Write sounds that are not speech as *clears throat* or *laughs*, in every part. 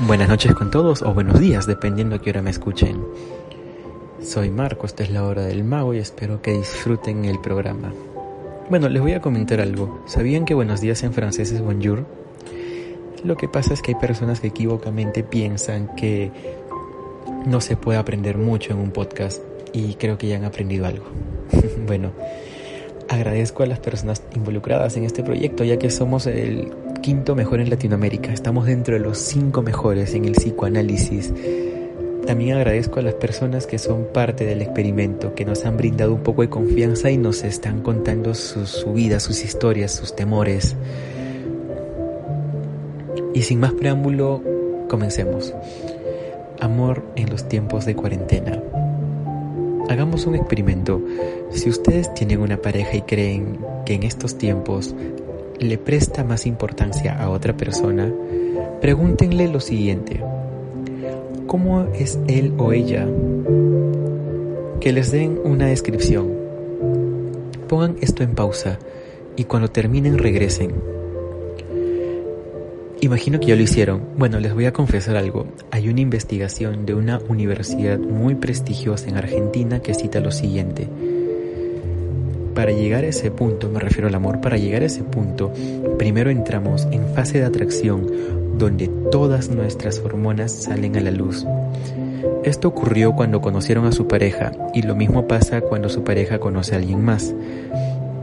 Buenas noches con todos o buenos días, dependiendo a qué hora me escuchen. Soy Marco, esta es la hora del mago y espero que disfruten el programa. Bueno, les voy a comentar algo. ¿Sabían que buenos días en francés es bonjour? Lo que pasa es que hay personas que equivocamente piensan que no se puede aprender mucho en un podcast y creo que ya han aprendido algo. *laughs* bueno, agradezco a las personas involucradas en este proyecto ya que somos el quinto mejor en Latinoamérica. Estamos dentro de los cinco mejores en el psicoanálisis. También agradezco a las personas que son parte del experimento, que nos han brindado un poco de confianza y nos están contando su, su vida, sus historias, sus temores. Y sin más preámbulo, comencemos. Amor en los tiempos de cuarentena. Hagamos un experimento. Si ustedes tienen una pareja y creen que en estos tiempos le presta más importancia a otra persona, pregúntenle lo siguiente. ¿Cómo es él o ella? Que les den una descripción. Pongan esto en pausa y cuando terminen regresen. Imagino que ya lo hicieron. Bueno, les voy a confesar algo. Hay una investigación de una universidad muy prestigiosa en Argentina que cita lo siguiente para llegar a ese punto, me refiero al amor, para llegar a ese punto, primero entramos en fase de atracción donde todas nuestras hormonas salen a la luz. Esto ocurrió cuando conocieron a su pareja y lo mismo pasa cuando su pareja conoce a alguien más,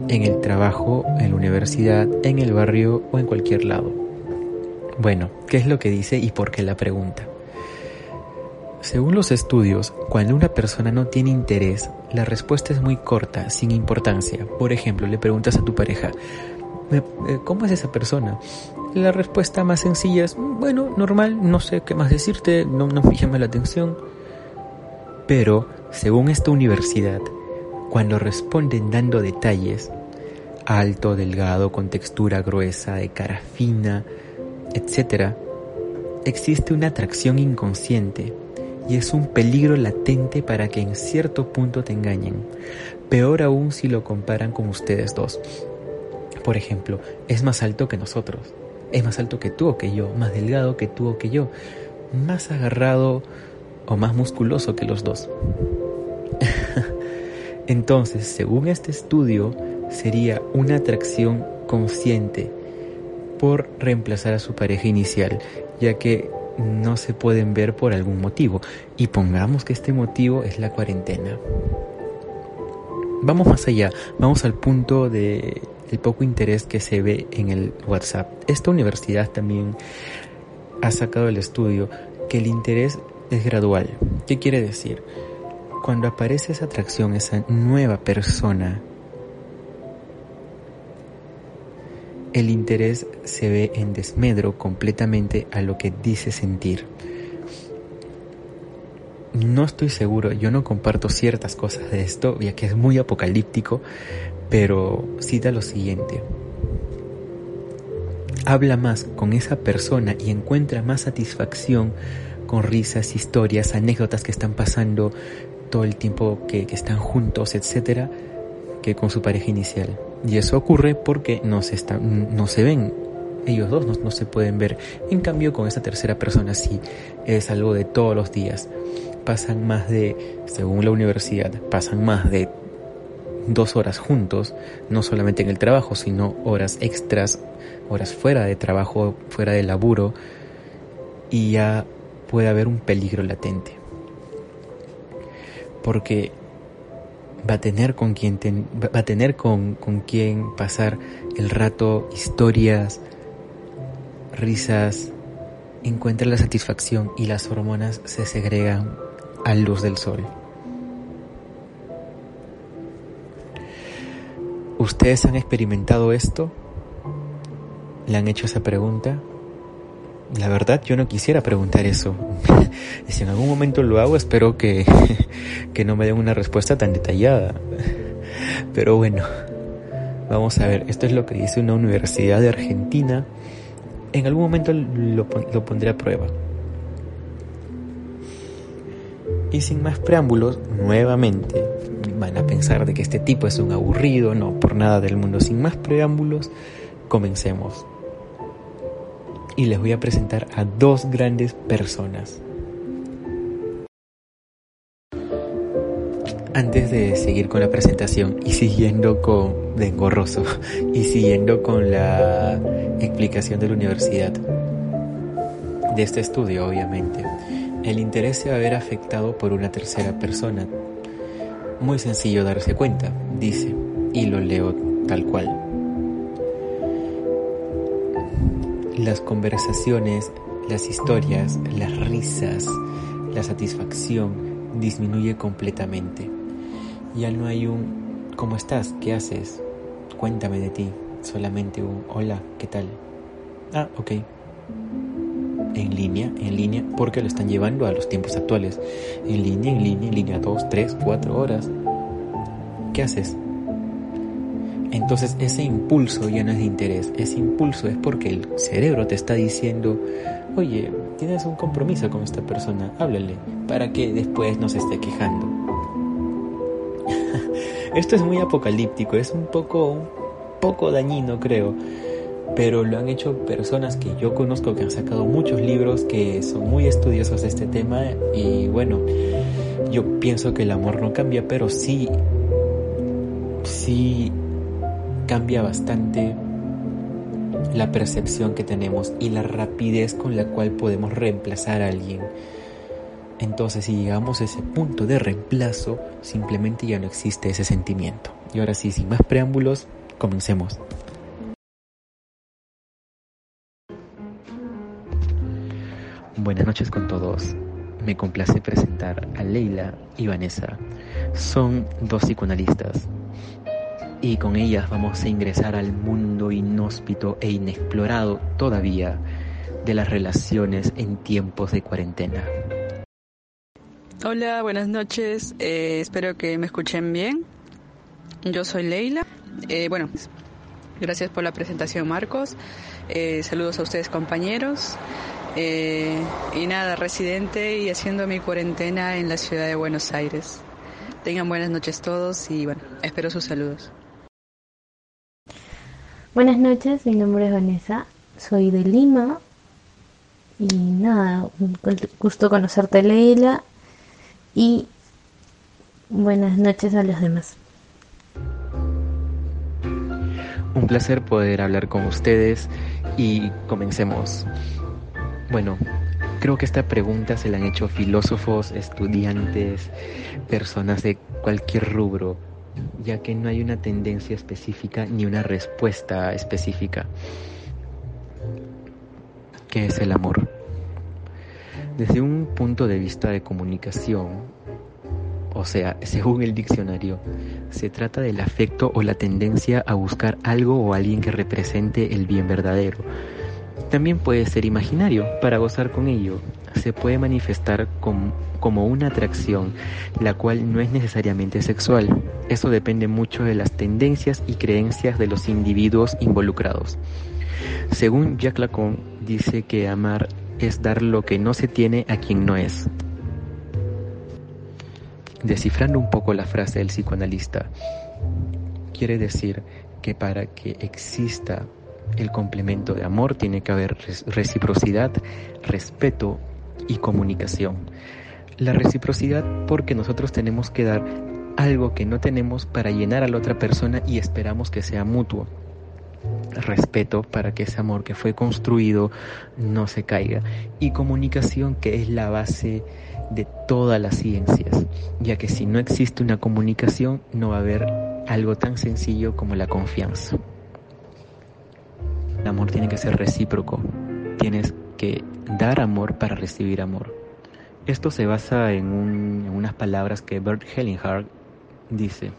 en el trabajo, en la universidad, en el barrio o en cualquier lado. Bueno, ¿qué es lo que dice y por qué la pregunta? Según los estudios, cuando una persona no tiene interés, la respuesta es muy corta, sin importancia. Por ejemplo, le preguntas a tu pareja, eh, ¿cómo es esa persona? La respuesta más sencilla es, bueno, normal, no sé qué más decirte, no, no me llama la atención. Pero, según esta universidad, cuando responden dando detalles, alto, delgado, con textura gruesa, de cara fina, etc., existe una atracción inconsciente y es un peligro latente para que en cierto punto te engañen. Peor aún si lo comparan con ustedes dos. Por ejemplo, es más alto que nosotros, es más alto que tú o que yo, más delgado que tú o que yo, más agarrado o más musculoso que los dos. *laughs* Entonces, según este estudio, sería una atracción consciente por reemplazar a su pareja inicial, ya que no se pueden ver por algún motivo. Y pongamos que este motivo es la cuarentena. Vamos más allá, vamos al punto de el poco interés que se ve en el WhatsApp. Esta universidad también ha sacado el estudio que el interés es gradual. ¿Qué quiere decir? Cuando aparece esa atracción, esa nueva persona el interés se ve en desmedro completamente a lo que dice sentir. No estoy seguro, yo no comparto ciertas cosas de esto, ya que es muy apocalíptico, pero cita lo siguiente. Habla más con esa persona y encuentra más satisfacción con risas, historias, anécdotas que están pasando todo el tiempo que, están juntos, etcétera, que con su pareja inicial. Y eso ocurre porque no se, están, no se ven, ellos dos no, no se pueden ver. En cambio, con esta tercera persona sí es algo de todos los días. Pasan más de, según la universidad, pasan más de dos horas juntos, no solamente en el trabajo, sino horas extras, horas fuera de trabajo, fuera de laburo, y ya puede haber un peligro latente. Porque va a tener con quien va a tener con, con quien pasar el rato, historias, risas, encuentra la satisfacción y las hormonas se segregan a luz del sol. ¿Ustedes han experimentado esto? ¿Le han hecho esa pregunta? La verdad yo no quisiera preguntar eso. *laughs* si en algún momento lo hago espero que, *laughs* que no me den una respuesta tan detallada. Pero bueno, vamos a ver, esto es lo que dice una universidad de Argentina. En algún momento lo, lo pondré a prueba. Y sin más preámbulos, nuevamente van a pensar de que este tipo es un aburrido, no, por nada del mundo. Sin más preámbulos, comencemos. Y les voy a presentar a dos grandes personas. Antes de seguir con la presentación y siguiendo con de engorroso *laughs* y siguiendo con la explicación de la universidad de este estudio, obviamente, el interés se va a ver afectado por una tercera persona. Muy sencillo darse cuenta, dice, y lo leo tal cual. Las conversaciones, las historias, las risas, la satisfacción disminuye completamente. Ya no hay un ¿cómo estás? ¿Qué haces? Cuéntame de ti. Solamente un hola, ¿qué tal? Ah, ok. En línea, en línea, porque lo están llevando a los tiempos actuales. En línea, en línea, en línea, dos, tres, cuatro horas. ¿Qué haces? Entonces ese impulso ya no es de interés, ese impulso es porque el cerebro te está diciendo, oye, tienes un compromiso con esta persona, háblale, para que después no se esté quejando. *laughs* Esto es muy apocalíptico, es un poco, un poco dañino creo, pero lo han hecho personas que yo conozco que han sacado muchos libros que son muy estudiosos de este tema y bueno, yo pienso que el amor no cambia, pero sí, sí cambia bastante la percepción que tenemos y la rapidez con la cual podemos reemplazar a alguien. Entonces, si llegamos a ese punto de reemplazo, simplemente ya no existe ese sentimiento. Y ahora sí, sin más preámbulos, comencemos. Buenas noches con todos. Me complace presentar a Leila y Vanessa. Son dos psicoanalistas y con ellas vamos a ingresar al mundo inhóspito e inexplorado todavía de las relaciones en tiempos de cuarentena. Hola, buenas noches, eh, espero que me escuchen bien. Yo soy Leila. Eh, bueno, gracias por la presentación Marcos. Eh, saludos a ustedes compañeros. y nada, residente y haciendo mi cuarentena en la ciudad de Buenos Aires. Tengan buenas noches todos y bueno, espero sus saludos. Buenas noches, mi nombre es Vanessa, soy de Lima y nada, un gusto conocerte Leila y buenas noches a los demás. Un placer poder hablar con ustedes y comencemos. Bueno, creo que esta pregunta se la han hecho filósofos, estudiantes, personas de cualquier rubro ya que no hay una tendencia específica ni una respuesta específica. ¿Qué es el amor? Desde un punto de vista de comunicación, o sea, según el diccionario, se trata del afecto o la tendencia a buscar algo o alguien que represente el bien verdadero. También puede ser imaginario para gozar con ello. Se puede manifestar como una atracción, la cual no es necesariamente sexual. Eso depende mucho de las tendencias y creencias de los individuos involucrados. Según Jacques Lacan, dice que amar es dar lo que no se tiene a quien no es. Descifrando un poco la frase del psicoanalista, quiere decir que para que exista el complemento de amor tiene que haber reciprocidad, respeto y comunicación. La reciprocidad porque nosotros tenemos que dar algo que no tenemos para llenar a la otra persona y esperamos que sea mutuo. Respeto para que ese amor que fue construido no se caiga. Y comunicación que es la base de todas las ciencias, ya que si no existe una comunicación no va a haber algo tan sencillo como la confianza. El amor tiene que ser recíproco. Tienes que dar amor para recibir amor. Esto se basa en, unas palabras que Bert Hellinghart dice.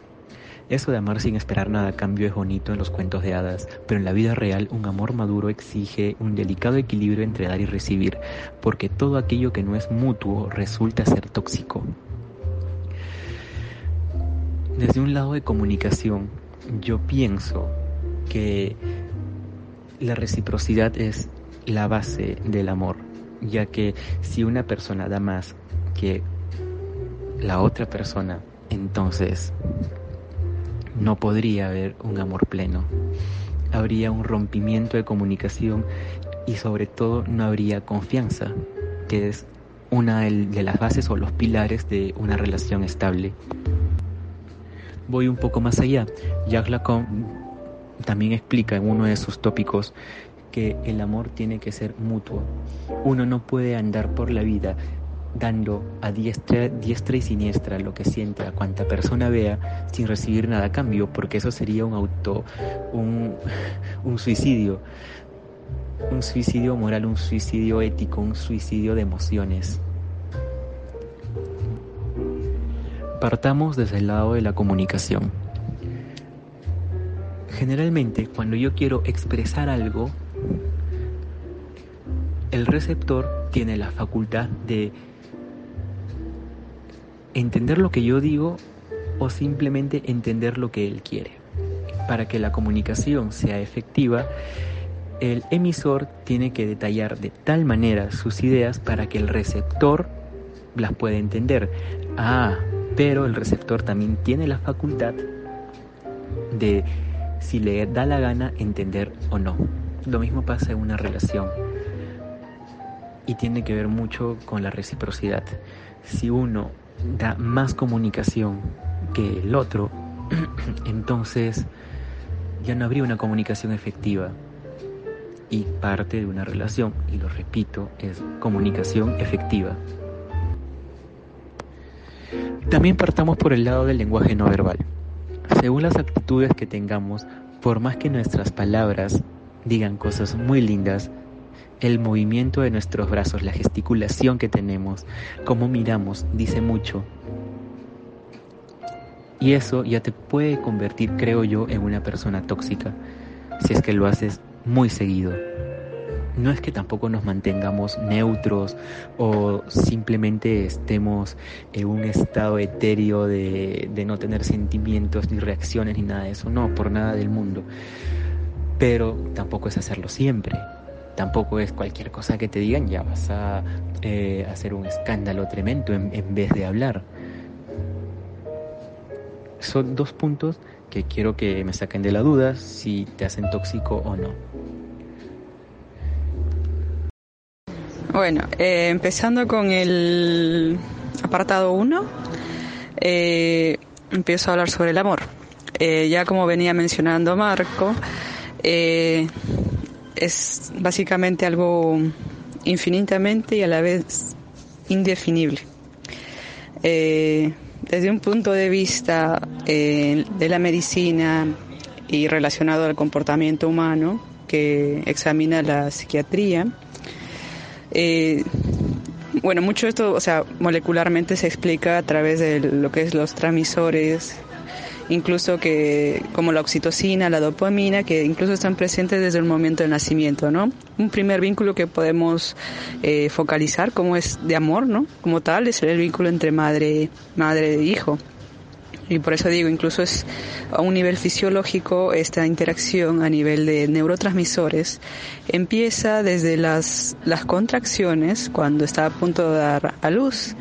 Eso de amar sin esperar nada a cambio es bonito en los cuentos de hadas, pero en la vida real un amor maduro exige un delicado equilibrio entre dar y recibir, porque todo aquello que no es mutuo resulta ser tóxico. Desde un lado de comunicación, yo pienso que la reciprocidad es la base del amor ya que si una persona da más que la otra persona, entonces no podría haber un amor pleno. Habría un rompimiento de comunicación y sobre todo no habría confianza, que es una de las bases o los pilares de una relación estable. Voy un poco más allá. Jacques Lacan también explica en uno de sus tópicos que el amor tiene que ser mutuo. Uno no puede andar por la vida dando a diestra, diestra y siniestra lo que siente a cuanta persona vea sin recibir nada a cambio, porque eso sería un auto, un *laughs* suicidio, un suicidio moral, un suicidio ético, un suicidio de emociones. Partamos desde el lado de la comunicación. Generalmente, cuando yo quiero expresar algo, el receptor tiene la facultad de entender lo que yo digo o simplemente entender lo que él quiere. Para que la comunicación sea efectiva, el emisor tiene que detallar de tal manera sus ideas para que el receptor las pueda entender. Ah, pero el receptor también tiene la facultad de, si le da la gana, entender o no. Lo mismo pasa en una relación y tiene que ver mucho con la reciprocidad. Si uno da más comunicación que el otro, *clears throat* entonces ya no habría una comunicación efectiva. Y parte de una relación, y lo repito, es comunicación efectiva. También partamos por el lado del lenguaje no verbal. Según las actitudes que tengamos, por más que nuestras palabras digan cosas muy lindas, el movimiento de nuestros brazos, la gesticulación que tenemos, cómo miramos, dice mucho. Y eso ya te puede convertir, creo yo, en una persona tóxica, si es que lo haces muy seguido. No es que tampoco nos mantengamos neutros o simplemente estemos en un estado etéreo de, de no tener sentimientos ni reacciones ni nada de eso, no, por nada del mundo. Pero tampoco es hacerlo siempre Tampoco es cualquier cosa que te digan, ya vas a eh, hacer un escándalo tremendo en, vez de hablar. Son dos puntos que quiero que me saquen de la duda si te hacen tóxico o no. Bueno, eh, empezando con el apartado 1, eh, empiezo a hablar sobre el amor. ya como venía mencionando Marco, es básicamente algo infinitamente y a la vez indefinible. Eh, desde un punto de vista eh, de la medicina y relacionado al comportamiento humano que examina la psiquiatría, eh, bueno, mucho de esto, o sea, molecularmente se explica a través de lo que es los transmisores incluso que como la oxitocina, la dopamina, que incluso están presentes desde el momento del nacimiento, ¿no? Un primer vínculo que podemos eh, focalizar como es de amor, ¿no? Como tal, es el vínculo entre madre, madre e hijo. Y por eso digo, incluso es a un nivel fisiológico esta interacción a nivel de neurotransmisores empieza desde las, las contracciones cuando está a punto de dar a luz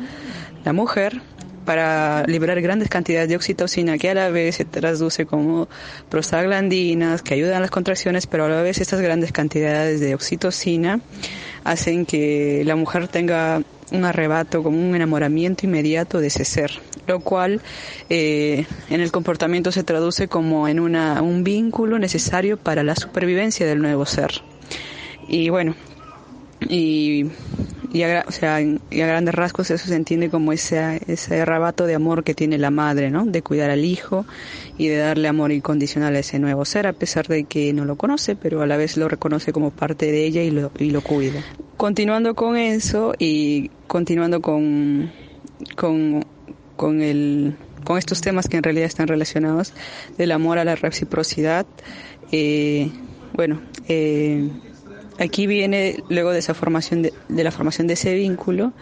la mujer para liberar grandes cantidades de oxitocina que a la vez se traduce como prostaglandinas que ayudan a las contracciones, pero a la vez estas grandes cantidades de oxitocina hacen que la mujer tenga un arrebato, como un enamoramiento inmediato de ese ser, lo cual eh, en el comportamiento se traduce como en una, un vínculo necesario para la supervivencia del nuevo ser. Y bueno, y y a, o sea, y a grandes rasgos eso se entiende como ese, ese arrebato de amor que tiene la madre, ¿no? De cuidar al hijo y de darle amor incondicional a ese nuevo ser, a pesar de que no lo conoce, pero a la vez lo reconoce como parte de ella y lo, y lo cuida. Continuando con eso y continuando con, con, con, el, con estos temas que en realidad están relacionados del amor a la reciprocidad, eh, bueno, eh, Aquí viene, luego de esa formación, de, la formación de ese vínculo,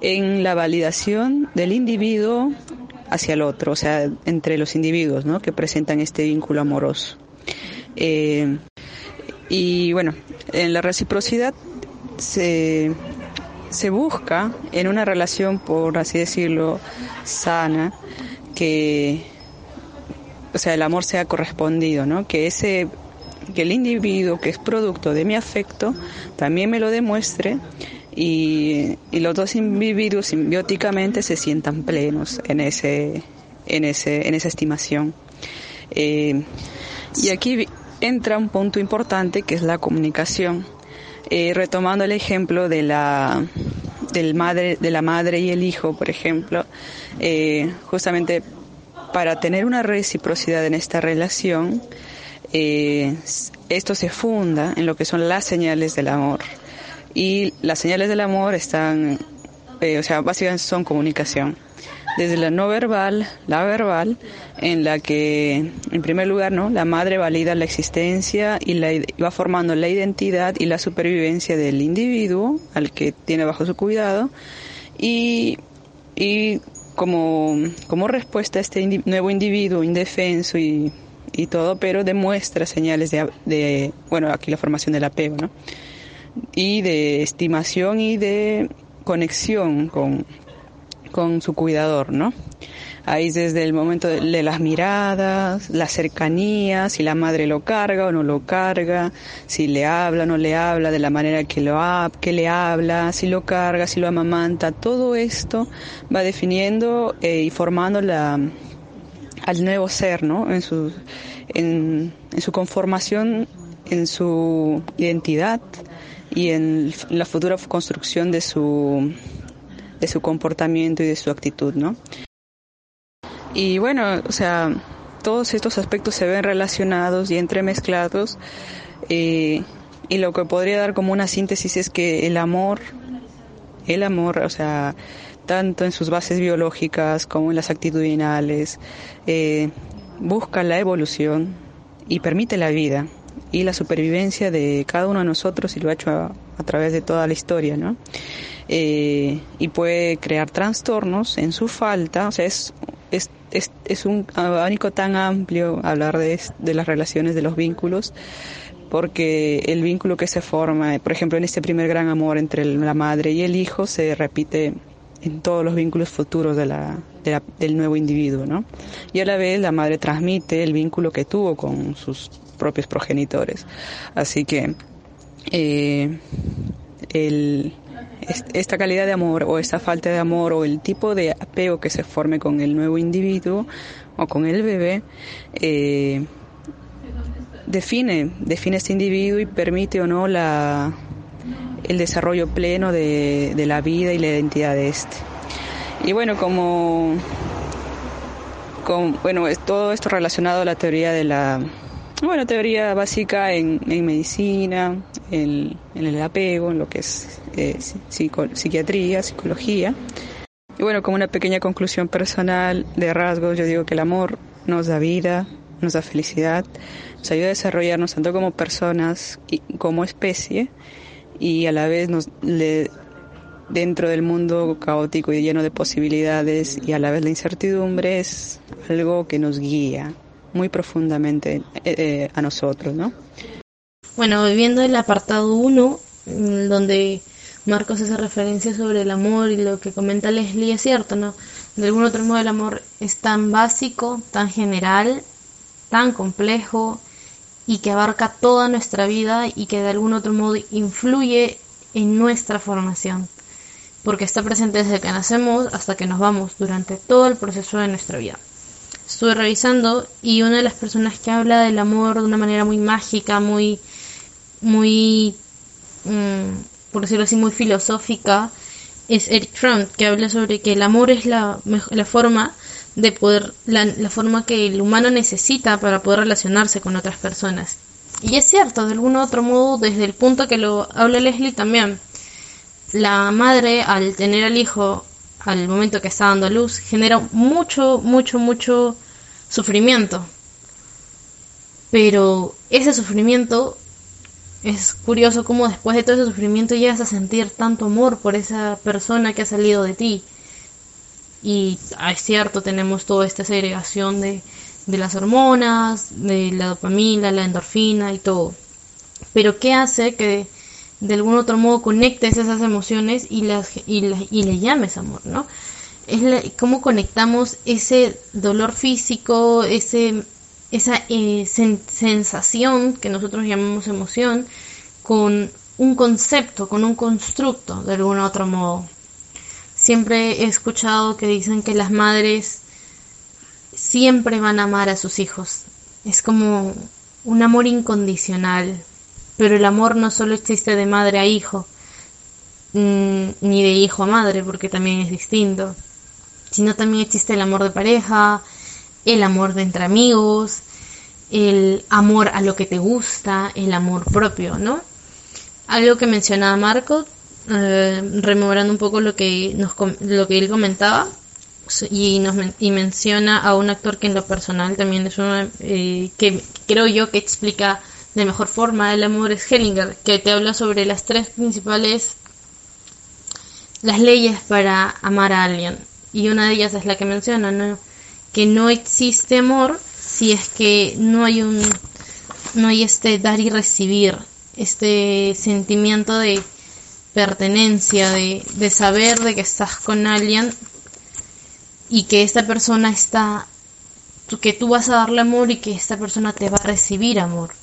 en la validación del individuo hacia el otro, o sea, entre los individuos, ¿no? Que presentan este vínculo amoroso. Eh, y bueno, en la reciprocidad se, se busca en una relación, por así decirlo, sana, que, o sea, el amor sea correspondido, ¿no? Que ese que el individuo que es producto de mi afecto también me lo demuestre y, los dos individuos simbióticamente se sientan plenos en ese en ese en esa estimación. Eh, y aquí entra un punto importante que es la comunicación. Eh, retomando el ejemplo de la del madre de la madre y el hijo por ejemplo eh, justamente para tener una reciprocidad en esta relación esto se funda en lo que son las señales del amor y las señales del amor están, eh, o sea, básicamente son comunicación. Desde la no verbal, la verbal, en la que, en primer lugar, ¿no? La madre valida la existencia y la, va formando la identidad y la supervivencia del individuo al que tiene bajo su cuidado y, y como, como respuesta a este nuevo individuo indefenso y, y todo, pero demuestra señales de, de, bueno, aquí la formación del apego, ¿no? y de estimación y de conexión con, con su cuidador, ¿no? Ahí desde el momento de, las miradas, la cercanía, si la madre lo carga o no lo carga, si le habla o no le habla, de la manera que, lo que le habla, si lo carga, si lo amamanta, todo esto va definiendo eh, y formando la, al nuevo ser, ¿no? En su, en, su conformación, en su identidad, y en la futura construcción de su, de su comportamiento y de su actitud, ¿no? Y bueno, o sea, todos estos aspectos se ven relacionados y entremezclados eh, y lo que podría dar como una síntesis es que el amor, el amor, o sea, tanto en sus bases biológicas como en las actitudinales, eh, busca la evolución y permite la vida y la supervivencia de cada uno de nosotros y lo ha hecho a, través de toda la historia, ¿no? Eh, y puede crear trastornos en su falta, o sea, es, es, es, es un abanico tan amplio hablar de, de las relaciones, de los vínculos, porque el vínculo que se forma, por ejemplo, en este primer gran amor entre la madre y el hijo, se repite en todos los vínculos futuros de la, del nuevo individuo, ¿no? Y a la vez la madre transmite el vínculo que tuvo con sus propios progenitores. Así que eh, esta calidad de amor o esta falta de amor o el tipo de apego que se forme con el nuevo individuo o con el bebé eh, define, define este individuo y permite o no la, el desarrollo pleno de, de la vida y la identidad de este. Y bueno, como, con, bueno, es todo esto relacionado a la teoría de la bueno, teoría básica en, en medicina, en, el apego, en lo que es eh, psiquiatría, psicología. Y bueno, como una pequeña conclusión personal de rasgos, yo digo que el amor nos da vida, nos da felicidad, nos ayuda a desarrollarnos tanto como personas y como especie y a la vez nos le, dentro del mundo caótico y lleno de posibilidades y a la vez la incertidumbre es algo que nos guía, muy profundamente eh, eh, a nosotros, ¿no? Bueno, viendo el apartado 1, mm, donde Marcos hace referencia sobre el amor y lo que comenta Leslie es cierto, ¿no? De algún otro modo el amor es tan básico, tan general, tan complejo y que abarca toda nuestra vida y que de algún otro modo influye en nuestra formación, porque está presente desde que nacemos hasta que nos vamos durante todo el proceso de nuestra vida. Estuve revisando y una de las personas que habla del amor de una manera muy mágica, muy, muy, mm, por decirlo así, muy filosófica, es Eric Fromm, que habla sobre que el amor es la, la forma de poder, la, la forma que el humano necesita para poder relacionarse con otras personas. Y es cierto, de algún otro modo, desde el punto que lo habla Leslie también, la madre al tener al hijo al momento que está dando a luz, genera mucho, mucho, mucho sufrimiento. Pero ese sufrimiento es curioso cómo después de todo ese sufrimiento llegas a sentir tanto amor por esa persona que ha salido de ti. Y es cierto, tenemos toda esta segregación de, de las hormonas, de la dopamina, la endorfina y todo. Pero ¿qué hace que de algún otro modo conectes esas emociones y, las, y, le llames amor, ¿no? Es cómo conectamos ese dolor físico, ese, esa eh, sensación que nosotros llamamos emoción con un concepto, con un constructo, de algún otro modo. Siempre he escuchado que dicen que las madres siempre van a amar a sus hijos. Es como un amor incondicional, pero el amor no solo existe de madre a hijo, mm, ni de hijo a madre, porque también es distinto, sino también existe el amor de pareja, el amor de entre amigos, el amor a lo que te gusta, el amor propio, ¿no? Algo que mencionaba Marco, eh, rememorando un poco lo que, nos, lo que él comentaba, y, nos, y menciona a un actor que en lo personal también es uno eh, que creo yo que explica de mejor forma el amor es Hellinger, que te habla sobre las tres principales las leyes para amar a alguien. Y una de ellas es la que menciona, que no existe amor si es que no hay un no hay este dar y recibir, este sentimiento de pertenencia, de, de saber de que estás con alguien y que esta persona está, que tú vas a darle amor y que esta persona te va a recibir amor.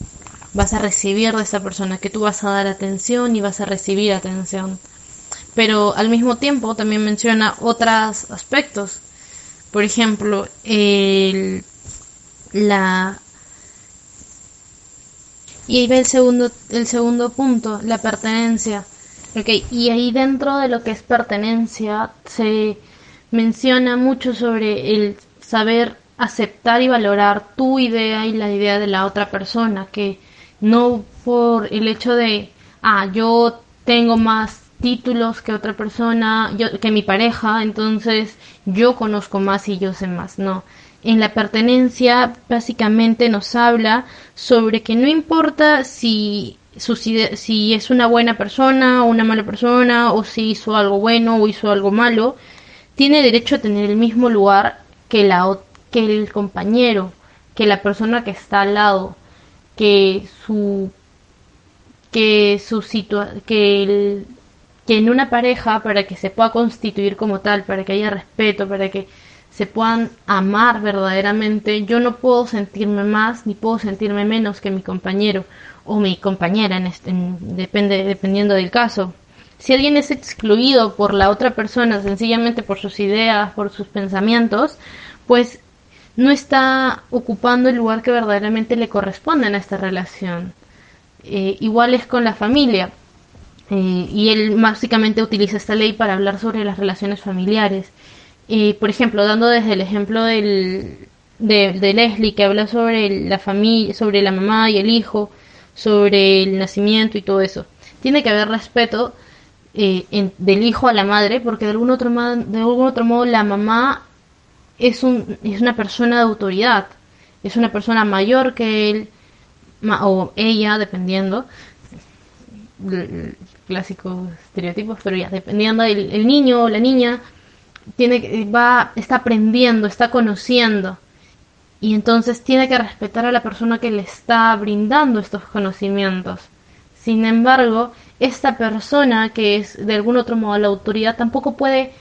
Vas a recibir de esta persona, que tú vas a dar atención y vas a recibir atención. Pero al mismo tiempo también menciona otros aspectos por ejemplo, el, la... Y ahí va el segundo, el segundo punto, la pertenencia. Okay. Y ahí dentro de lo que es pertenencia se menciona mucho sobre el saber aceptar y valorar tu idea y la idea de la otra persona, que no por el hecho de, ah, yo tengo más títulos que otra persona, yo, que mi pareja, entonces yo conozco más y yo sé más, no. En la pertenencia básicamente nos habla sobre que no importa si, si es una buena persona o una mala persona, o si hizo algo bueno o hizo algo malo, tiene derecho a tener el mismo lugar que, la, que el compañero, que la persona que está al lado, que su que su situa que en una pareja, para que se pueda constituir como tal, para que haya respeto, para que se puedan amar verdaderamente, yo no puedo sentirme más ni puedo sentirme menos que mi compañero o mi compañera, en este, depende, dependiendo del caso. Si alguien es excluido por la otra persona sencillamente por sus ideas, por sus pensamientos, pues no está ocupando el lugar que verdaderamente le corresponde en esta relación. Eh, igual es con la familia. Eh, y él básicamente utiliza esta ley para hablar sobre las relaciones familiares. Por ejemplo, dando desde el ejemplo del, de, Leslie, que habla sobre la familia, sobre la mamá y el hijo, sobre el nacimiento y todo eso. Tiene que haber respeto eh, del hijo a la madre, porque de algún otro, de algún otro modo la mamá es, un, es una persona de autoridad, es una persona mayor que él, o ella, dependiendo, clásicos estereotipos, pero ya dependiendo del el niño o la niña tiene va está aprendiendo, está conociendo y entonces tiene que respetar a la persona que le está brindando estos conocimientos. Sin embargo, esta persona que es de algún otro modo la autoridad tampoco puede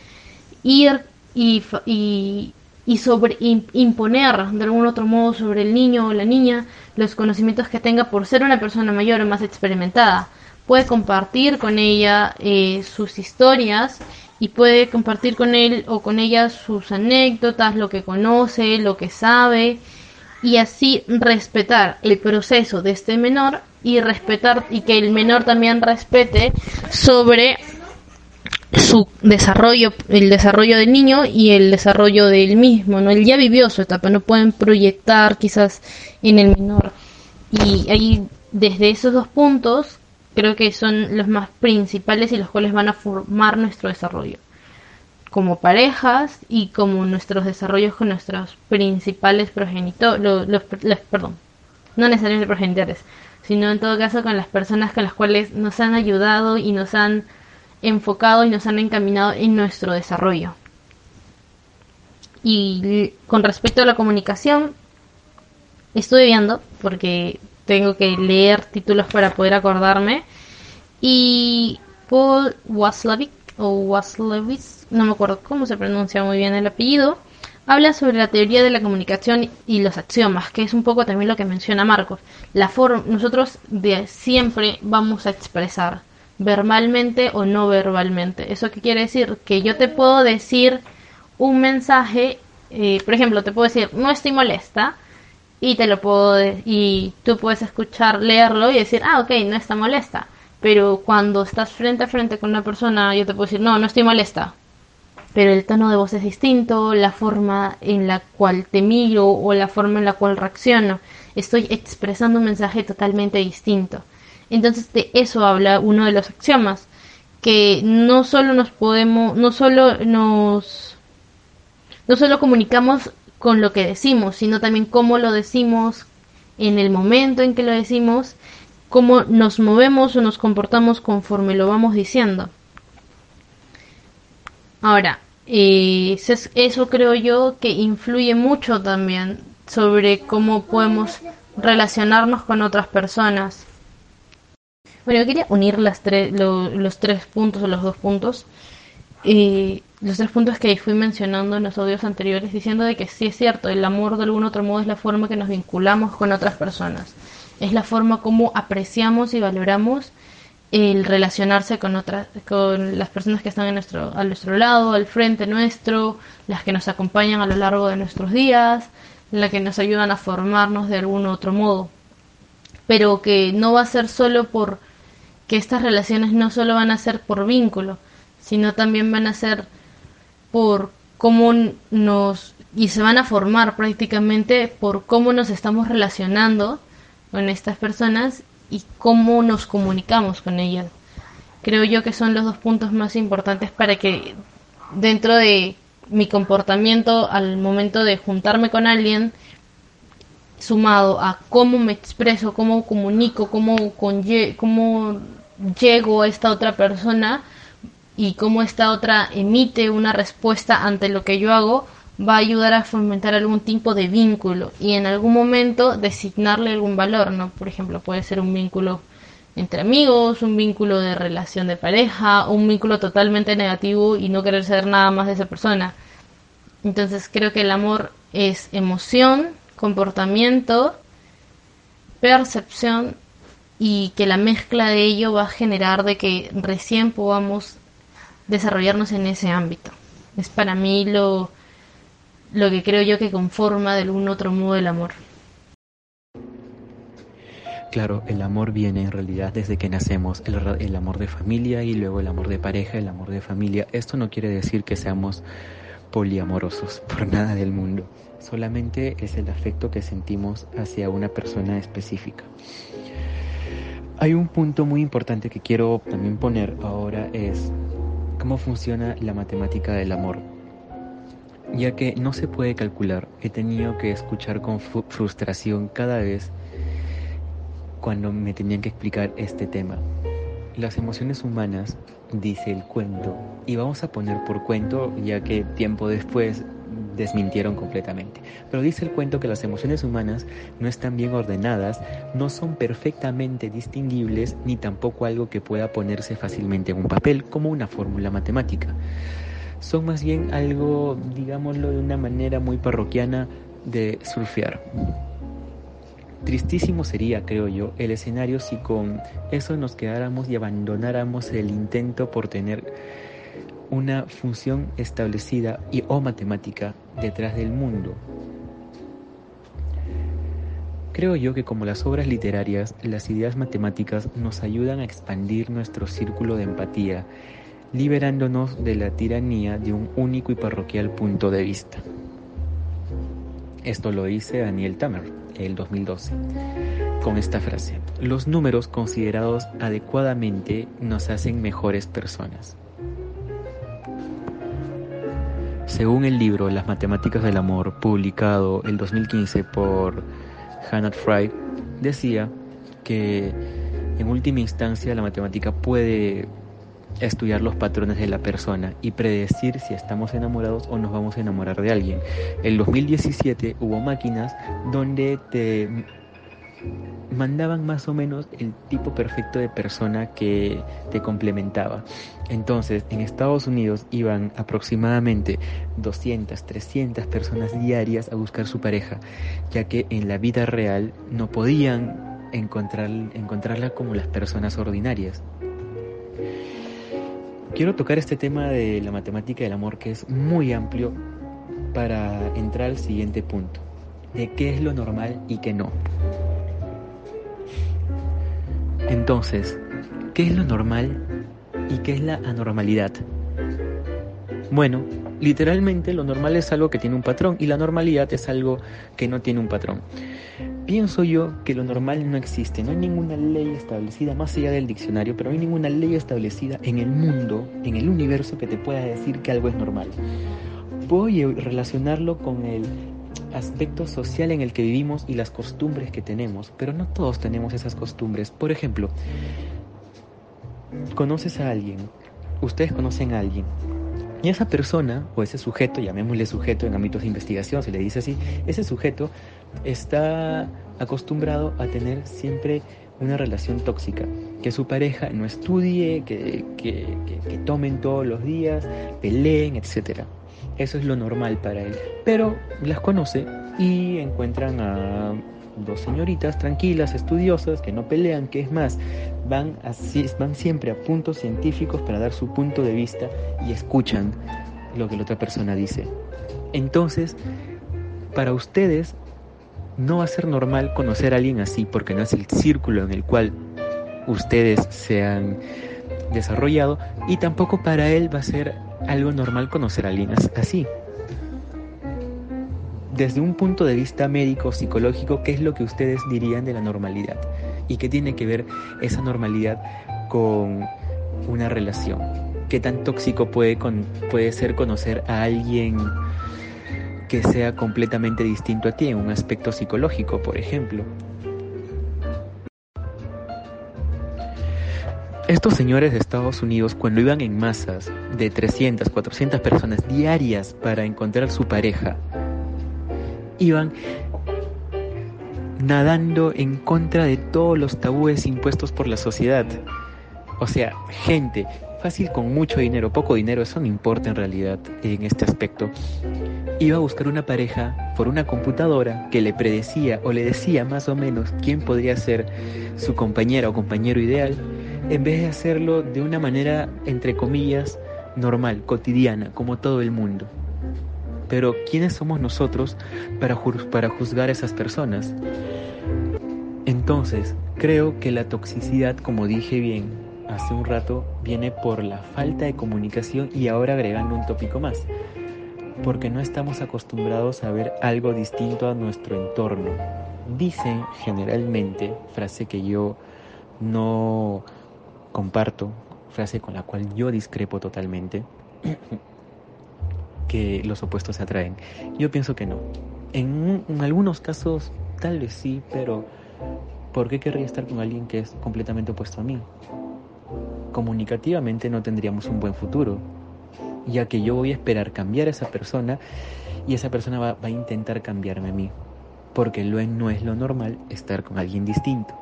ir y, y, y sobre imponer de algún otro modo sobre el niño o la niña los conocimientos que tenga por ser una persona mayor o más experimentada puede compartir con ella eh, sus historias y puede compartir con él o con ella sus anécdotas, lo que conoce, lo que sabe y así respetar el proceso de este menor y respetar y que el menor también respete sobre su desarrollo, el desarrollo del niño y el desarrollo del mismo, ¿no? Él ya vivió su etapa, no pueden proyectar quizás en el menor. Y ahí, desde esos dos puntos, creo que son los más principales y los cuales van a formar nuestro desarrollo como parejas y como nuestros desarrollos con nuestros principales progenitores, los, perdón, no necesariamente progenitores, sino en todo caso con las personas con las cuales nos han ayudado y nos han enfocado y nos han encaminado en nuestro desarrollo. Y con respecto a la comunicación, estuve viendo, porque tengo que leer títulos para poder acordarme. Y Paul Waslevik, o Waslewicz, no me acuerdo cómo se pronuncia muy bien el apellido, habla sobre la teoría de la comunicación y los axiomas, que es un poco también lo que menciona Marcos. La forma, nosotros de siempre vamos a expresar verbalmente o no verbalmente. ¿Eso qué quiere decir? Que yo te puedo decir un mensaje, eh, por ejemplo, te puedo decir, no estoy molesta, y te lo puedo, y tú puedes escuchar, leerlo y decir, ah, ok, no está molesta. Pero cuando estás frente a frente con una persona, yo te puedo decir, no, no estoy molesta. Pero el tono de voz es distinto, la forma en la cual te miro o la forma en la cual reacciono. Estoy expresando un mensaje totalmente distinto. Entonces de eso habla uno de los axiomas, que no solo nos podemos, no solo nos, no solo comunicamos con lo que decimos, sino también cómo lo decimos en el momento en que lo decimos, cómo nos movemos o nos comportamos conforme lo vamos diciendo. Ahora, eh, eso creo yo que influye mucho también sobre cómo podemos relacionarnos con otras personas. Bueno, yo quería unir las los tres puntos o los dos puntos. Eh, los tres puntos que fui mencionando en los audios anteriores, diciendo de que sí es cierto, el amor de algún otro modo es la forma que nos vinculamos con otras personas. Es la forma como apreciamos y valoramos el relacionarse con otras, con las personas que están a nuestro, a nuestro lado, al frente nuestro, las que nos acompañan a lo largo de nuestros días, las que nos ayudan a formarnos de algún otro modo. Pero que no va a ser solo por que estas relaciones no solo van a ser por vínculo, sino también van a ser por cómo nos y se van a formar prácticamente por cómo nos estamos relacionando con estas personas y cómo nos comunicamos con ellas. Creo yo que son los dos puntos más importantes para que dentro de mi comportamiento al momento de juntarme con alguien, sumado a cómo me expreso, cómo comunico, cómo, cómo llego a esta otra persona y cómo esta otra emite una respuesta ante lo que yo hago, va a ayudar a fomentar algún tipo de vínculo y en algún momento designarle algún valor, ¿no? Por ejemplo, puede ser un vínculo entre amigos, un vínculo de relación de pareja, un vínculo totalmente negativo y no querer ser nada más de esa persona. Entonces creo que el amor es emoción, comportamiento, percepción y que la mezcla de ello va a generar de que recién podamos desarrollarnos en ese ámbito. Es para mí lo, lo que creo yo que conforma de algún otro modo el amor. Claro, el amor viene en realidad desde que nacemos, el, el, amor de familia y luego el amor de pareja, el amor de familia. Esto no quiere decir que seamos poliamorosos, *laughs* por nada del mundo. Solamente es el afecto que sentimos hacia una persona específica. Hay un punto muy importante que quiero también poner ahora es cómo funciona la matemática del amor ya que no se puede calcular. He tenido que escuchar con frustración cada vez cuando me tenían que explicar este tema. Las emociones humanas, dice el cuento, y vamos a poner por cuento ya que tiempo después desmintieron completamente. Pero dice el cuento que las emociones humanas no están bien ordenadas, no son perfectamente distinguibles, ni tampoco algo que pueda ponerse fácilmente en un papel como una fórmula matemática son más bien algo, digámoslo de una manera muy parroquiana, de surfear. Tristísimo sería, creo yo, el escenario si con eso nos quedáramos y abandonáramos el intento por tener una función establecida y o matemática detrás del mundo. Creo yo que como las obras literarias, las ideas matemáticas nos ayudan a expandir nuestro círculo de empatía liberándonos de la tiranía de un único y parroquial punto de vista. Esto lo dice Daniel Tamer, el 2012, con esta frase. Los números considerados adecuadamente nos hacen mejores personas. Según el libro Las matemáticas del amor, publicado el 2015 por Hannah Fry, decía que en última instancia la matemática puede estudiar los patrones de la persona y predecir si estamos enamorados o nos vamos a enamorar de alguien. En 2017 hubo máquinas donde te mandaban más o menos el tipo perfecto de persona que te complementaba. Entonces, en Estados Unidos iban aproximadamente 200, 300 personas diarias a buscar su pareja, ya que en la vida real no podían encontrar, encontrarla como las personas ordinarias. Quiero tocar este tema de la matemática del amor que es muy amplio para entrar al siguiente punto, de qué es lo normal y qué no. Entonces, ¿qué es lo normal y qué es la anormalidad? Bueno, literalmente lo normal es algo que tiene un patrón y la normalidad es algo que no tiene un patrón. Pienso yo que lo normal no existe, no hay ninguna ley establecida más allá del diccionario, pero no hay ninguna ley establecida en el mundo, en el universo que te pueda decir que algo es normal. Voy a relacionarlo con el aspecto social en el que vivimos y las costumbres que tenemos, pero no todos tenemos esas costumbres. Por ejemplo, conoces a alguien, ustedes conocen a alguien, y esa persona, o ese sujeto, llamémosle sujeto en ámbitos de investigación, se le dice así, ese sujeto está acostumbrado a tener siempre una relación tóxica, que su pareja no estudie, que, que, que, tomen todos los días, peleen, etc. Eso es lo normal para él. Pero las conoce y encuentran a dos señoritas tranquilas, estudiosas, que no pelean, que es más, van, así, van siempre a puntos científicos para dar su punto de vista y escuchan lo que la otra persona dice. Entonces, para ustedes no va a ser normal conocer a alguien así porque no es el círculo en el cual ustedes se han desarrollado y tampoco para él va a ser algo normal conocer a alguien así. Desde un punto de vista médico, psicológico, ¿qué es lo que ustedes dirían de la normalidad? ¿Y qué tiene que ver esa normalidad con una relación? ¿Qué tan tóxico puede, puede ser conocer a alguien que sea completamente distinto a ti en un aspecto psicológico, por ejemplo? Estos señores de Estados Unidos, cuando iban en masas de 300, 400 personas diarias para encontrar su pareja, iban nadando en contra de todos los tabúes impuestos por la sociedad. O sea, gente fácil con mucho dinero, poco dinero, eso no importa en realidad en este aspecto. Iba a buscar una pareja por una computadora que le predecía o le decía más o menos quién podría ser su compañera o compañero ideal en vez de hacerlo de una manera, entre comillas, normal, cotidiana, como todo el mundo. Pero ¿quiénes somos nosotros para, juzgar a esas personas? Entonces, creo que la toxicidad, como dije bien hace un rato, viene por la falta de comunicación y ahora agregando un tópico más, porque no estamos acostumbrados a ver algo distinto a nuestro entorno. Dicen generalmente, frase que yo no comparto, frase con la cual yo discrepo totalmente, *clears throat* que los opuestos se atraen. Yo pienso que no. En, algunos casos tal vez sí, pero ¿por qué querría estar con alguien que es completamente opuesto a mí? Comunicativamente no tendríamos un buen futuro, ya que yo voy a esperar cambiar a esa persona y esa persona va, va a intentar cambiarme a mí, porque lo no es lo normal estar con alguien distinto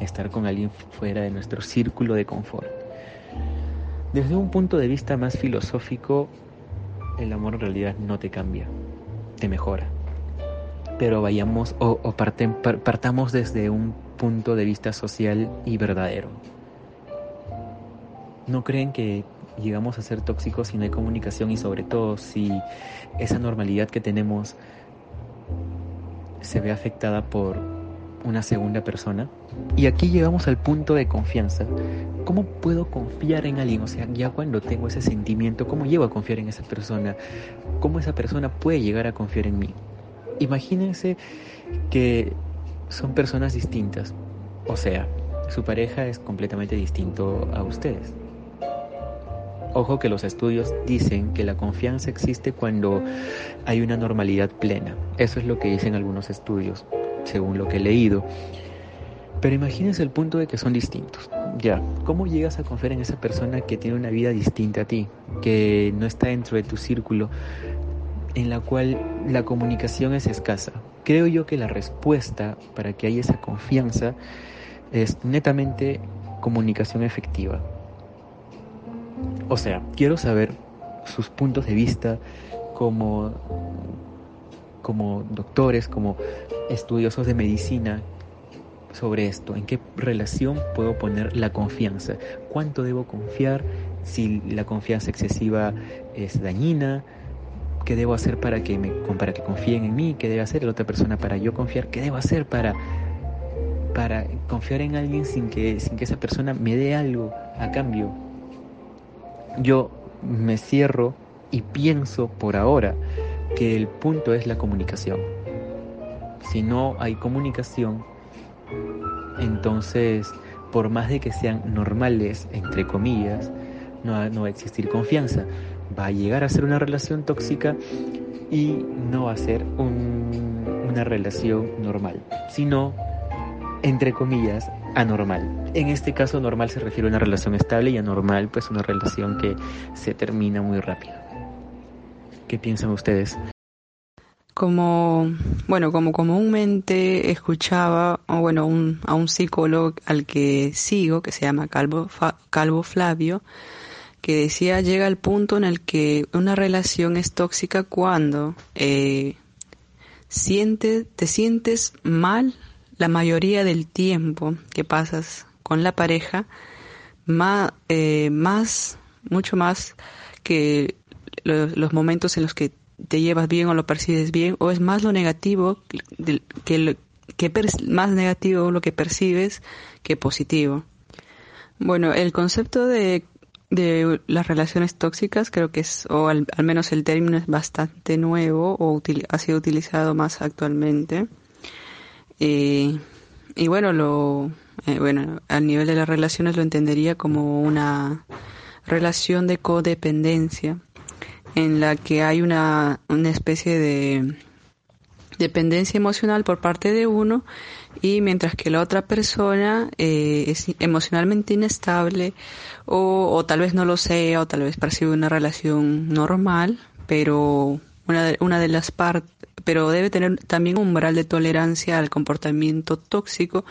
estar con alguien fuera de nuestro círculo de confort. Desde un punto de vista más filosófico, el amor en realidad no te cambia, te mejora. Pero vayamos o, partamos desde un punto de vista social y verdadero. ¿No creen que llegamos a ser tóxicos si no hay comunicación y sobre todo si esa normalidad que tenemos se ve afectada por una segunda persona. Y aquí llegamos al punto de confianza. ¿Cómo puedo confiar en alguien? O sea, ya cuando tengo ese sentimiento, ¿cómo llego a confiar en esa persona? ¿Cómo esa persona puede llegar a confiar en mí? Imagínense que son personas distintas. O sea, su pareja es completamente distinto a ustedes. Ojo que los estudios dicen que la confianza existe cuando hay una normalidad plena. Eso es lo que dicen algunos estudios según lo que he leído. Pero imagínense el punto de que son distintos. Ya, ¿cómo llegas a confiar en esa persona que tiene una vida distinta a ti, que no está dentro de tu círculo, en la cual la comunicación es escasa? creo yo que la respuesta para que haya esa confianza es netamente comunicación efectiva. O sea, quiero saber sus puntos de vista como, como doctores, como estudiosos de medicina sobre esto, en qué relación puedo poner la confianza, cuánto debo confiar, si la confianza excesiva es dañina, qué debo hacer para que, me, para que confíen en mí, qué debe hacer la otra persona para yo confiar, qué debo hacer para, para confiar en alguien sin que, sin que esa persona me dé algo a cambio. Yo me cierro y pienso por ahora que el punto es la comunicación. Si no hay comunicación, entonces, por más de que sean normales, entre comillas, no, va a existir confianza. Va a llegar a ser una relación tóxica y no va a ser una relación normal, sino, entre comillas, anormal. En este caso, normal se refiere a una relación estable y anormal, pues una relación que se termina muy rápido. ¿Qué piensan ustedes? Como, bueno, como comúnmente escuchaba, o bueno, un, a un psicólogo al que sigo, que se llama Calvo, Calvo Flavio, que decía llega al punto en el que una relación es tóxica cuando eh, siente, te sientes mal la mayoría del tiempo que pasas con la pareja, más, eh, más mucho más que los momentos en los que te llevas bien o lo percibes bien, o es más lo negativo que, que más negativo lo que percibes que positivo. Bueno, el concepto de, de las relaciones tóxicas creo que es, o al, menos el término es bastante nuevo o ha sido utilizado más actualmente. Eh, y bueno, lo, eh, bueno, al nivel de las relaciones lo entendería como una relación de codependencia en la que hay una, una especie de dependencia emocional por parte de uno y mientras que la otra persona eh, es emocionalmente inestable o, o, tal vez no lo sea o tal vez percibe una relación normal pero una de, una de las partes pero debe tener también un umbral de tolerancia al comportamiento tóxico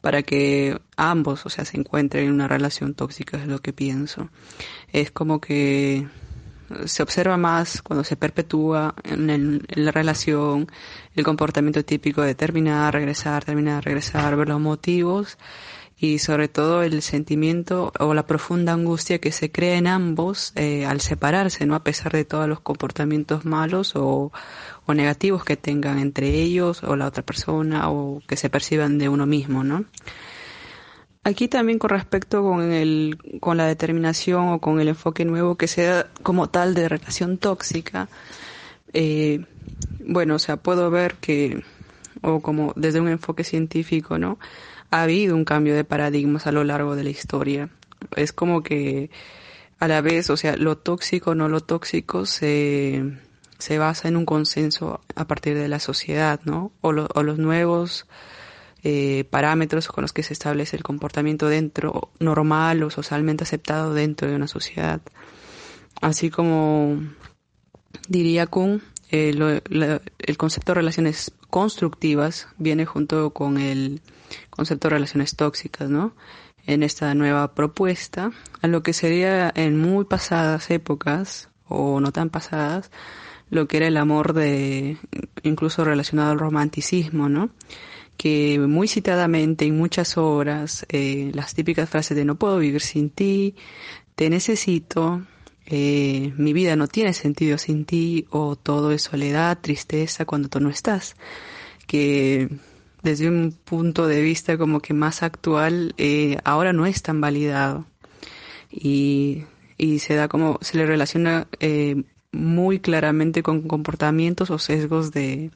para que ambos o sea se encuentren en una relación tóxica es lo que pienso. Es como que se observa más cuando se perpetúa en, la relación el comportamiento típico de terminar, regresar, terminar, regresar, ver los motivos y sobre todo el sentimiento o la profunda angustia que se crea en ambos eh, al separarse, ¿no? A pesar de todos los comportamientos malos o, o negativos que tengan entre ellos o la otra persona o que se perciban de uno mismo, ¿no? Aquí también con respecto con, el, con la determinación o con el enfoque nuevo que sea como tal de relación tóxica, eh, bueno, o sea, puedo ver que, o como desde un enfoque científico, ¿no? Ha habido un cambio de paradigmas a lo largo de la historia. Es como que a la vez, o sea, lo tóxico, no lo tóxico, se, se basa en un consenso a partir de la sociedad, ¿no? O, o los nuevos eh, parámetros con los que se establece el comportamiento dentro, normal o socialmente aceptado dentro de una sociedad. Así como diría Kuhn, eh, el concepto de relaciones constructivas viene junto con el concepto de relaciones tóxicas, ¿no? En esta nueva propuesta, a lo que sería en muy pasadas épocas, o no tan pasadas, lo que era el amor de, incluso relacionado al romanticismo, ¿no? Que muy citadamente en muchas obras eh, las típicas frases de no puedo vivir sin ti, te necesito, eh, mi vida no tiene sentido sin ti o todo es soledad, tristeza cuando tú no estás, que desde un punto de vista como que más actual eh, ahora no es tan validado y, y se da como se le relaciona muy claramente con comportamientos o sesgos de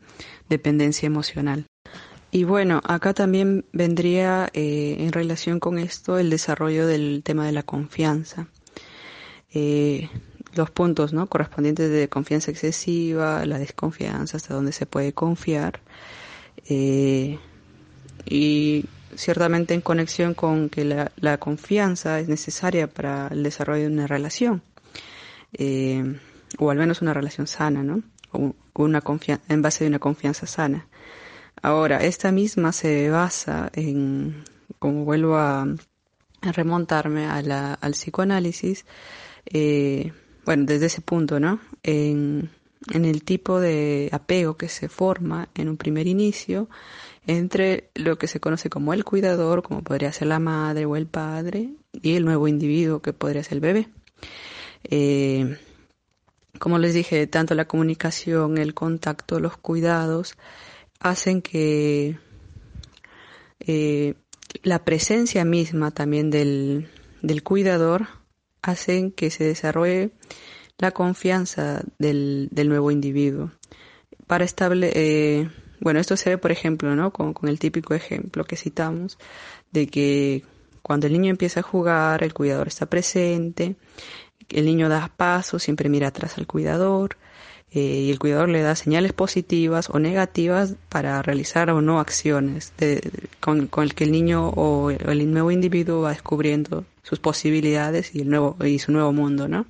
dependencia emocional. Y bueno, acá también vendría eh, en relación con esto el desarrollo del tema de la confianza. Eh, los puntos ¿no? correspondientes de confianza excesiva, la desconfianza, hasta dónde se puede confiar. Eh, y ciertamente en conexión con que la, confianza es necesaria para el desarrollo de una relación, o al menos una relación sana, ¿no? una en base de una confianza sana. Ahora, esta misma se basa en, como vuelvo a, remontarme al psicoanálisis, eh, bueno, desde ese punto, ¿no? En, en el tipo de apego que se forma en un primer inicio entre lo que se conoce como el cuidador, como podría ser la madre o el padre, y el nuevo individuo que podría ser el bebé. Eh, como les dije, tanto la comunicación, el contacto, los cuidados hacen que eh, la presencia misma también del, del cuidador hacen que se desarrolle la confianza del, del nuevo individuo. Para establecer, eh, bueno, esto se ve, por ejemplo, ¿no? Con, con el típico ejemplo que citamos de que cuando el niño empieza a jugar, el cuidador está presente, el niño da pasos, siempre mira atrás al cuidador, eh, y el cuidador le da señales positivas o negativas para realizar o no acciones con, el que el niño o el nuevo individuo va descubriendo sus posibilidades y el nuevo y su nuevo mundo, ¿no?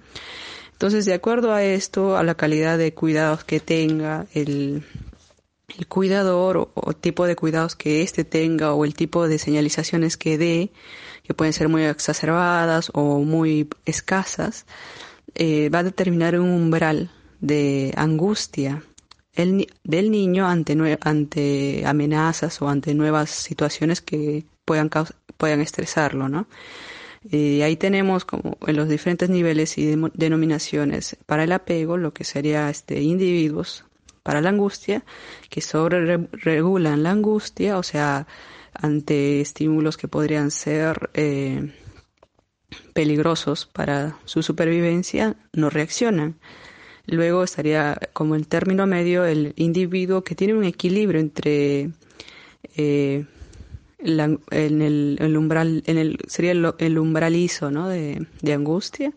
Entonces, de acuerdo a esto, a la calidad de cuidados que tenga el, el cuidador o, tipo de cuidados que éste tenga o el tipo de señalizaciones que dé, que pueden ser muy exacerbadas o muy escasas, eh, va a determinar un umbral de angustia del niño ante, ante amenazas o ante nuevas situaciones que puedan, puedan estresarlo, ¿no? Y ahí tenemos como en los diferentes niveles y denominaciones para el apego, lo que sería este individuos para la angustia, que sobre regulan la angustia, o sea, ante estímulos que podrían ser eh, peligrosos para su supervivencia, no reaccionan. Luego estaría como el término medio el individuo que tiene un equilibrio entre eh, en el, umbral, en el, sería el, el umbralizo ¿no? de, de angustia,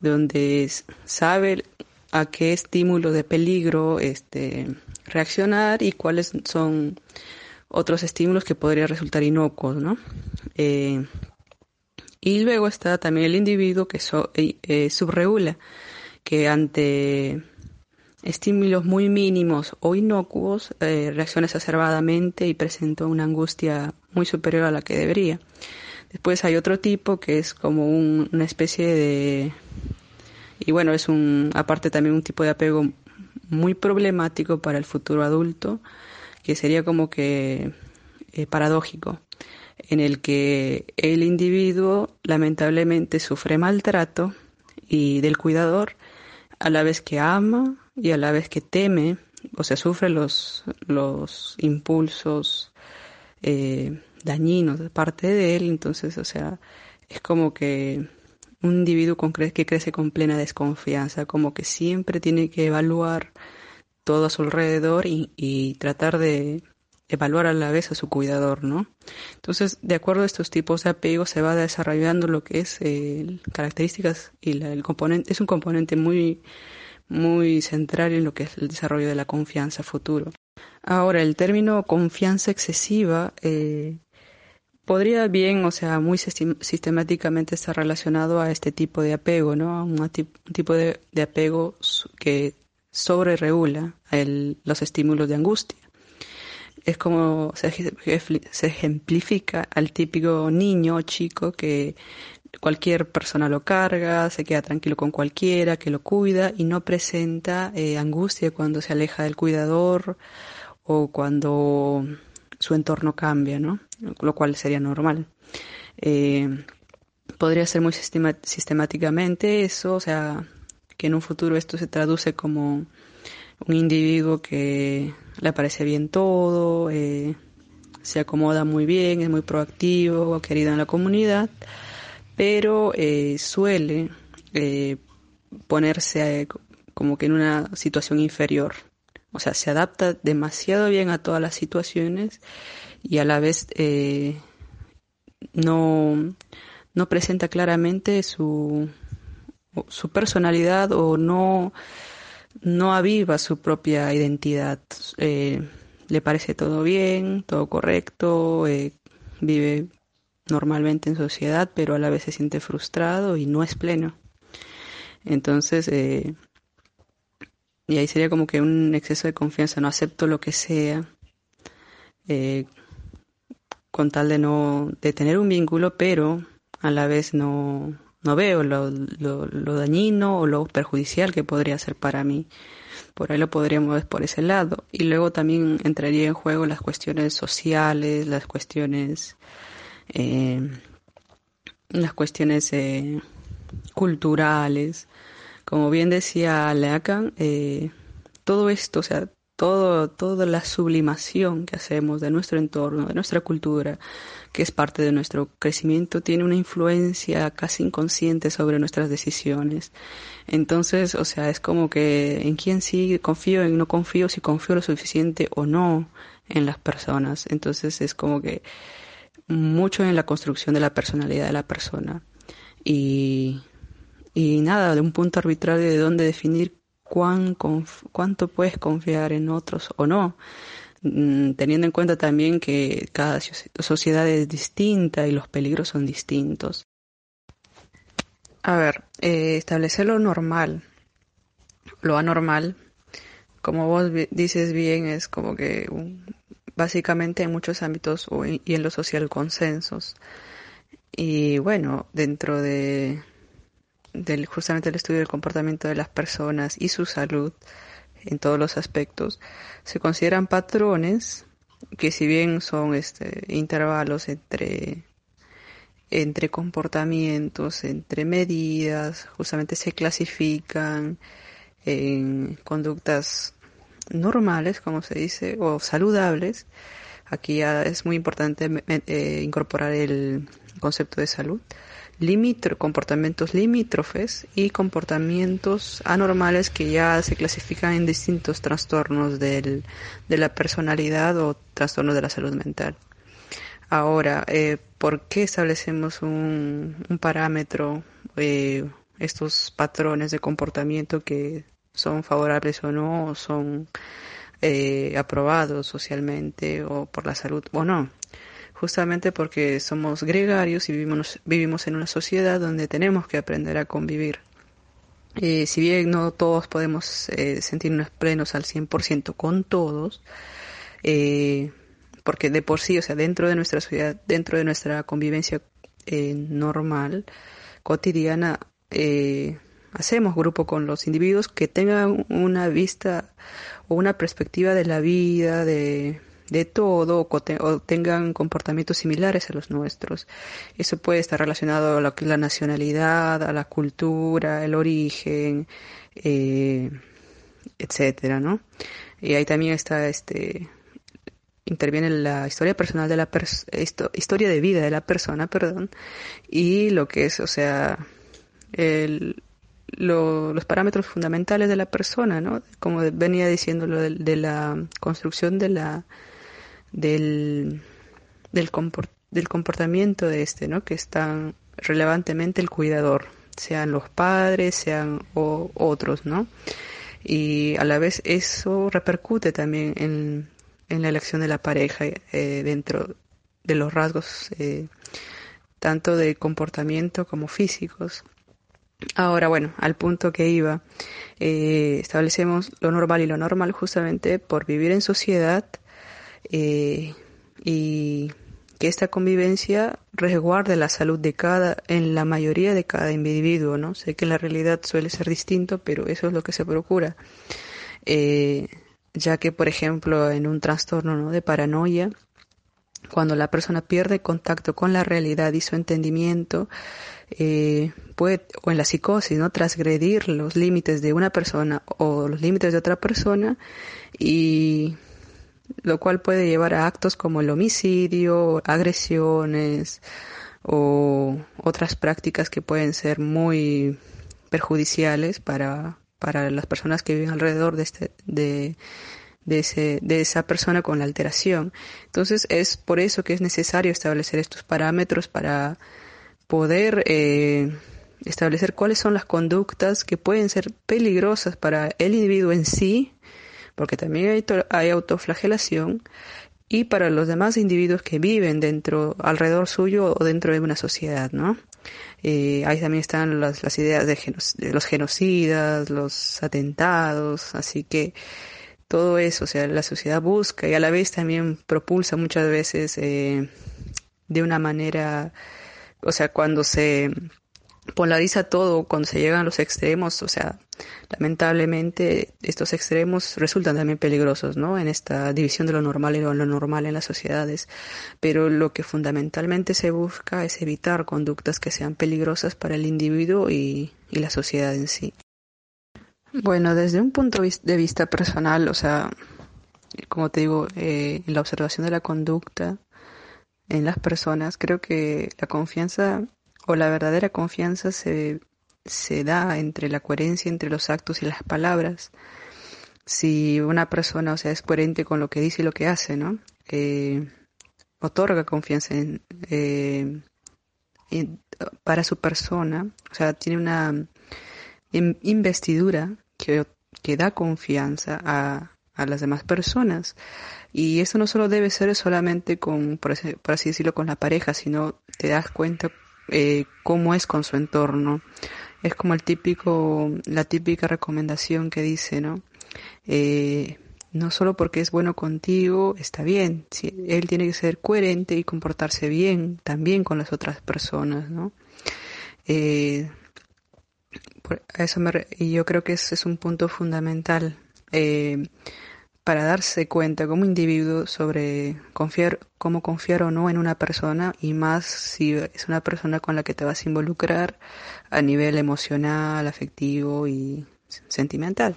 donde sabe a qué estímulo de peligro este, reaccionar y cuáles son otros estímulos que podrían resultar inocuos, ¿no? Eh, y luego está también el individuo que eh, eh, subregula, que ante estímulos muy mínimos o inocuos reacciona exacerbadamente y presenta una angustia muy superior a la que debería. Después hay otro tipo que es como una especie de... Y bueno, es un, aparte también un tipo de apego muy problemático para el futuro adulto, que sería como que eh, paradójico, en el que el individuo lamentablemente sufre maltrato y del cuidador a la vez que ama y a la vez que teme, o sea, sufre los, los impulsos eh, dañinos de parte de él, entonces, o sea, es como que un individuo que crece con plena desconfianza, como que siempre tiene que evaluar todo a su alrededor y, tratar de evaluar a la vez a su cuidador, ¿no? Entonces, de acuerdo a estos tipos de apego, se va desarrollando lo que es eh, características y el componente, es un componente muy, muy central en lo que es el desarrollo de la confianza futuro. Ahora, el término confianza excesiva eh, podría bien, o sea, muy sistemáticamente estar relacionado a este tipo de apego, ¿no? A un, tipo de, apego que sobre regula los estímulos de angustia. Es como se, se ejemplifica al típico niño o chico que cualquier persona lo carga, se queda tranquilo con cualquiera, que lo cuida y no presenta eh, angustia cuando se aleja del cuidador o cuando su entorno cambia, ¿no? Lo cual sería normal. Eh, podría ser muy sistemáticamente eso, o sea, que en un futuro esto se traduce como un individuo que le parece bien todo, eh, se acomoda muy bien, es muy proactivo, querido en la comunidad, pero eh, suele ponerse como que en una situación inferior, o sea, se adapta demasiado bien a todas las situaciones y a la vez eh, no, no presenta claramente su, su personalidad o no, no aviva su propia identidad. Eh, le parece todo bien, todo correcto, eh, vive normalmente en sociedad, pero a la vez se siente frustrado y no es pleno. Entonces, y ahí sería como que un exceso de confianza, no acepto lo que sea, eh, con tal de no, de tener un vínculo, pero a la vez no, no veo lo, lo, dañino o lo perjudicial que podría ser para mí. Por ahí lo podríamos ver por ese lado. Y luego también entraría en juego las cuestiones sociales, las cuestiones, eh, las cuestiones eh, culturales. Como bien decía Lacan, eh, todo esto, o sea, todo, toda la sublimación que hacemos de nuestro entorno, de nuestra cultura, que es parte de nuestro crecimiento, tiene una influencia casi inconsciente sobre nuestras decisiones. Entonces, o sea, es como que en quién sí confío, en no confío, si confío lo suficiente o no en las personas. Entonces es como que mucho en la construcción de la personalidad de la persona. Y, y nada, de un punto arbitrario de dónde definir cuán cuánto puedes confiar en otros o no, teniendo en cuenta también que cada sociedad es distinta y los peligros son distintos. A ver, eh, establecer lo normal, lo anormal, como vos dices bien, es como que básicamente en muchos ámbitos y en lo social consensos. Y bueno, dentro de justamente el estudio del comportamiento de las personas y su salud en todos los aspectos, se consideran patrones que si bien son este, intervalos entre, entre comportamientos, entre medidas, justamente se clasifican en conductas normales, como se dice, o saludables. Aquí ya es muy importante eh, incorporar el concepto de salud comportamientos limítrofes y comportamientos anormales que ya se clasifican en distintos trastornos del, de la personalidad o trastornos de la salud mental. Ahora, eh, ¿por qué establecemos un, un parámetro, eh, estos patrones de comportamiento que son favorables o no, o son eh, aprobados socialmente o por la salud o no? Justamente porque somos gregarios y vivimos, vivimos en una sociedad donde tenemos que aprender a convivir. Eh, si bien no todos podemos eh, sentirnos plenos al 100% con todos, eh, porque de por sí, o sea, dentro de nuestra sociedad, dentro de nuestra convivencia normal, cotidiana, hacemos grupo con los individuos que tengan una vista o una perspectiva de la vida, de, de todo o, tengan comportamientos similares a los nuestros. Eso puede estar relacionado a lo es la nacionalidad, a la cultura, el origen, eh, etcétera, ¿no? Y ahí también está este interviene la historia personal de la historia de vida de la persona, perdón, y lo que es, o sea, el, los parámetros fundamentales de la persona, ¿no? Como venía diciendo lo de la construcción de la del, del, del comportamiento de este, ¿no? Que están relevantemente el cuidador, sean los padres, sean otros, ¿no? Y a la vez eso repercute también en, en la elección de la pareja eh, dentro de los rasgos eh, tanto de comportamiento como físicos. Ahora, bueno, al punto que iba, eh, establecemos lo normal y lo normal justamente por vivir en sociedad eh, y que esta convivencia resguarde la salud de cada, en la mayoría de cada individuo, ¿no? Sé que en la realidad suele ser distinto, pero eso es lo que se procura. Eh, ya que, por ejemplo, en un trastorno ¿no? de paranoia, cuando la persona pierde contacto con la realidad y su entendimiento, eh, puede, o en la psicosis, ¿no? Transgredir los límites de una persona o los límites de otra persona y lo cual puede llevar a actos como el homicidio, agresiones o otras prácticas que pueden ser muy perjudiciales para, para las personas que viven alrededor de, este, de, de, ese, de esa persona con la alteración. Entonces es por eso que es necesario establecer estos parámetros para poder eh, establecer cuáles son las conductas que pueden ser peligrosas para el individuo en sí porque también hay, autoflagelación y para los demás individuos que viven dentro, alrededor suyo o dentro de una sociedad, ¿no? Eh, ahí también están las, ideas de, de, los genocidas, los atentados, así que todo eso, o sea, la sociedad busca y a la vez también propulsa muchas veces eh, de una manera, o sea, cuando se polariza todo, cuando se llegan a los extremos, o sea, lamentablemente estos extremos resultan también peligrosos, ¿no? En esta división de lo normal y lo normal en las sociedades. Pero lo que fundamentalmente se busca es evitar conductas que sean peligrosas para el individuo y, y la sociedad en sí. Bueno, desde un punto de vista personal, o sea, como te digo, eh, la observación de la conducta en las personas, creo que la confianza o la verdadera confianza se, se da entre la coherencia entre los actos y las palabras. Si una persona, o sea, es coherente con lo que dice y lo que hace, ¿no? Eh, otorga confianza en, eh, para su persona, o sea, tiene una investidura que, que da confianza a, a las demás personas. Y eso no solo debe ser solamente con, por así, decirlo, con la pareja, sino te das cuenta eh, cómo es con su entorno. Es como el típico, la típica recomendación que dice, ¿no? Eh, no solo porque es bueno contigo, está bien. él tiene que ser coherente y comportarse bien también con las otras personas, ¿no? Eh, eso me, y yo creo que ese es un punto fundamental eh, para darse cuenta como individuo sobre confiar, cómo confiar o no en una persona y más si es una persona con la que te vas a involucrar a nivel emocional, afectivo y sentimental.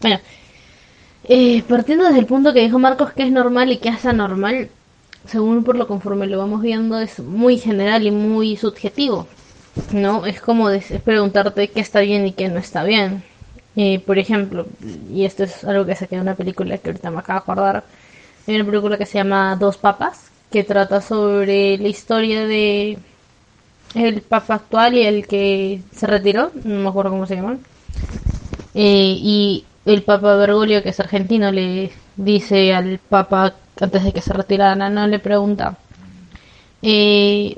Bueno, eh, partiendo desde el punto que dijo Marcos que es normal y que es anormal, según por lo conforme lo vamos viendo, es muy general y muy subjetivo. ¿No? Es como preguntarte qué está bien y qué no está bien. Eh, por ejemplo, y esto es algo que saqué de una película que ahorita me acabo de acordar, hay una película que se llama Dos Papas, que trata sobre la historia de el papa actual y el que se retiró, no me acuerdo cómo se llama. Eh, y el papa Bergoglio, que es argentino, le dice al papa antes de que se retirara, no le pregunta, eh,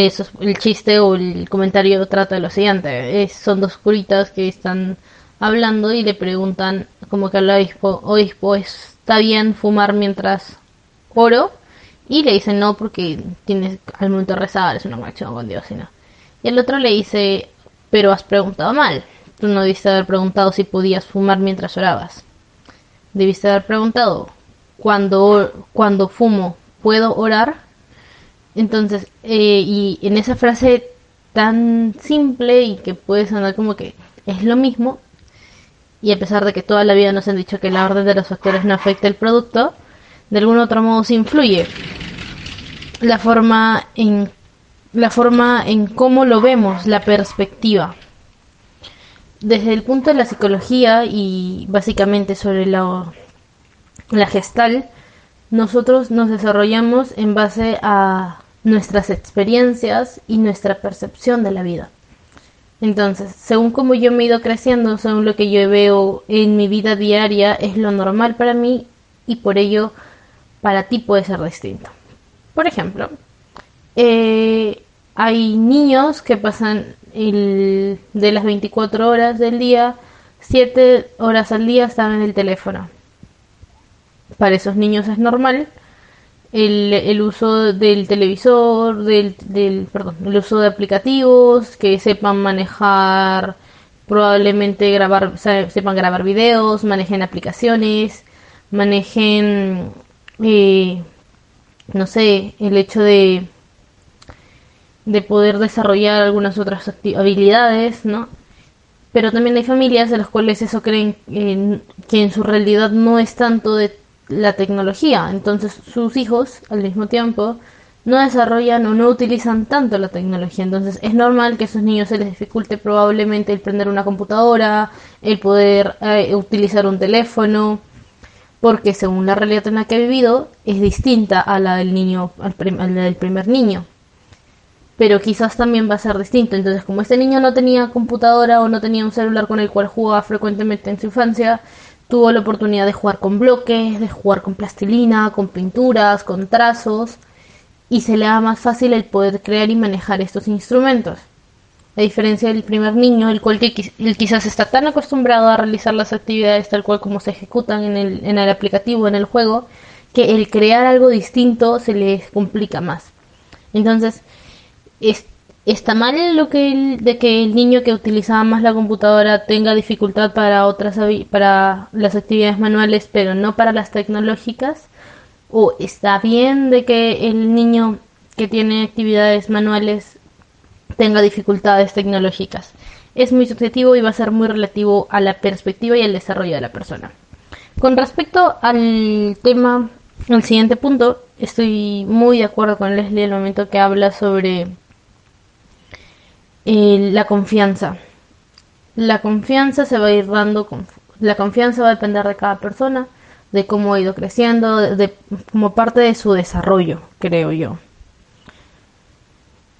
eso, el chiste o el comentario trata de lo siguiente. son dos curitas que están hablando y le preguntan como que al obispo, obispo, ¿está bien fumar mientras oro? Y le dicen no porque tienes al momento de es una marcha con Dios. Y el otro le dice, pero has preguntado mal. Tú no debiste haber preguntado si podías fumar mientras orabas. Debiste haber preguntado, cuando, cuando fumo, ¿puedo orar? Entonces, eh, y en esa frase tan simple y que puede sonar como que es lo mismo, y a pesar de que toda la vida nos han dicho que la orden de los factores no afecta el producto, de algún otro modo se influye la forma en la forma en cómo lo vemos, la perspectiva. Desde el punto de la psicología y básicamente sobre la, la gestal, nosotros nos desarrollamos en base a nuestras experiencias y nuestra percepción de la vida. Entonces, según como yo me he ido creciendo, según lo que yo veo en mi vida diaria, es lo normal para mí y por ello para ti puede ser distinto. Por ejemplo, eh, hay niños que pasan el, de las 24 horas del día, 7 horas al día están en el teléfono. Para esos niños es normal el, uso del televisor, del, del, perdón, el uso de aplicativos, que sepan manejar, probablemente grabar, sepan grabar videos, manejen aplicaciones, manejen, eh, no sé, el hecho de, de poder desarrollar algunas otras habilidades, ¿no? Pero también hay familias en las cuales eso creen que en su realidad no es tanto de la tecnología. Entonces sus hijos al mismo tiempo no desarrollan o no utilizan tanto la tecnología. Entonces es normal que a esos niños se les dificulte probablemente el prender una computadora, el poder eh, utilizar un teléfono, porque según la realidad en la que ha vivido es distinta a la del niño, al del primer niño. Pero quizás también va a ser distinto. Entonces, como este niño no tenía computadora o no tenía un celular con el cual jugaba frecuentemente en su infancia, Tuvo la oportunidad de jugar con bloques, de jugar con plastilina, con pinturas, con trazos. y se le da más fácil el poder crear y manejar estos instrumentos. A diferencia del primer niño, el cual que, quizás está tan acostumbrado a realizar las actividades tal cual como se ejecutan en el, en el aplicativo, en el juego, que el crear algo distinto se le complica más. Entonces, está mal lo que de que el niño que utilizaba más la computadora tenga dificultad para otras para las actividades manuales, pero no para las tecnológicas. O está bien de que el niño que tiene actividades manuales tenga dificultades tecnológicas. Es muy subjetivo y va a ser muy relativo a la perspectiva y al desarrollo de la persona. Con respecto al tema, el siguiente punto, estoy muy de acuerdo con Leslie el momento que habla sobre la confianza. La confianza se va a ir dando, la confianza va a depender de cada persona, de cómo ha ido creciendo, de como parte de su desarrollo, creo yo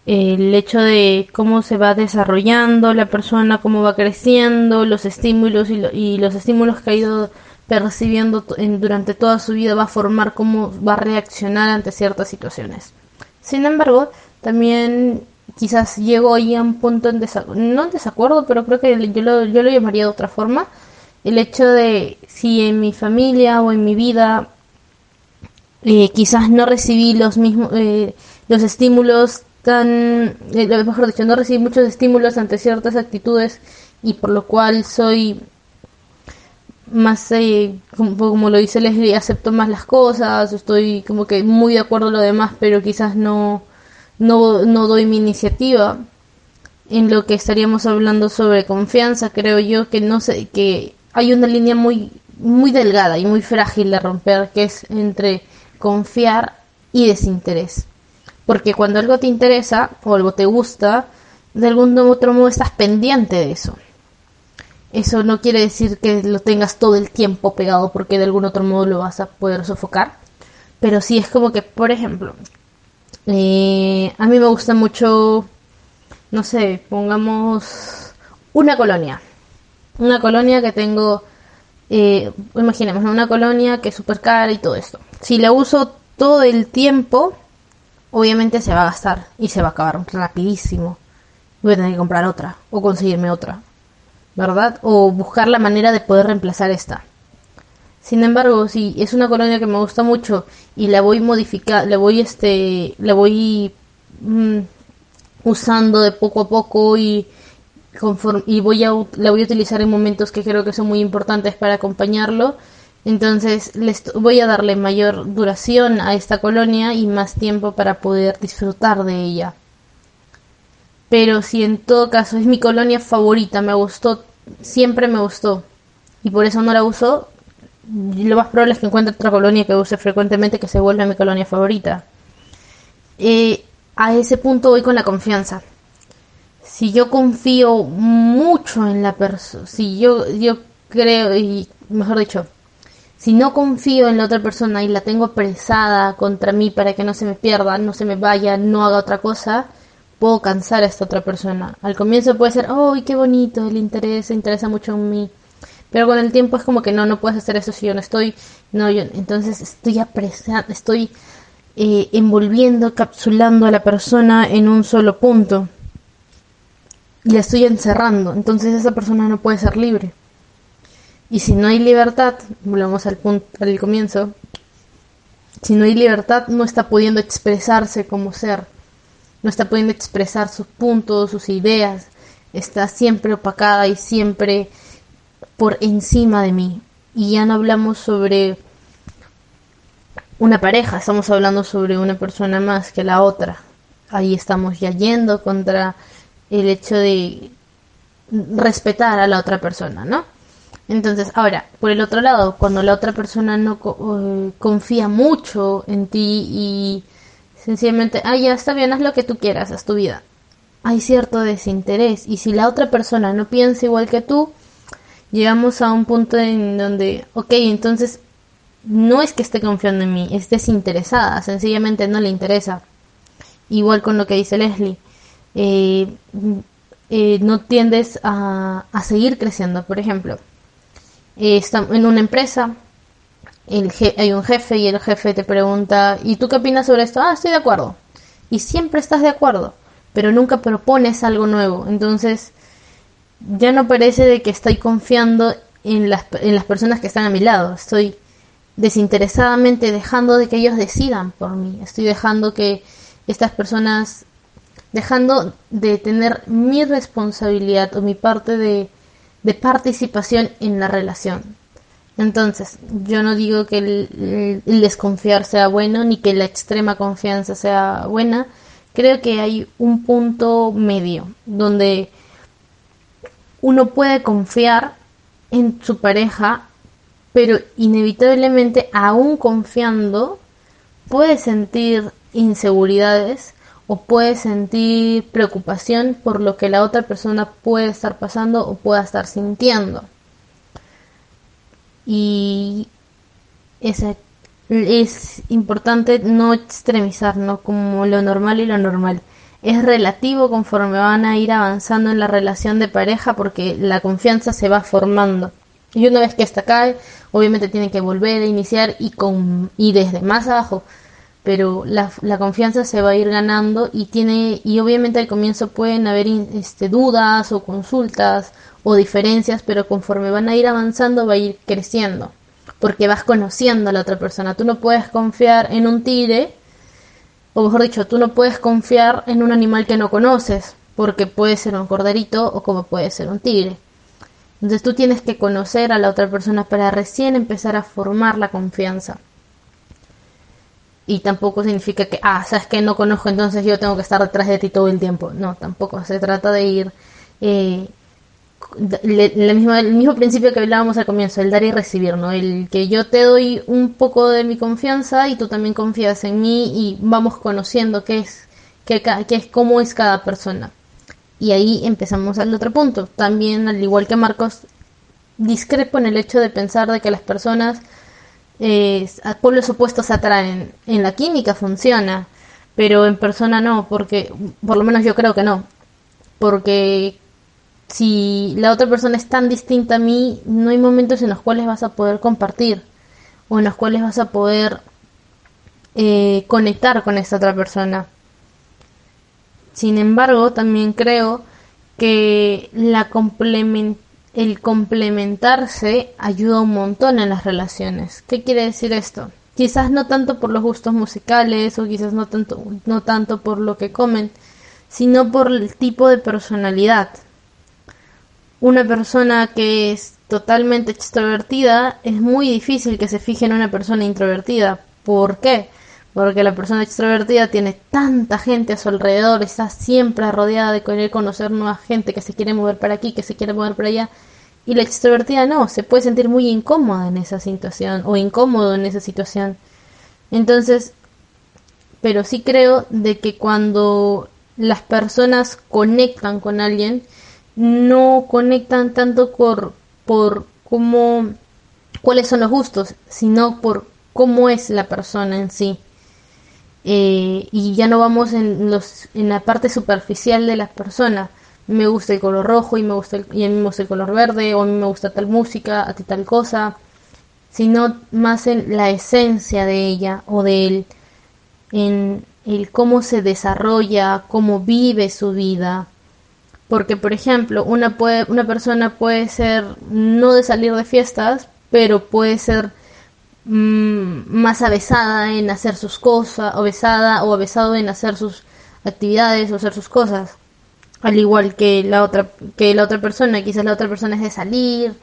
el hecho de cómo se va desarrollando la persona, cómo va creciendo, los estímulos y, los estímulos que ha ido percibiendo durante toda su vida va a formar cómo va a reaccionar ante ciertas situaciones. Sin embargo, también quizás llego ahí a un punto en desacuerdo, no en desacuerdo, pero creo que yo lo, yo lo llamaría de otra forma. El hecho de si en mi familia o en mi vida eh, quizás no recibí los mismos eh, los estímulos tan, eh, mejor dicho, no recibí muchos estímulos ante ciertas actitudes y por lo cual soy más, eh, como, lo dice Leslie, acepto más las cosas, estoy como que muy de acuerdo a lo demás, pero quizás no, no, no doy mi iniciativa. En lo que estaríamos hablando sobre confianza, creo yo que no sé, que hay una línea muy, muy delgada y muy frágil de romper, que es entre confiar y desinterés. Porque cuando algo te interesa o algo te gusta, de algún otro modo estás pendiente de eso. Eso no quiere decir que lo tengas todo el tiempo pegado porque de algún otro modo lo vas a poder sofocar. Pero sí es como que, por ejemplo, eh, a mí me gusta mucho, no sé, pongamos una colonia. Una colonia que tengo, eh, imaginemos, una colonia que es súper cara y todo esto. Si la uso todo el tiempo, obviamente se va a gastar y se va a acabar rapidísimo. Voy a tener que comprar otra o conseguirme otra, ¿verdad? O buscar la manera de poder reemplazar esta. Sin embargo, si es una colonia que me gusta mucho y la voy modificar, la voy este, la voy mm, usando de poco a poco y y voy a la voy a utilizar en momentos que creo que son muy importantes para acompañarlo, entonces les voy a darle mayor duración a esta colonia y más tiempo para poder disfrutar de ella. Pero si en todo caso es mi colonia favorita, me gustó, siempre me gustó, y por eso no la uso, lo más probable es que encuentre otra colonia que use frecuentemente que se vuelva mi colonia favorita. Eh, a ese punto voy con la confianza. Si yo confío mucho en la persona, si yo, yo creo, y mejor dicho, si no confío en la otra persona y la tengo presada contra mí para que no se me pierda, no se me vaya, no haga otra cosa, puedo cansar a esta otra persona. Al comienzo puede ser, ¡ay, qué bonito! Le interesa, interesa mucho en mí. Pero con el tiempo es como que no, no puedes hacer eso si yo no estoy. No, yo, entonces estoy apresando, estoy eh, envolviendo, capsulando a la persona en un solo punto. Y la estoy encerrando. Entonces esa persona no puede ser libre. Y si no hay libertad, volvemos al punto, al comienzo, si no hay libertad, no está pudiendo expresarse como ser, no está pudiendo expresar sus puntos, sus ideas, está siempre opacada y siempre por encima de mí. Y ya no hablamos sobre una pareja, estamos hablando sobre una persona más que la otra. Ahí estamos ya yendo contra el hecho de respetar a la otra persona, ¿no? Entonces, ahora, por el otro lado, cuando la otra persona no eh, confía mucho en ti y sencillamente, ah, ya está bien, haz lo que tú quieras, haz tu vida. Hay cierto desinterés y si la otra persona no piensa igual que tú, llegamos a un punto en donde, ok, entonces no es que esté confiando en mí, es desinteresada, sencillamente no le interesa. Igual con lo que dice Leslie. Eh, eh, no tiendes a, a seguir creciendo, por ejemplo eh, está en una empresa, el hay un jefe y el jefe te pregunta, ¿y tú qué opinas sobre esto? Ah, estoy de acuerdo. y siempre estás de acuerdo, pero nunca propones algo nuevo. Entonces, ya no parece de que estoy confiando en las, en las personas que están a mi lado. Estoy desinteresadamente dejando de que ellos decidan por mí. Estoy dejando que estas personas, dejando de tener mi responsabilidad o mi parte de, de participación en la relación. Entonces, yo no digo que el, el, desconfiar sea bueno ni que la extrema confianza sea buena. Creo que hay un punto medio donde uno puede confiar en su pareja, pero inevitablemente aún confiando puede sentir inseguridades o puede sentir preocupación por lo que la otra persona puede estar pasando o pueda estar sintiendo. Y es, es importante no extremizar, ¿no? Como lo normal y lo normal es relativo conforme van a ir avanzando en la relación de pareja porque la confianza se va formando. Y una vez que esta cae, obviamente tiene que volver a iniciar y, con, y desde más abajo. Pero la, la, confianza se va a ir ganando y tiene y obviamente al comienzo pueden haber este, dudas o consultas o diferencias, pero conforme van a ir avanzando va a ir creciendo porque vas conociendo a la otra persona. Tú no puedes confiar en un tigre o mejor dicho, tú no puedes confiar en un animal que no conoces, porque puede ser un corderito o como puede ser un tigre. Entonces tú tienes que conocer a la otra persona para recién empezar a formar la confianza. Y tampoco significa que, ah, sabes que no conozco, entonces yo tengo que estar detrás de ti todo el tiempo. No, tampoco. Se trata de ir eh, el mismo principio que hablábamos al comienzo, el dar y recibir, ¿no? El que yo te doy un poco de mi confianza y tú también confías en mí y vamos conociendo qué es, qué, qué es cómo es cada persona. Y ahí empezamos al otro punto. También, al igual que Marcos, discrepo en el hecho de pensar de que las personas eh, por los opuestos se atraen. En la química funciona, pero en persona no, porque por lo menos yo creo que no. Porque si la otra persona es tan distinta a mí, no hay momentos en los cuales vas a poder compartir o en los cuales vas a poder eh, conectar con esa otra persona. Sin embargo, también creo que la el complementarse ayuda un montón en las relaciones. ¿Qué quiere decir esto? Quizás no tanto por los gustos musicales o quizás no tanto, no tanto por lo que comen, sino por el tipo de personalidad una persona que es totalmente extrovertida, es muy difícil que se fije en una persona introvertida. ¿Por qué? Porque la persona extrovertida tiene tanta gente a su alrededor, está siempre rodeada de querer conocer nueva gente que se quiere mover para aquí, que se quiere mover para allá. Y la extrovertida no, se puede sentir muy incómoda en esa situación o incómodo en esa situación. Entonces, pero sí creo de que cuando las personas conectan con alguien, no conectan tanto por, por cómo, cuáles son los gustos, sino por cómo es la persona en sí. Eh, y ya no vamos en, los, en la parte superficial de la persona. Me gusta el color rojo y, me gusta y a mí me gusta el color verde, o a mí me gusta tal música, a ti tal cosa, sino más en la esencia de ella o de él, en el cómo se desarrolla, cómo vive su vida, porque, por ejemplo, una, puede, una persona puede ser no de salir de fiestas, pero puede ser mm, más avesada en hacer sus cosas, avesada o avesado en hacer sus actividades o hacer sus cosas. Al igual que la otra, que la otra persona, quizás la otra persona es de salir,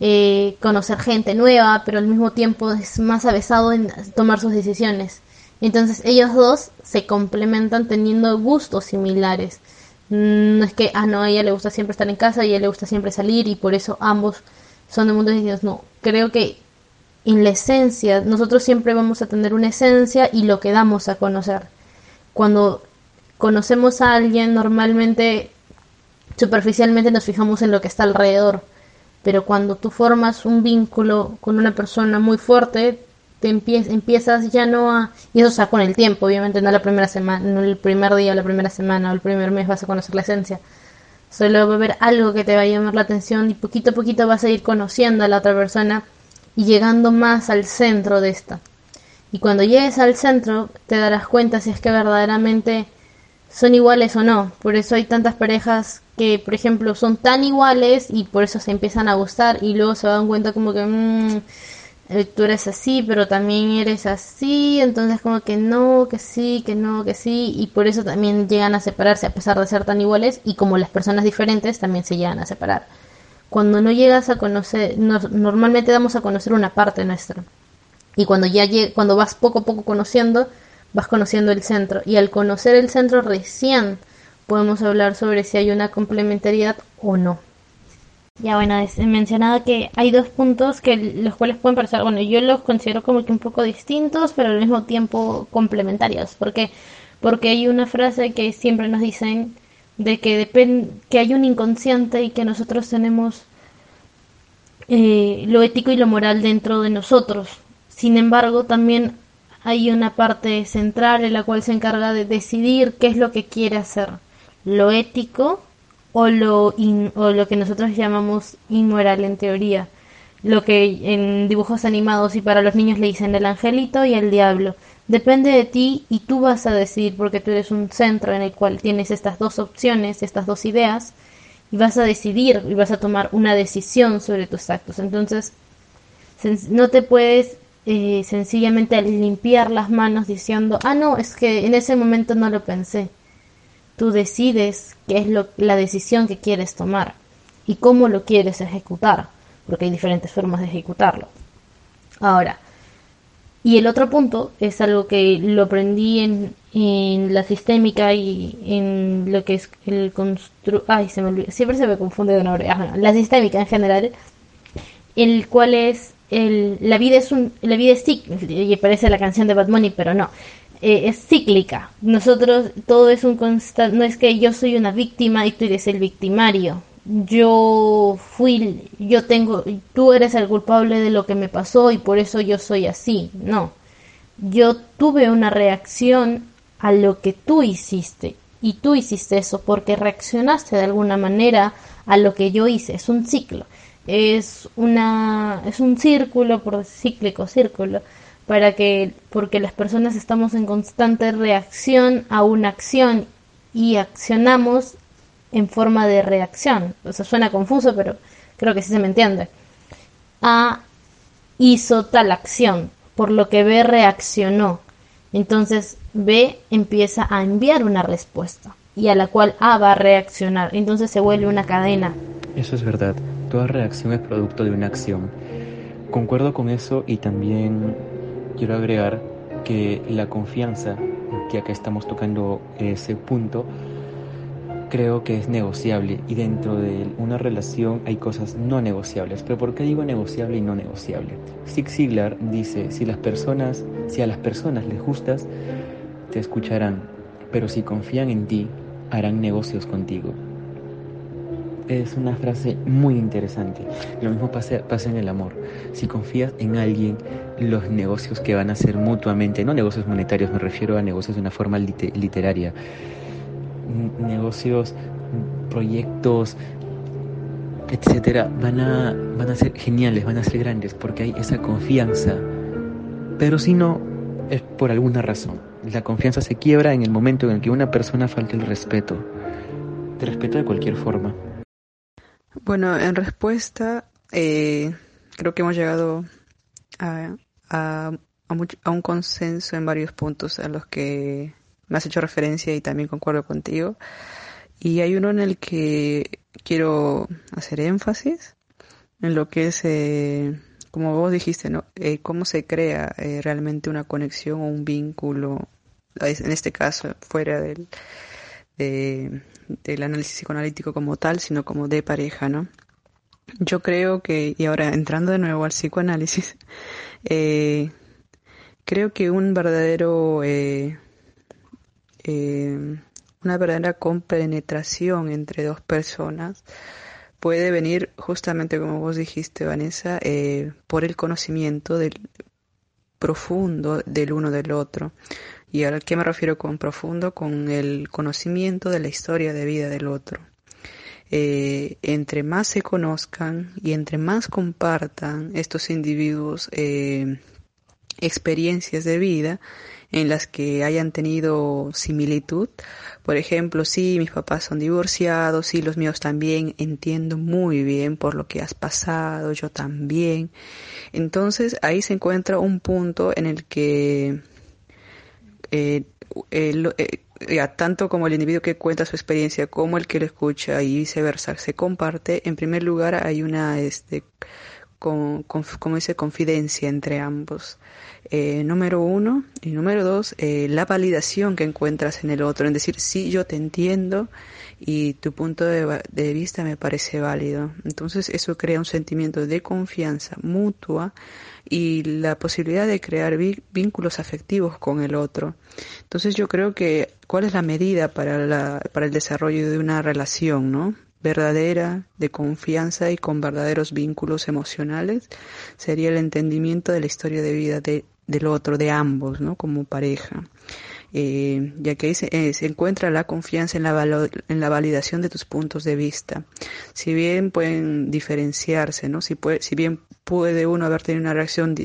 eh, conocer gente nueva, pero al mismo tiempo es más avesado en tomar sus decisiones. Entonces ellos dos se complementan teniendo gustos similares. No es que, ah, no, a ella le gusta siempre estar en casa y a ella le gusta siempre salir y por eso ambos son de mundos distintos. No, creo que en la esencia, nosotros siempre vamos a tener una esencia y lo que damos a conocer. Cuando conocemos a alguien, normalmente, superficialmente nos fijamos en lo que está alrededor. Pero cuando tú formas un vínculo con una persona muy fuerte, empiezas ya no a... Y eso está con el tiempo, obviamente no la primera semana, no el primer día o la primera semana o el primer mes vas a conocer la esencia. Solo va a haber algo que te va a llamar la atención y poquito a poquito vas a ir conociendo a la otra persona y llegando más al centro de esta. Y cuando llegues al centro te darás cuenta si es que verdaderamente son iguales o no. Por eso hay tantas parejas que, por ejemplo, son tan iguales y por eso se empiezan a gustar y luego se dan cuenta como que mmm, tú eres así, pero también eres así, entonces como que no, que sí, que no, que sí, y por eso también llegan a separarse a pesar de ser tan iguales y como las personas diferentes también se llegan a separar. Cuando no llegas a conocer, normalmente damos a conocer una parte nuestra. Y cuando ya cuando vas poco a poco conociendo, vas conociendo el centro. Y al conocer el centro recién podemos hablar sobre si hay una complementariedad o no. Ya bueno, he mencionado que hay dos puntos que los cuales pueden parecer, bueno, yo los considero como que un poco distintos, pero al mismo tiempo complementarios, porque porque hay una frase que siempre nos dicen de que depende que hay un inconsciente y que nosotros tenemos eh, lo ético y lo moral dentro de nosotros. Sin embargo, también hay una parte central en la cual se encarga de decidir qué es lo que quiere hacer, lo ético o lo, o lo que nosotros llamamos inmoral en teoría, lo que en dibujos animados y para los niños le dicen el angelito y el diablo. Depende de ti y tú vas a decidir porque tú eres un centro en el cual tienes estas dos opciones, estas dos ideas y vas a decidir y vas a tomar una decisión sobre tus actos. Entonces, no te puedes eh, sencillamente limpiar las manos diciendo, ah, no, es que en ese momento no lo pensé. Tú decides qué es lo, la decisión que quieres tomar y cómo lo quieres ejecutar, porque hay diferentes formas de ejecutarlo. Ahora, y el otro punto es algo que lo aprendí en, en la sistémica y en lo que es el constru... Ay, se me olvidó. Siempre se me confunde de nombre. la sistémica en general, el cual es el, la vida es un, la vida es y parece la canción de Bad Bunny, pero no. Eh, es cíclica. Nosotros, todo es un constante, no es que yo soy una víctima y tú eres el victimario. Yo fui, yo tengo, tú eres el culpable de lo que me pasó y por eso yo soy así. No. Yo tuve una reacción a lo que tú hiciste y tú hiciste eso porque reaccionaste de alguna manera a lo que yo hice. Es un ciclo. Es una es un círculo por cíclico círculo para que, porque las personas estamos en constante reacción a una acción y accionamos en forma de reacción. O sea, suena confuso, pero creo que sí se me entiende. A hizo tal acción, por lo que B reaccionó. Entonces B empieza a enviar una respuesta y a la cual A va a reaccionar. Entonces se vuelve una cadena. Eso es verdad. Toda reacción es producto de una acción. Concuerdo con eso y también quiero agregar que la confianza, que acá estamos tocando ese punto, creo que es negociable y dentro de una relación hay cosas no negociables. Pero ¿por qué digo negociable y no negociable? Zig Ziglar dice, si las personas, si a las personas les gustas, te escucharán, pero si confían en ti, harán negocios contigo es una frase muy interesante. Lo mismo pasa, en el amor. Si confías en alguien, los negocios que van a hacer mutuamente, no negocios monetarios, me refiero a negocios de una forma literaria, negocios, proyectos, etcétera, van a, van a ser geniales, van a ser grandes, porque hay esa confianza. Pero si no, es por alguna razón. La confianza se quiebra en el momento en el que una persona falta el respeto. Te respeto de cualquier forma. Bueno, en respuesta, eh, creo que hemos llegado a, a, a, un consenso en varios puntos a los que me has hecho referencia y también concuerdo contigo. Y hay uno en el que quiero hacer énfasis, en lo que es, eh, como vos dijiste, ¿no? Eh, cómo se crea eh, realmente una conexión o un vínculo, en este caso, fuera del, de, del análisis psicoanalítico como tal, sino como de pareja, ¿no? Yo creo que, y ahora entrando de nuevo al psicoanálisis, *laughs* eh, creo que un verdadero, eh, eh, una verdadera compenetración entre dos personas puede venir justamente como vos dijiste, Vanessa, por el conocimiento del profundo del uno del otro. ¿Y a qué me refiero con profundo? Con el conocimiento de la historia de vida del otro. Eh, entre más se conozcan y entre más compartan estos individuos eh, experiencias de vida en las que hayan tenido similitud. Por ejemplo, sí, mis papás son divorciados, sí, los míos también, entiendo muy bien por lo que has pasado, yo también. Entonces ahí se encuentra un punto en el que eh, eh, tanto como el individuo que cuenta su experiencia como el que lo escucha y viceversa se comparte, en primer lugar hay una este, con, como dice, confidencia entre ambos. Eh, número uno. Y número dos, eh, la validación que encuentras en el otro. En decir, sí, yo te entiendo y tu punto de, vista me parece válido. Entonces eso crea un sentimiento de confianza mutua y la posibilidad de crear vínculos afectivos con el otro. Entonces yo creo que cuál es la medida para, la, para el desarrollo de una relación, ¿no? verdadera, de confianza y con verdaderos vínculos emocionales, sería el entendimiento de la historia de vida de, del otro, de ambos, ¿no? Como pareja. Eh, ya que ahí se, eh, se, encuentra la confianza en la, en la validación de tus puntos de vista. Si bien pueden diferenciarse, ¿no? Si, puede, si bien puede uno haber tenido una reacción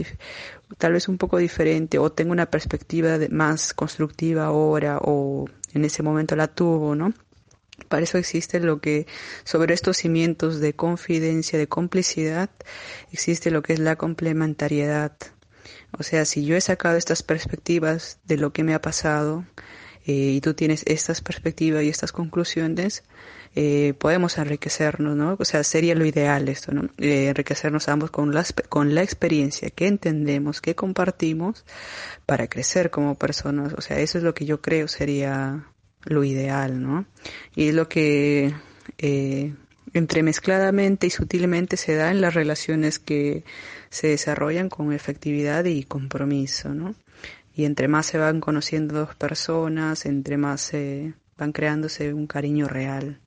tal vez un poco diferente o tenga una perspectiva más constructiva ahora o en ese momento la tuvo, ¿no? Para eso existe lo que, sobre estos cimientos de confidencia, de complicidad, existe lo que es la complementariedad. O sea, si yo he sacado estas perspectivas de lo que me ha pasado eh, y tú tienes estas perspectivas y estas conclusiones, eh, podemos enriquecernos, ¿no? O sea, sería lo ideal esto, ¿no? Eh, enriquecernos ambos con, las, con la experiencia que entendemos, que compartimos para crecer como personas. O sea, eso es lo que yo creo sería lo ideal, ¿no? Y es lo que entremezcladamente y sutilmente se da en las relaciones que se desarrollan con efectividad y compromiso, ¿no? Y entre más se van conociendo dos personas, entre más se van creándose un cariño real.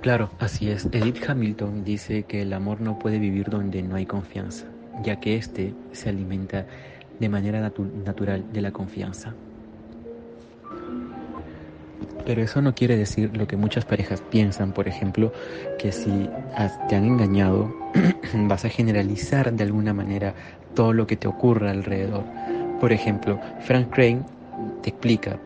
Claro, así es. Edith Hamilton dice que el amor no puede vivir donde no hay confianza, ya que éste se alimenta de manera natural de la confianza. Pero eso no quiere decir lo que muchas parejas piensan, por ejemplo, que si te han engañado, *clears throat* vas a generalizar de alguna manera todo lo que te ocurra alrededor. Por ejemplo, Frank Crane te explica,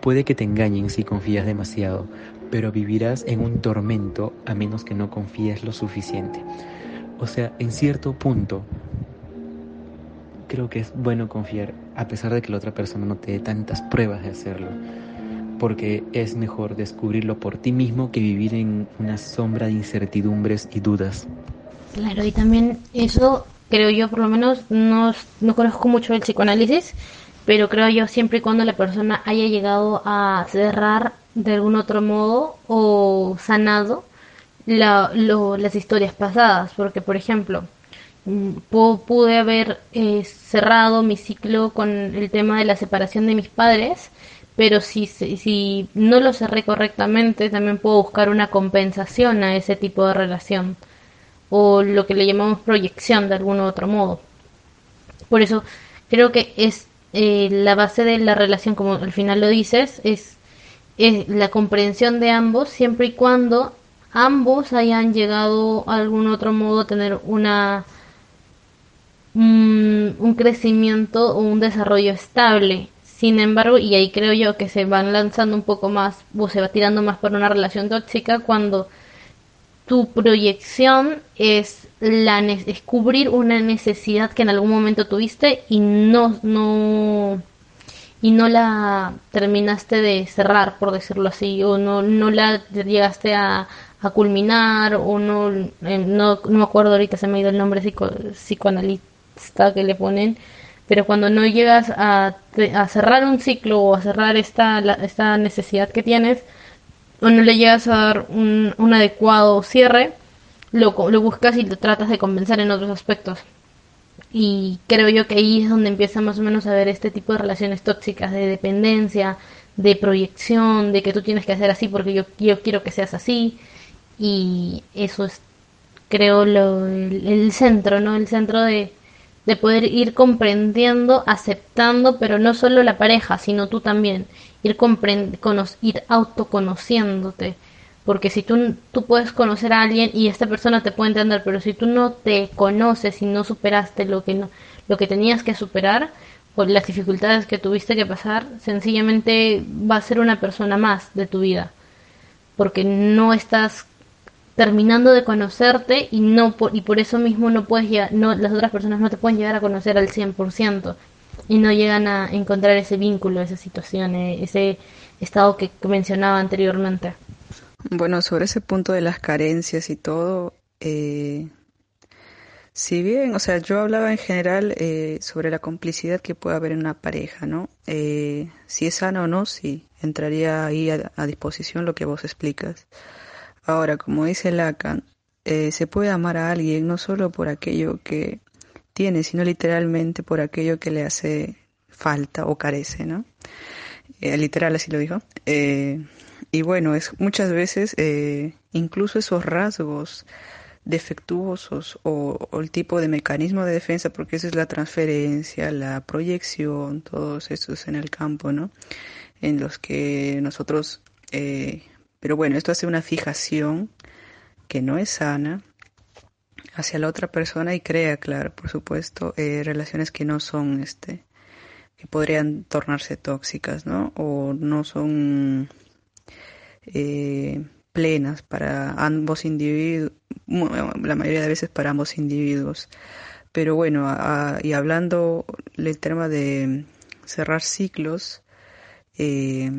puede que te engañen si confías demasiado, pero vivirás en un tormento a menos que no confíes lo suficiente. O sea, en cierto punto, creo que es bueno confiar, a pesar de que la otra persona no te dé tantas pruebas de hacerlo porque es mejor descubrirlo por ti mismo que vivir en una sombra de incertidumbres y dudas. Claro, y también eso creo yo, por lo menos no, no conozco mucho el psicoanálisis, pero creo yo siempre y cuando la persona haya llegado a cerrar de algún otro modo o sanado la, las historias pasadas, porque por ejemplo, mm, pude haber eh, cerrado mi ciclo con el tema de la separación de mis padres, pero si, si no lo cerré correctamente, también puedo buscar una compensación a ese tipo de relación o lo que le llamamos proyección de algún otro modo. Por eso creo que es eh, la base de la relación, como al final lo dices, es, es la comprensión de ambos siempre y cuando ambos hayan llegado a algún otro modo a tener una un crecimiento o un desarrollo estable sin embargo, y ahí creo yo que se van lanzando un poco más o se va tirando más por una relación tóxica cuando tu proyección es la descubrir una necesidad que en algún momento tuviste y no no y no la terminaste de cerrar por decirlo así o no no la llegaste a, culminar o no, eh, no no me acuerdo ahorita se me ha ido el nombre psico, psicoanalista que le ponen pero cuando no llegas a, a cerrar un ciclo o a cerrar esta, esta necesidad que tienes, o no le llegas a dar un, un adecuado cierre, lo, lo buscas y lo tratas de compensar en otros aspectos. Y creo yo que ahí es donde empieza más o menos a ver este tipo de relaciones tóxicas, de dependencia, de proyección, de que tú tienes que hacer así porque yo, yo quiero que seas así. Y eso es, creo, lo, el centro, ¿no? El centro de, de poder ir comprendiendo, aceptando, pero no solo la pareja, sino tú también, ir, ir autoconociéndote, Porque si tú, tú puedes conocer a alguien y esta persona te puede entender, pero si tú no te conoces y no superaste lo que, no, lo que tenías que superar, o las dificultades que tuviste que pasar, sencillamente va a ser una persona más de tu vida. Porque no estás terminando de conocerte y no por, y por eso mismo no puedes llegar, no, las otras personas no te pueden llegar a conocer al 100% y no llegan a encontrar ese vínculo, esa situación, eh, ese estado que mencionaba anteriormente. Bueno, sobre ese punto de las carencias y todo, eh, si bien, o sea, yo hablaba en general eh, sobre la complicidad que puede haber en una pareja, ¿no? si es sana o no, sí, entraría ahí a disposición lo que vos explicas. Ahora, como dice Lacan, eh, se puede amar a alguien no solo por aquello que tiene, sino literalmente por aquello que le hace falta o carece, ¿no? Eh, literal así lo dijo. Eh, y bueno, es muchas veces incluso esos rasgos defectuosos o, el tipo de mecanismo de defensa, porque esa es la transferencia, la proyección, todos esos en el campo, ¿no? En los que nosotros pero bueno, esto hace una fijación que no es sana hacia la otra persona y crea, claro, por supuesto, eh, relaciones que no son, este, que podrían tornarse tóxicas, ¿no? O no son eh, plenas para ambos individuos, la mayoría de veces para ambos individuos. Pero bueno, y hablando del tema de cerrar ciclos, eh,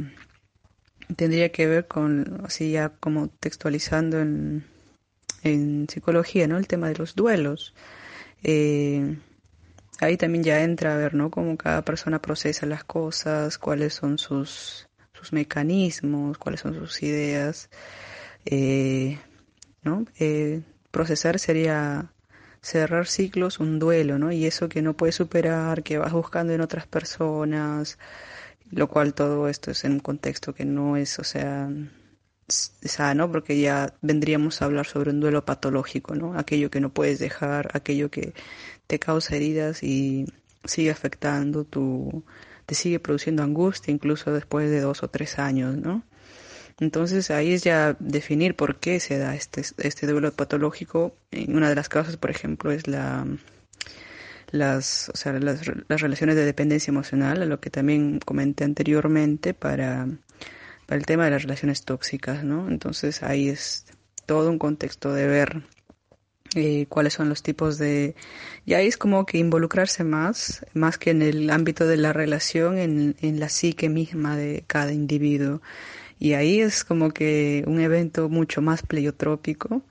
tendría que ver con, así ya como textualizando en, en psicología, ¿no? El tema de los duelos. Eh, ahí también ya entra a ver, ¿no? Cómo cada persona procesa las cosas, cuáles son sus, sus mecanismos, cuáles son sus ideas, eh, ¿no? Eh, procesar sería cerrar ciclos, un duelo, ¿no? Y eso que no puedes superar, que vas buscando en otras personas, lo cual todo esto es en un contexto que no es, o sea, sano, porque ya vendríamos a hablar sobre un duelo patológico, ¿no? Aquello que no puedes dejar, aquello que te causa heridas y sigue afectando tu, te sigue produciendo angustia incluso después de dos o tres años, ¿no? Entonces ahí es ya definir por qué se da este, este duelo patológico. Una de las causas, por ejemplo, es la las, o sea, las, las relaciones de dependencia emocional, a lo que también comenté anteriormente para, para el tema de las relaciones tóxicas, ¿no? Entonces ahí es todo un contexto de ver eh, cuáles son los tipos de... Y ahí es como que involucrarse más, más que en el ámbito de la relación, en, en la psique misma de cada individuo. Y ahí es como que un evento mucho más pleiotrópico,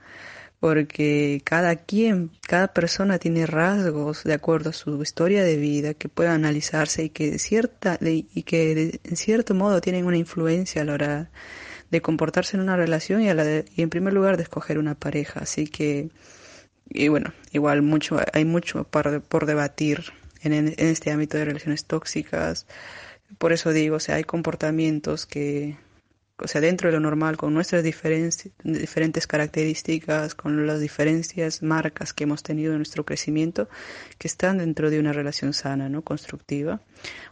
porque cada quien, cada persona tiene rasgos de acuerdo a su historia de vida que puede analizarse y que cierta y que en cierto modo tienen una influencia a la hora de comportarse en una relación y, a la y en primer lugar de escoger una pareja. Así que y bueno, igual mucho hay mucho por, por debatir en, en este ámbito de relaciones tóxicas. Por eso digo, o sea, hay comportamientos que o sea, dentro de lo normal, con nuestras diferentes características, con las diferencias, marcas que hemos tenido en nuestro crecimiento, que están dentro de una relación sana, ¿no? Constructiva.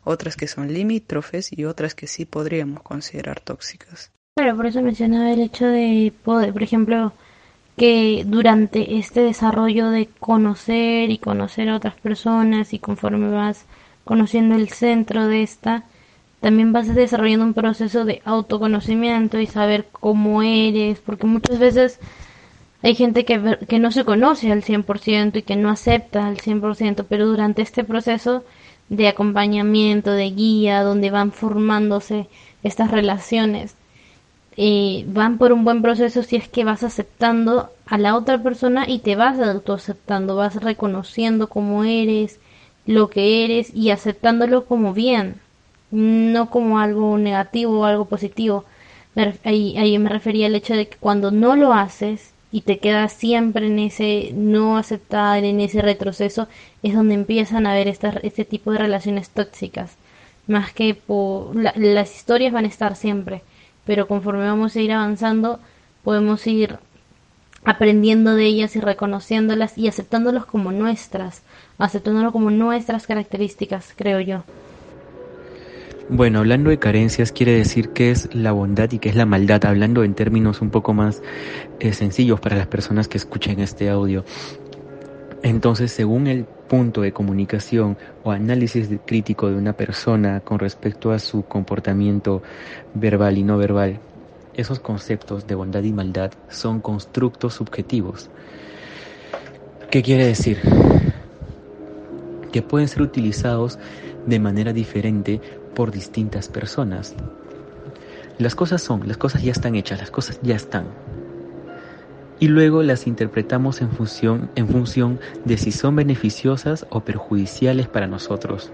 Otras que son limítrofes y otras que sí podríamos considerar tóxicas. Claro, por eso mencionaba el hecho de poder, por ejemplo, que durante este desarrollo de conocer y conocer a otras personas y conforme vas conociendo el centro de esta, también vas desarrollando un proceso de autoconocimiento y saber cómo eres, porque muchas veces hay gente que, que no se conoce al 100% y que no acepta al 100%, pero durante este proceso de acompañamiento, de guía, donde van formándose estas relaciones, eh, van por un buen proceso si es que vas aceptando a la otra persona y te vas autoaceptando, vas reconociendo cómo eres, lo que eres y aceptándolo como bien no como algo negativo o algo positivo. ahí, me refería al hecho de que cuando no lo haces y te quedas siempre en ese no aceptar, en ese retroceso, es donde empiezan a haber este tipo de relaciones tóxicas. Más que por, las historias van a estar siempre, pero conforme vamos a ir avanzando, podemos ir aprendiendo de ellas y reconociéndolas y aceptándolas como nuestras, aceptándolo como nuestras características, creo yo. Bueno, hablando de carencias quiere decir qué es la bondad y qué es la maldad, hablando en términos un poco más eh, sencillos para las personas que escuchen este audio. Entonces, según el punto de comunicación o análisis crítico de una persona con respecto a su comportamiento verbal y no verbal, esos conceptos de bondad y maldad son constructos subjetivos. ¿Qué quiere decir? Que pueden ser utilizados de manera diferente por distintas personas. Las cosas son, las cosas ya están hechas, las cosas ya están y luego las interpretamos en función, en función de si son beneficiosas o perjudiciales para nosotros,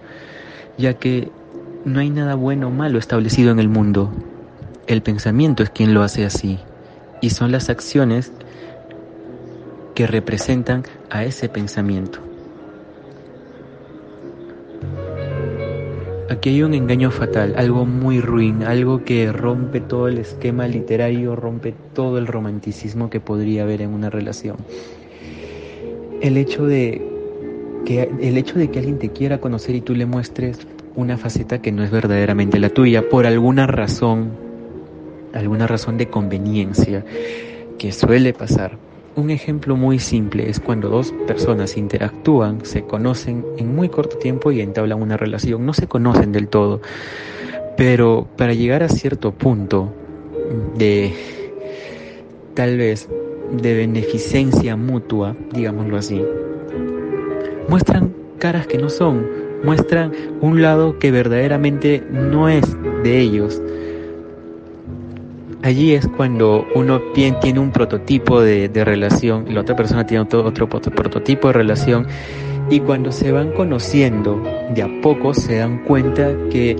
ya que no hay nada bueno o malo establecido en el mundo. El pensamiento es quien lo hace así, y son las acciones que representan a ese pensamiento. Aquí hay un engaño fatal, algo muy ruin, algo que rompe todo el esquema literario, rompe todo el romanticismo que podría haber en una relación. El hecho de que el hecho de que alguien te quiera conocer y tú le muestres una faceta que no es verdaderamente la tuya por alguna razón, alguna razón de conveniencia que suele pasar un ejemplo muy simple es cuando dos personas interactúan, se conocen en muy corto tiempo y entablan una relación. No se conocen del todo, pero para llegar a cierto punto de tal vez de beneficencia mutua, digámoslo así, muestran caras que no son, muestran un lado que verdaderamente no es de ellos allí es cuando uno tiene un prototipo de, relación y la otra persona tiene otro, otro prototipo de relación y cuando se van conociendo de a poco se dan cuenta que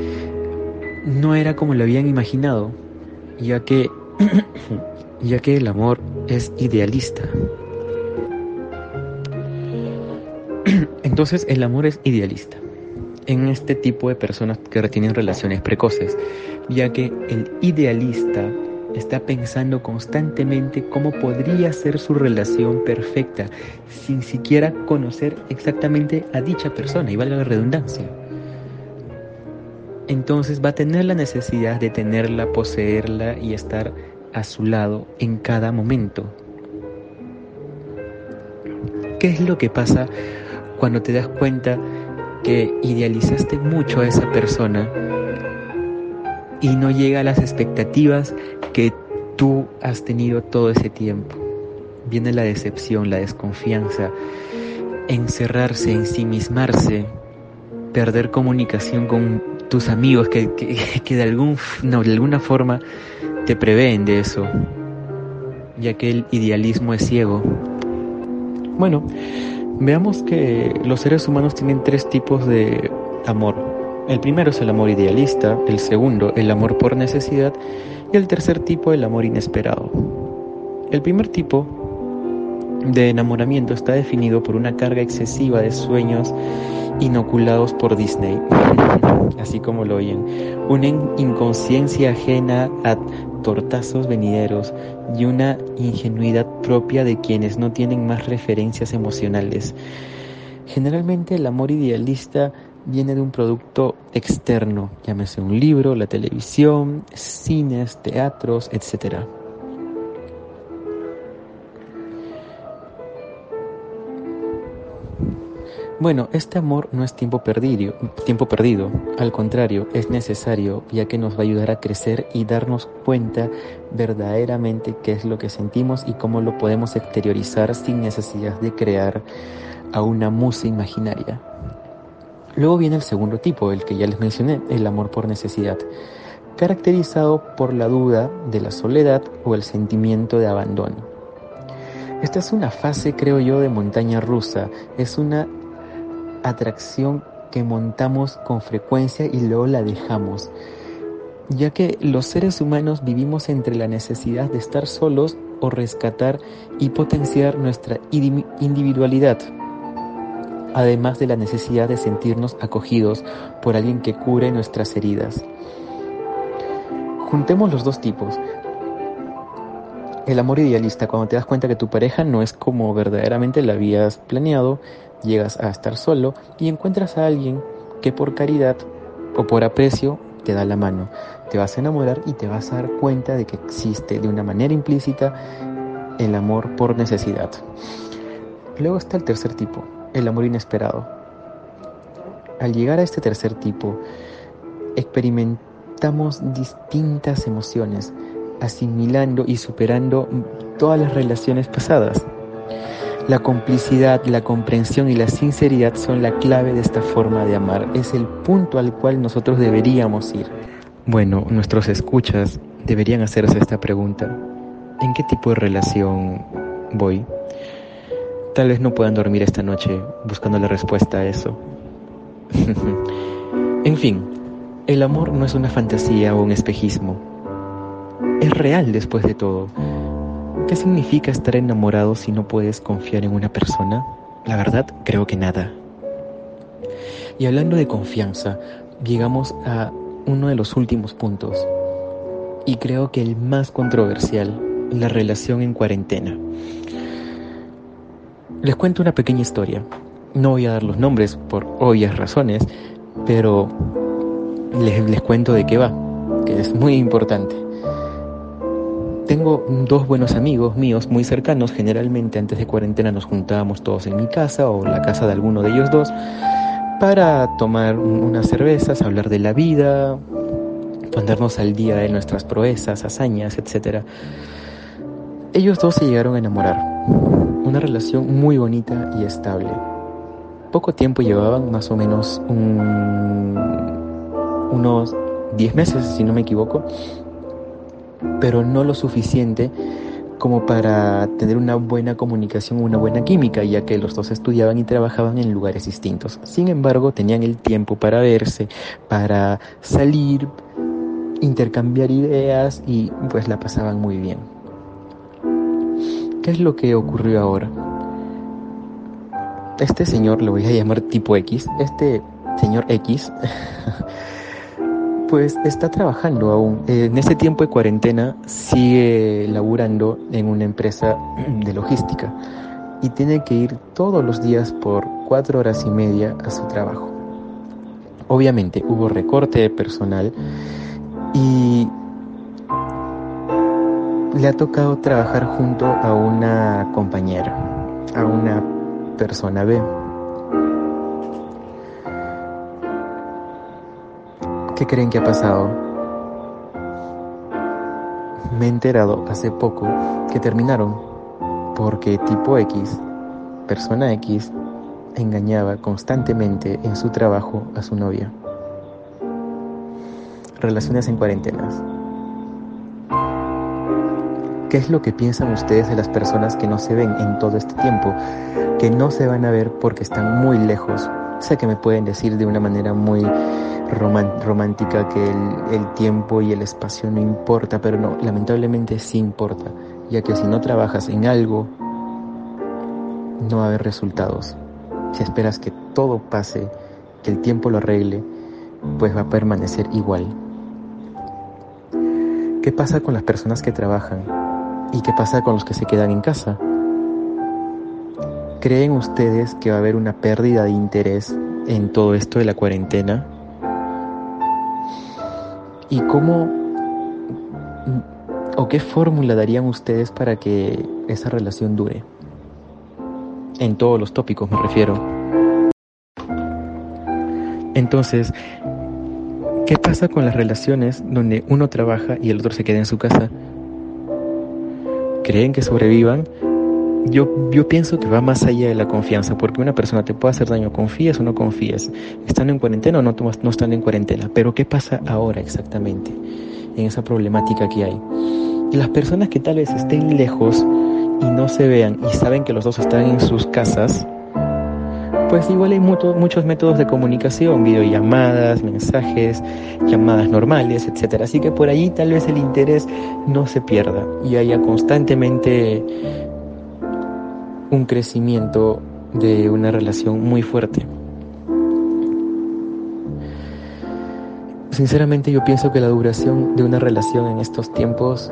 no era como lo habían imaginado, ya que, *clears throat* ya que el amor es idealista. *clears throat* Entonces el amor es idealista en este tipo de personas que tienen relaciones precoces, ya que el idealista está pensando constantemente cómo podría ser su relación perfecta sin siquiera conocer exactamente a dicha persona, y valga la redundancia. Entonces va a tener la necesidad de tenerla, poseerla y estar a su lado en cada momento. ¿Qué es lo que pasa cuando te das cuenta que idealizaste mucho a esa persona y no llega a las expectativas que tú has tenido todo ese tiempo. Viene la decepción, la desconfianza, encerrarse, ensimismarse, perder comunicación con tus amigos que, *laughs* que, de, algún, no, de alguna forma te prevén de eso, ya que el idealismo es ciego. Bueno, veamos que los seres humanos tienen tres tipos de amor. El primero es el amor idealista, el segundo el amor por necesidad y el tercer tipo el amor inesperado. El primer tipo de enamoramiento está definido por una carga excesiva de sueños inoculados por Disney, *laughs* así como lo oyen, una inconsciencia ajena a tortazos venideros y una ingenuidad propia de quienes no tienen más referencias emocionales. Generalmente el amor idealista viene de un producto externo, llámese un libro, la televisión, cines, teatros, etc. Bueno, este amor no es tiempo perdido, tiempo perdido, al contrario, es necesario ya que nos va a ayudar a crecer y darnos cuenta verdaderamente qué es lo que sentimos y cómo lo podemos exteriorizar sin necesidad de crear a una musa imaginaria. Luego viene el segundo tipo, el que ya les mencioné, el amor por necesidad, caracterizado por la duda de la soledad o el sentimiento de abandono. Esta es una fase, creo yo, de montaña rusa. Es una atracción que montamos con frecuencia y luego la dejamos, ya que los seres humanos vivimos entre la necesidad de estar solos o rescatar y potenciar nuestra individualidad además de la necesidad de sentirnos acogidos por alguien que cure nuestras heridas. Juntemos los dos tipos. El amor idealista, cuando te das cuenta que tu pareja no es como verdaderamente la habías planeado, llegas a estar solo y encuentras a alguien que por caridad o por aprecio te da la mano. Te vas a enamorar y te vas a dar cuenta de que existe de una manera implícita el amor por necesidad. Luego está el tercer tipo, el amor inesperado. Al llegar a este tercer tipo, experimentamos distintas emociones, asimilando y superando todas las relaciones pasadas. La complicidad, la comprensión y la sinceridad son la clave de esta forma de amar. Es el punto al cual nosotros deberíamos ir. Bueno, nuestros escuchas deberían hacerse esta pregunta. ¿En qué tipo de relación voy? Tal vez no puedan dormir esta noche buscando la respuesta a eso. *laughs* en fin, el amor no es una fantasía o un espejismo. Es real después de todo. ¿Qué significa estar enamorado si no puedes confiar en una persona? La verdad, creo que nada. Y hablando de confianza, llegamos a uno de los últimos puntos, y creo que el más controversial, la relación en cuarentena. Les cuento una pequeña historia. No voy a dar los nombres por obvias razones, pero les, les cuento de qué va, que es muy importante. Tengo dos buenos amigos míos muy cercanos, generalmente antes de cuarentena nos juntábamos todos en mi casa o la casa de alguno de ellos dos para tomar unas cervezas, hablar de la vida, ponernos al día de nuestras proezas, hazañas, etc. Ellos dos se llegaron a enamorar, una relación muy bonita y estable. Poco tiempo llevaban, más o menos unos 10 meses, si no me equivoco, pero no lo suficiente como para tener una buena comunicación, una buena química, ya que los dos estudiaban y trabajaban en lugares distintos. Sin embargo, tenían el tiempo para verse, para salir, intercambiar ideas y pues la pasaban muy bien. ¿Qué es lo que ocurrió ahora? Este señor, lo voy a llamar tipo X, este señor X *laughs* pues está trabajando aún. En ese tiempo de cuarentena sigue laburando en una empresa *clears throat* de logística y tiene que ir todos los días por cuatro horas y media a su trabajo. Obviamente hubo recorte de personal y le ha tocado trabajar junto a una compañera, a una persona B. ¿Qué creen que ha pasado? Me he enterado hace poco que terminaron porque tipo X, persona X, engañaba constantemente en su trabajo a su novia. Relaciones en cuarentenas. ¿Qué es lo que piensan ustedes de las personas que no se ven en todo este tiempo? Que no se van a ver porque están muy lejos. Sé que me pueden decir de una manera muy romántica que el, tiempo y el espacio no importa, pero no, lamentablemente sí importa, ya que si no trabajas en algo, no va a haber resultados. Si esperas que todo pase, que el tiempo lo arregle, pues va a permanecer igual. ¿Qué pasa con las personas que trabajan? ¿Y qué pasa con los que se quedan en casa? ¿Creen ustedes que va a haber una pérdida de interés en todo esto de la cuarentena? ¿Y cómo o qué fórmula darían ustedes para que esa relación dure? En todos los tópicos me refiero. Entonces, ¿qué pasa con las relaciones donde uno trabaja y el otro se queda en su casa? ¿Creen que sobrevivan? Yo, yo pienso que va más allá de la confianza, porque una persona te puede hacer daño, confías o no confías, están en cuarentena o no, no están en cuarentena, pero ¿qué pasa ahora exactamente en esa problemática que hay? las personas que tal vez estén lejos y no se vean y saben que los dos están en sus casas, pues igual hay muchos métodos de comunicación, videollamadas, mensajes, llamadas normales, etc. Así que por allí tal vez el interés no se pierda y haya constantemente un crecimiento de una relación muy fuerte. Sinceramente yo pienso que la duración de una relación en estos tiempos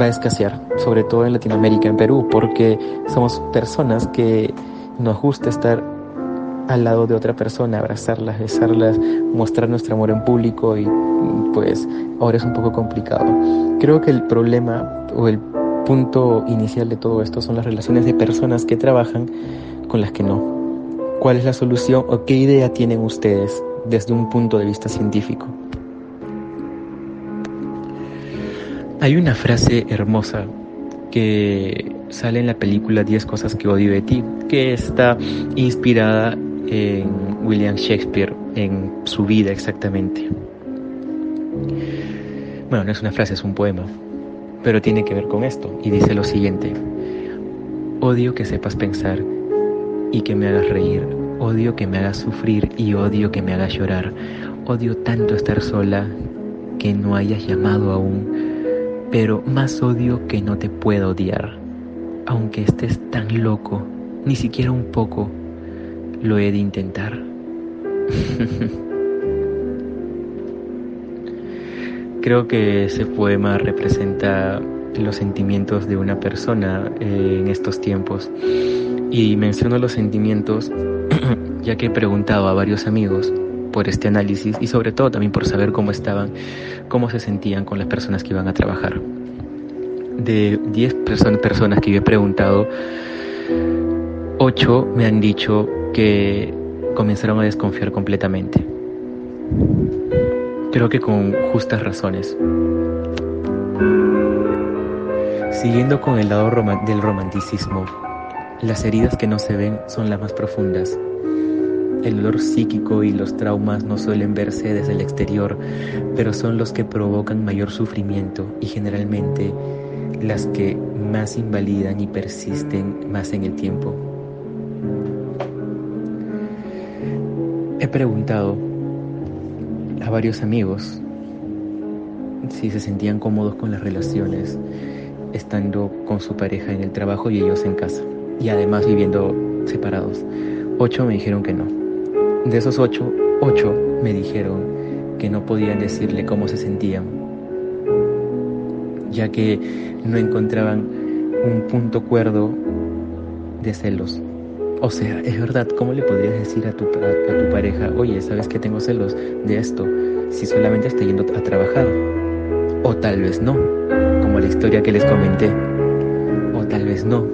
va a escasear, sobre todo en Latinoamérica, en Perú, porque somos personas que nos gusta estar al lado de otra persona, abrazarlas, besarlas, mostrar nuestro amor en público y pues ahora es un poco complicado. Creo que el problema o el punto inicial de todo esto son las relaciones de personas que trabajan con las que no. ¿Cuál es la solución o qué idea tienen ustedes desde un punto de vista científico? Hay una frase hermosa que sale en la película 10 cosas que odio de ti, que está inspirada en William Shakespeare, en su vida exactamente. Bueno, no es una frase, es un poema, pero tiene que ver con esto y dice lo siguiente. Odio que sepas pensar y que me hagas reír. Odio que me hagas sufrir y odio que me hagas llorar. Odio tanto estar sola que no hayas llamado aún. Pero más odio que no te puedo odiar. Aunque estés tan loco, ni siquiera un poco, lo he de intentar. *laughs* Creo que ese poema representa los sentimientos de una persona eh, en estos tiempos. Y menciono los sentimientos *clears throat* ya que he preguntado a varios amigos por este análisis y sobre todo también por saber cómo estaban, cómo se sentían con las personas que iban a trabajar. De 10 personas que yo he preguntado, 8 me han dicho que comenzaron a desconfiar completamente. Creo que con justas razones. Siguiendo con el lado del romanticismo, las heridas que no se ven son las más profundas. El dolor psíquico y los traumas no suelen verse desde el exterior, pero son los que provocan mayor sufrimiento y generalmente las que más invalidan y persisten más en el tiempo. He preguntado a varios amigos si se sentían cómodos con las relaciones estando con su pareja en el trabajo y ellos en casa y además viviendo separados. Ocho me dijeron que no. De esos ocho, ocho me dijeron que no podían decirle cómo se sentían, ya que no encontraban un punto cuerdo de celos. O sea, es verdad, ¿cómo le podrías decir a tu, a, tu pareja, oye, sabes que tengo celos de esto, si solamente está yendo a trabajar? O tal vez no, como la historia que les comenté. O tal vez no.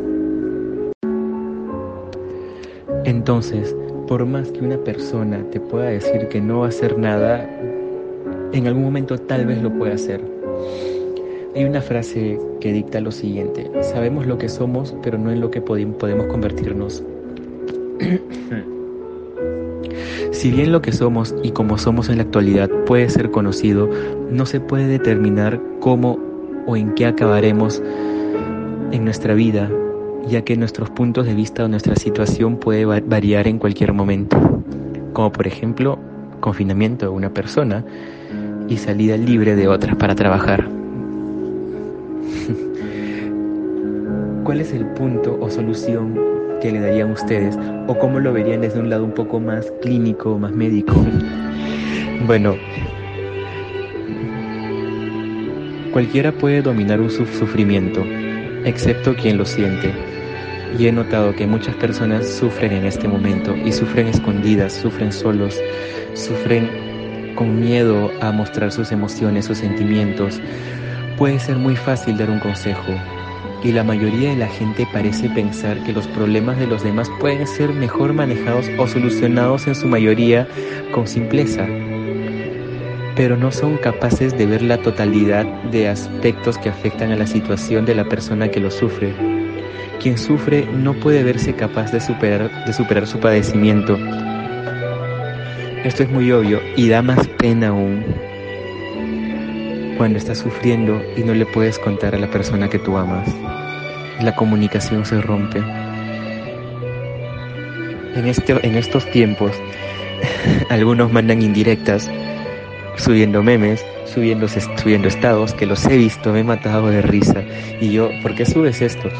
Entonces, por más que una persona te pueda decir que no va a hacer nada, en algún momento tal vez lo pueda hacer. Hay una frase que dicta lo siguiente, sabemos lo que somos, pero no en lo que podemos convertirnos. *clears throat* si bien lo que somos y como somos en la actualidad puede ser conocido, no se puede determinar cómo o en qué acabaremos en nuestra vida, ya que nuestros puntos de vista o nuestra situación puede variar en cualquier momento, como por ejemplo confinamiento de una persona y salida libre de otra para trabajar. *laughs* ¿Cuál es el punto o solución que le darían ustedes o cómo lo verían desde un lado un poco más clínico, más médico. *laughs* Bueno, cualquiera puede dominar un sufrimiento, excepto quien lo siente. Y he notado que muchas personas sufren en este momento y sufren escondidas, sufren solos, sufren con miedo a mostrar sus emociones, sus sentimientos. Puede ser muy fácil dar un consejo, y la mayoría de la gente parece pensar que los problemas de los demás pueden ser mejor manejados o solucionados en su mayoría con simpleza, pero no son capaces de ver la totalidad de aspectos que afectan a la situación de la persona que lo sufre. Quien sufre no puede verse capaz de superar, de superar su padecimiento. Esto es muy obvio y da más pena aún cuando estás sufriendo y no le puedes contar a la persona que tú amas. La comunicación se rompe. En, este, en estos tiempos, *laughs* algunos mandan indirectas, subiendo memes, subiendo, subiendo estados, que los he visto, me he matado de risa. Y yo, ¿por qué subes esto?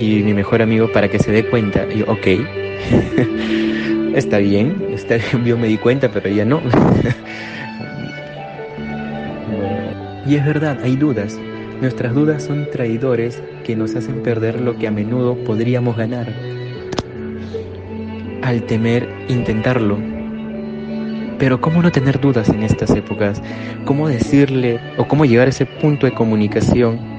Y mi mejor amigo, para que se dé cuenta, y yo, ok, *laughs* está bien, está bien, yo me di cuenta, pero ya no. *laughs* Y es verdad, hay dudas. Nuestras dudas son traidores que nos hacen perder lo que a menudo podríamos ganar. al temer intentarlo. Pero ¿cómo no tener dudas en estas épocas? ¿Cómo decirle o cómo llegar a ese punto de comunicación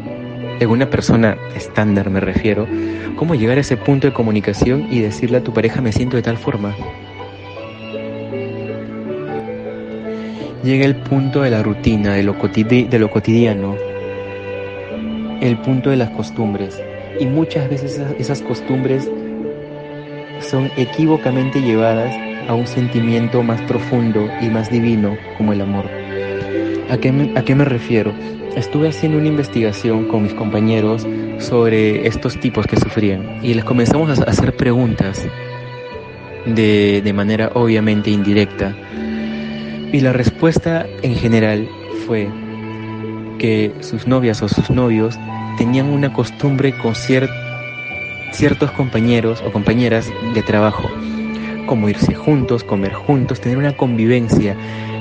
en una persona estándar me refiero? ¿Cómo llegar a ese punto de comunicación y decirle a tu pareja me siento de tal forma? Llega el punto de la rutina, de lo, de lo cotidiano, el punto de las costumbres. Y muchas veces esas costumbres son equívocamente llevadas a un sentimiento más profundo y más divino como el amor. ¿A qué me, refiero? Estuve haciendo una investigación con mis compañeros sobre estos tipos que sufrían y les comenzamos a hacer preguntas de, manera obviamente indirecta. Y la respuesta en general fue que sus novias o sus novios tenían una costumbre con cierto ciertos compañeros o compañeras de trabajo, como irse juntos, comer juntos, tener una convivencia,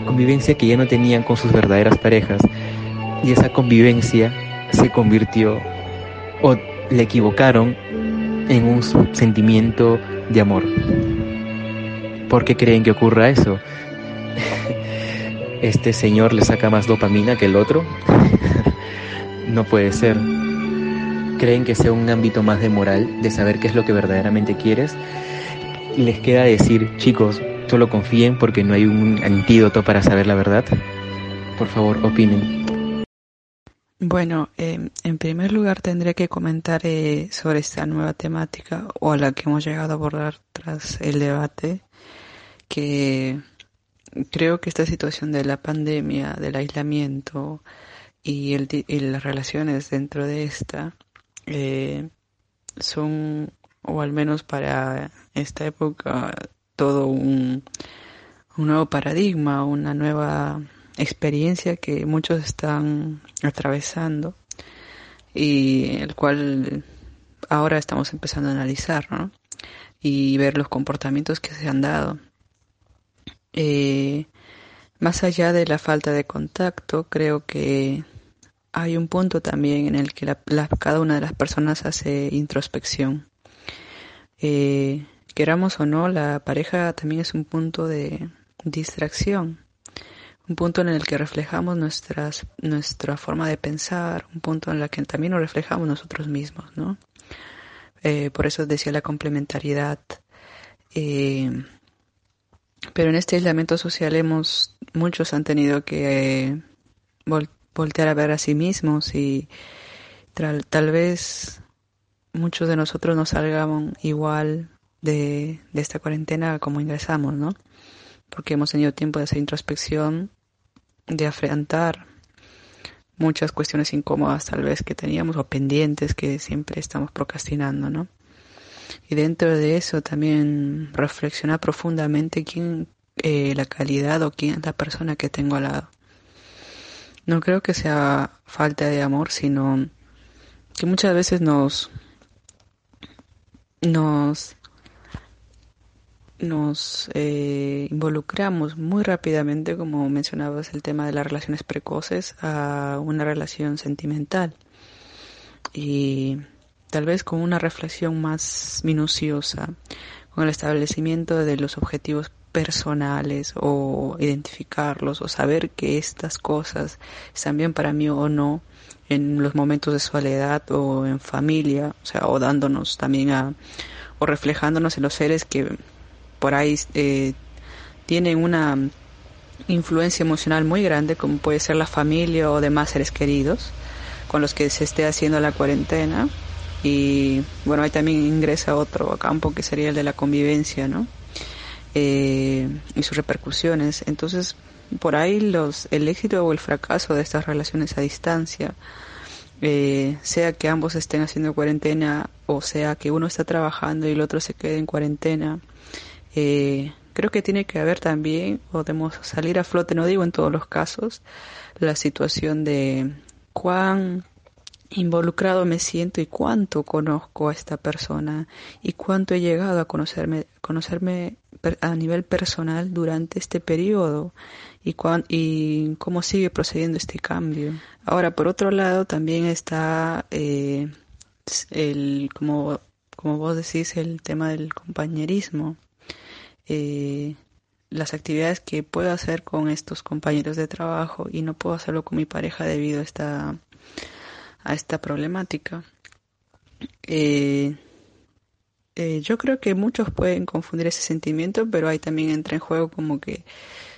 convivencia que ya no tenían con sus verdaderas parejas. Y esa convivencia se convirtió o le equivocaron en un sentimiento de amor. ¿Por qué creen que ocurra eso? *laughs* ¿Este señor le saca más dopamina que el otro? *laughs* no puede ser creen que sea un ámbito más de moral, de saber qué es lo que verdaderamente quieres, les queda decir, chicos, solo confíen porque no hay un antídoto para saber la verdad. Por favor, opinen. Bueno, em, en primer lugar tendré que comentar eh, sobre esta nueva temática o a la que hemos llegado a abordar tras el debate, que creo que esta situación de la pandemia, del aislamiento y, el, y las relaciones dentro de esta eh, son, o al menos para esta época, todo un, nuevo paradigma, una nueva experiencia que muchos están atravesando y el cual ahora estamos empezando a analizar y ver los comportamientos que se han dado. Eh, más allá de la falta de contacto, creo que hay un punto también en el que cada una de las personas hace introspección. Eh, queramos o no, la pareja también es un punto de distracción, un punto en el que reflejamos nuestras, nuestra forma de pensar, un punto en el que también nos reflejamos nosotros mismos, ¿no? Eh, por eso decía la complementariedad. Eh, pero en este aislamiento social hemos, muchos han tenido que voltear a ver a sí mismos y tal, vez muchos de nosotros no salgamos igual de, esta cuarentena como ingresamos, ¿no? Porque hemos tenido tiempo de hacer introspección, de afrontar muchas cuestiones incómodas tal vez que teníamos o pendientes que siempre estamos procrastinando, ¿no? Y dentro de eso también reflexionar profundamente quién, eh, la calidad o quién es la persona que tengo al lado. No creo que sea falta de amor, sino que muchas veces nos nos nos eh, involucramos muy rápidamente, como mencionabas, el tema de las relaciones precoces a una relación sentimental. Y tal vez con una reflexión más minuciosa, con el establecimiento de los objetivos personales o identificarlos o saber que estas cosas están bien para mí o no en los momentos de soledad o en familia, o sea, o dándonos también a, o reflejándonos en los seres que por ahí eh, tienen una influencia emocional muy grande, como puede ser la familia o demás seres queridos, con los que se esté haciendo la cuarentena. Y bueno, ahí también ingresa otro campo que sería el de la convivencia, ¿no? Eh, y sus repercusiones. Entonces, por ahí los, el éxito o el fracaso de estas relaciones a distancia, eh, sea que ambos estén haciendo cuarentena o sea que uno está trabajando y el otro se quede en cuarentena, eh, creo que tiene que haber también, podemos salir a flote, no digo en todos los casos, la situación de cuán involucrado me siento y cuánto conozco a esta persona y cuánto he llegado a conocerme, conocerme a nivel personal durante este periodo y, y cómo sigue procediendo este cambio. Ahora, por otro lado, también está eh, el, como, como vos decís, el tema del compañerismo. Eh, las actividades que puedo hacer con estos compañeros de trabajo y no puedo hacerlo con mi pareja debido a esta, a esta problemática. Eh, eh, yo creo que muchos pueden confundir ese sentimiento, pero ahí también entra en juego como que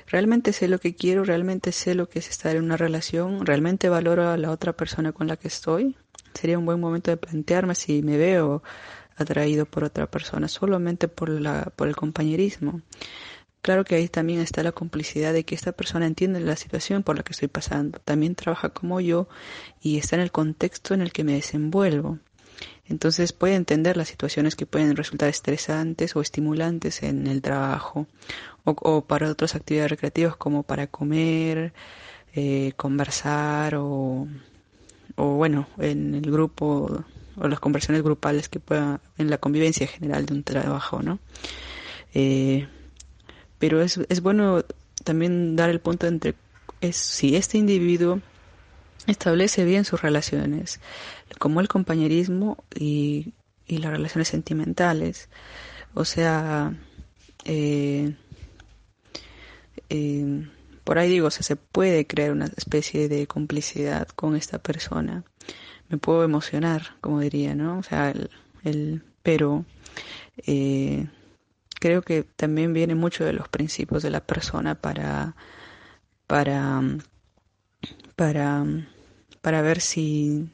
realmente sé lo que quiero, realmente sé lo que es estar en una relación, realmente valoro a la otra persona con la que estoy. Sería un buen momento de plantearme si me veo atraído por otra persona, solamente por, la, por el compañerismo. Claro que ahí también está la complicidad de que esta persona entiende la situación por la que estoy pasando, también trabaja como yo y está en el contexto en el que me desenvuelvo. Entonces puede entender las situaciones que pueden resultar estresantes o estimulantes en el trabajo o, para otras actividades recreativas como para comer, eh, conversar o, o bueno, en el grupo o las conversaciones grupales que pueda en la convivencia general de un trabajo, ¿no? Eh, pero es, es bueno también dar el punto entre es si este individuo establece bien sus relaciones, como el compañerismo y, y las relaciones sentimentales. O sea, eh, eh, por ahí digo, se puede crear una especie de complicidad con esta persona. Me puedo emocionar, como diría, ¿no? O sea, el, pero eh, creo que también viene mucho de los principios de la persona para para para para ver si,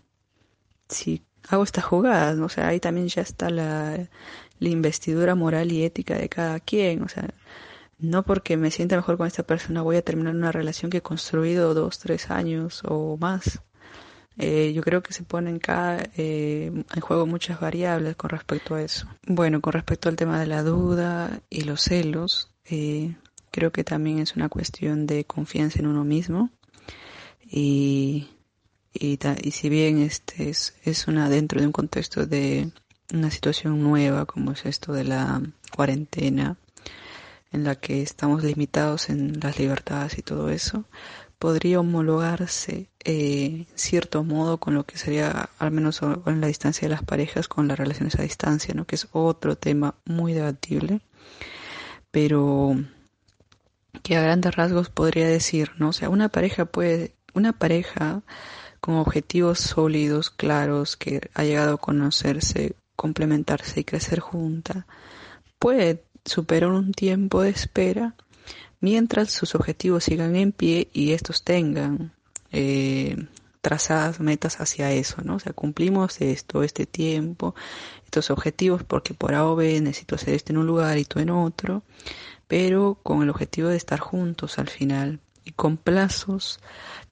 si hago estas jugadas, o sea, ahí también ya está la, la investidura moral y ética de cada quien, o sea, no porque me sienta mejor con esta persona voy a terminar una relación que he construido dos, tres años o más. Eh, yo creo que se ponen cada, eh, en juego muchas variables con respecto a eso. Bueno, con respecto al tema de la duda y los celos, eh, creo que también es una cuestión de confianza en uno mismo y y, y si bien este es, es una dentro de un contexto de una situación nueva como es esto de la cuarentena en la que estamos limitados en las libertades y todo eso podría homologarse eh, cierto modo con lo que sería al menos en la distancia de las parejas con las relaciones a distancia no que es otro tema muy debatible pero que a grandes rasgos podría decir no o sea una pareja puede una pareja con objetivos sólidos, claros, que ha llegado a conocerse, complementarse y crecer junta, puede superar un tiempo de espera mientras sus objetivos sigan en pie y estos tengan eh, trazadas metas hacia eso, ¿no? O sea, cumplimos esto, este tiempo, estos objetivos, porque por A o B necesito hacer esto en un lugar y tú en otro, pero con el objetivo de estar juntos al final y con plazos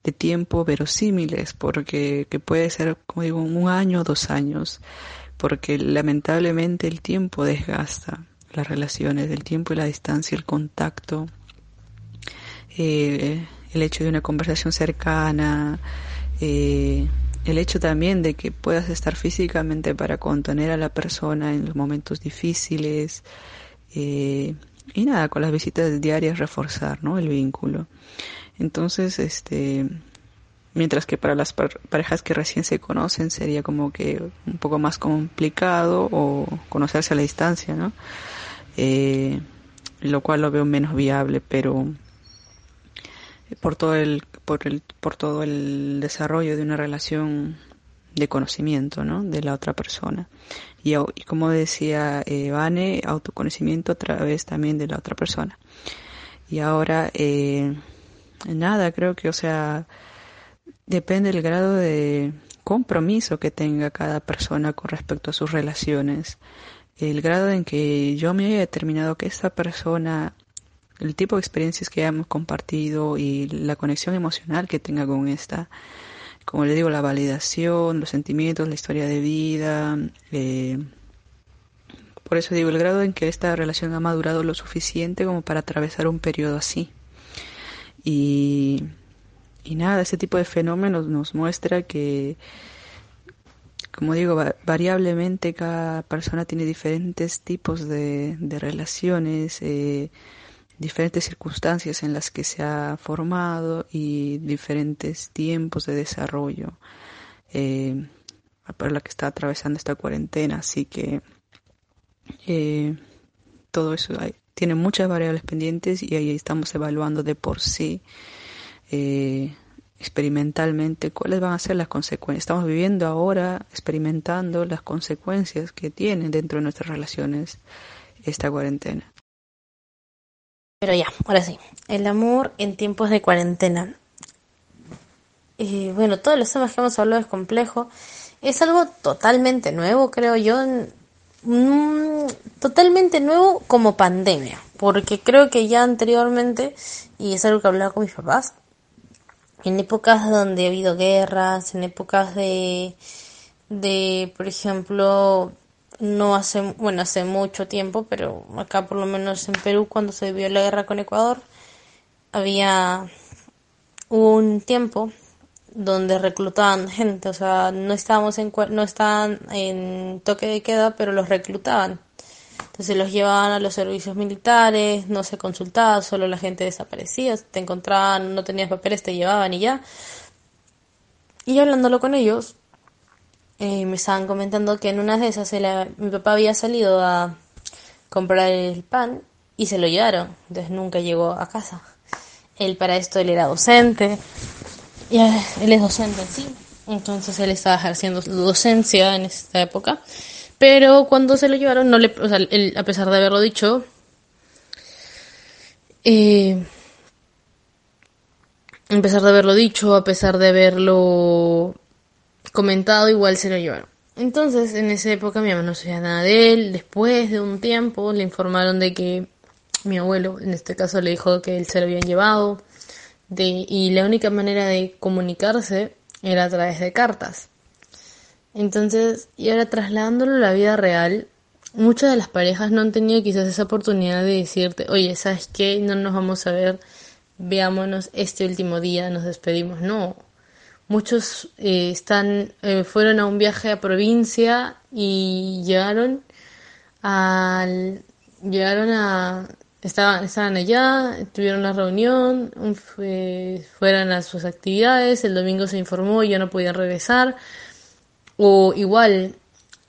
de tiempo verosímiles, porque que puede ser, como digo, un año o dos años, porque lamentablemente el tiempo desgasta las relaciones, el tiempo y la distancia, el contacto, eh, el hecho de una conversación cercana, eh, el hecho también de que puedas estar físicamente para contener a la persona en los momentos difíciles, eh, y nada, con las visitas diarias reforzar, ¿no? El vínculo. Entonces, este, mientras que para las parejas que recién se conocen sería como que un poco más complicado o conocerse a la distancia, ¿no? Eh, lo cual lo veo menos viable, pero por todo el, por el, por todo el desarrollo de una relación de conocimiento, ¿no? De la otra persona. Y, como decía eh, Vane, autoconocimiento a través también de la otra persona. Y ahora, eh, nada, creo que, o sea, depende del grado de compromiso que tenga cada persona con respecto a sus relaciones. El grado en que yo me haya determinado que esta persona, el tipo de experiencias que hemos compartido y la conexión emocional que tenga con esta, como le digo, la validación, los sentimientos, la historia de vida. Eh, por eso digo, el grado en que esta relación ha madurado lo suficiente como para atravesar un periodo así. Y, y nada, ese tipo de fenómenos nos muestra que, como digo, variablemente cada persona tiene diferentes tipos de, de relaciones. Eh, diferentes circunstancias en las que se ha formado y diferentes tiempos de desarrollo eh, por la que está atravesando esta cuarentena. Así que eh, todo eso tiene muchas variables pendientes y ahí estamos evaluando de por sí eh, experimentalmente cuáles van a ser las consecuencias. Estamos viviendo ahora, experimentando las consecuencias que tiene dentro de nuestras relaciones esta cuarentena. Pero ya, ahora sí, el amor en tiempos de cuarentena. Eh, bueno, todos los temas que hemos hablado es complejo. Es algo totalmente nuevo, creo yo. Mm, totalmente nuevo como pandemia. Porque creo que ya anteriormente, y es algo que hablaba con mis papás, en épocas donde ha habido guerras, en épocas de, de por ejemplo, no hace, bueno, hace mucho tiempo, pero acá por lo menos en Perú cuando se vio la guerra con Ecuador, había un tiempo donde reclutaban gente, o sea, no estábamos en no estaban en toque de queda, pero los reclutaban. Entonces los llevaban a los servicios militares, no se consultaba, solo la gente desaparecía, te encontraban, no tenías papeles, te llevaban y ya. Y hablándolo con ellos, eh, me estaban comentando que en una de esas mi papá había salido a comprar el pan y se lo llevaron, entonces nunca llegó a casa. Él para esto era docente, y él es docente sí, entonces él estaba ejerciendo docencia en esta época, pero cuando se lo llevaron, no le, él, a pesar de haberlo dicho, eh, a pesar de haberlo dicho, a pesar de haberlo comentado, igual se lo llevaron. Entonces, en esa época mi mamá no sabía nada de él. Después de un tiempo le informaron de que mi abuelo, en este caso, le dijo que él se lo habían llevado. De, y la única manera de comunicarse era a través de cartas. Entonces, y ahora trasladándolo a la vida real, muchas de las parejas no han tenido quizás esa oportunidad de decirte, oye, ¿sabes qué? No nos vamos a ver, veámonos este último día, nos despedimos. No, Muchos eh, están, eh, fueron a un viaje a provincia y llegaron al, llegaron a, estaban, estaban allá, tuvieron una reunión, fueron a sus actividades, el domingo se informó y ya no podían regresar. O igual,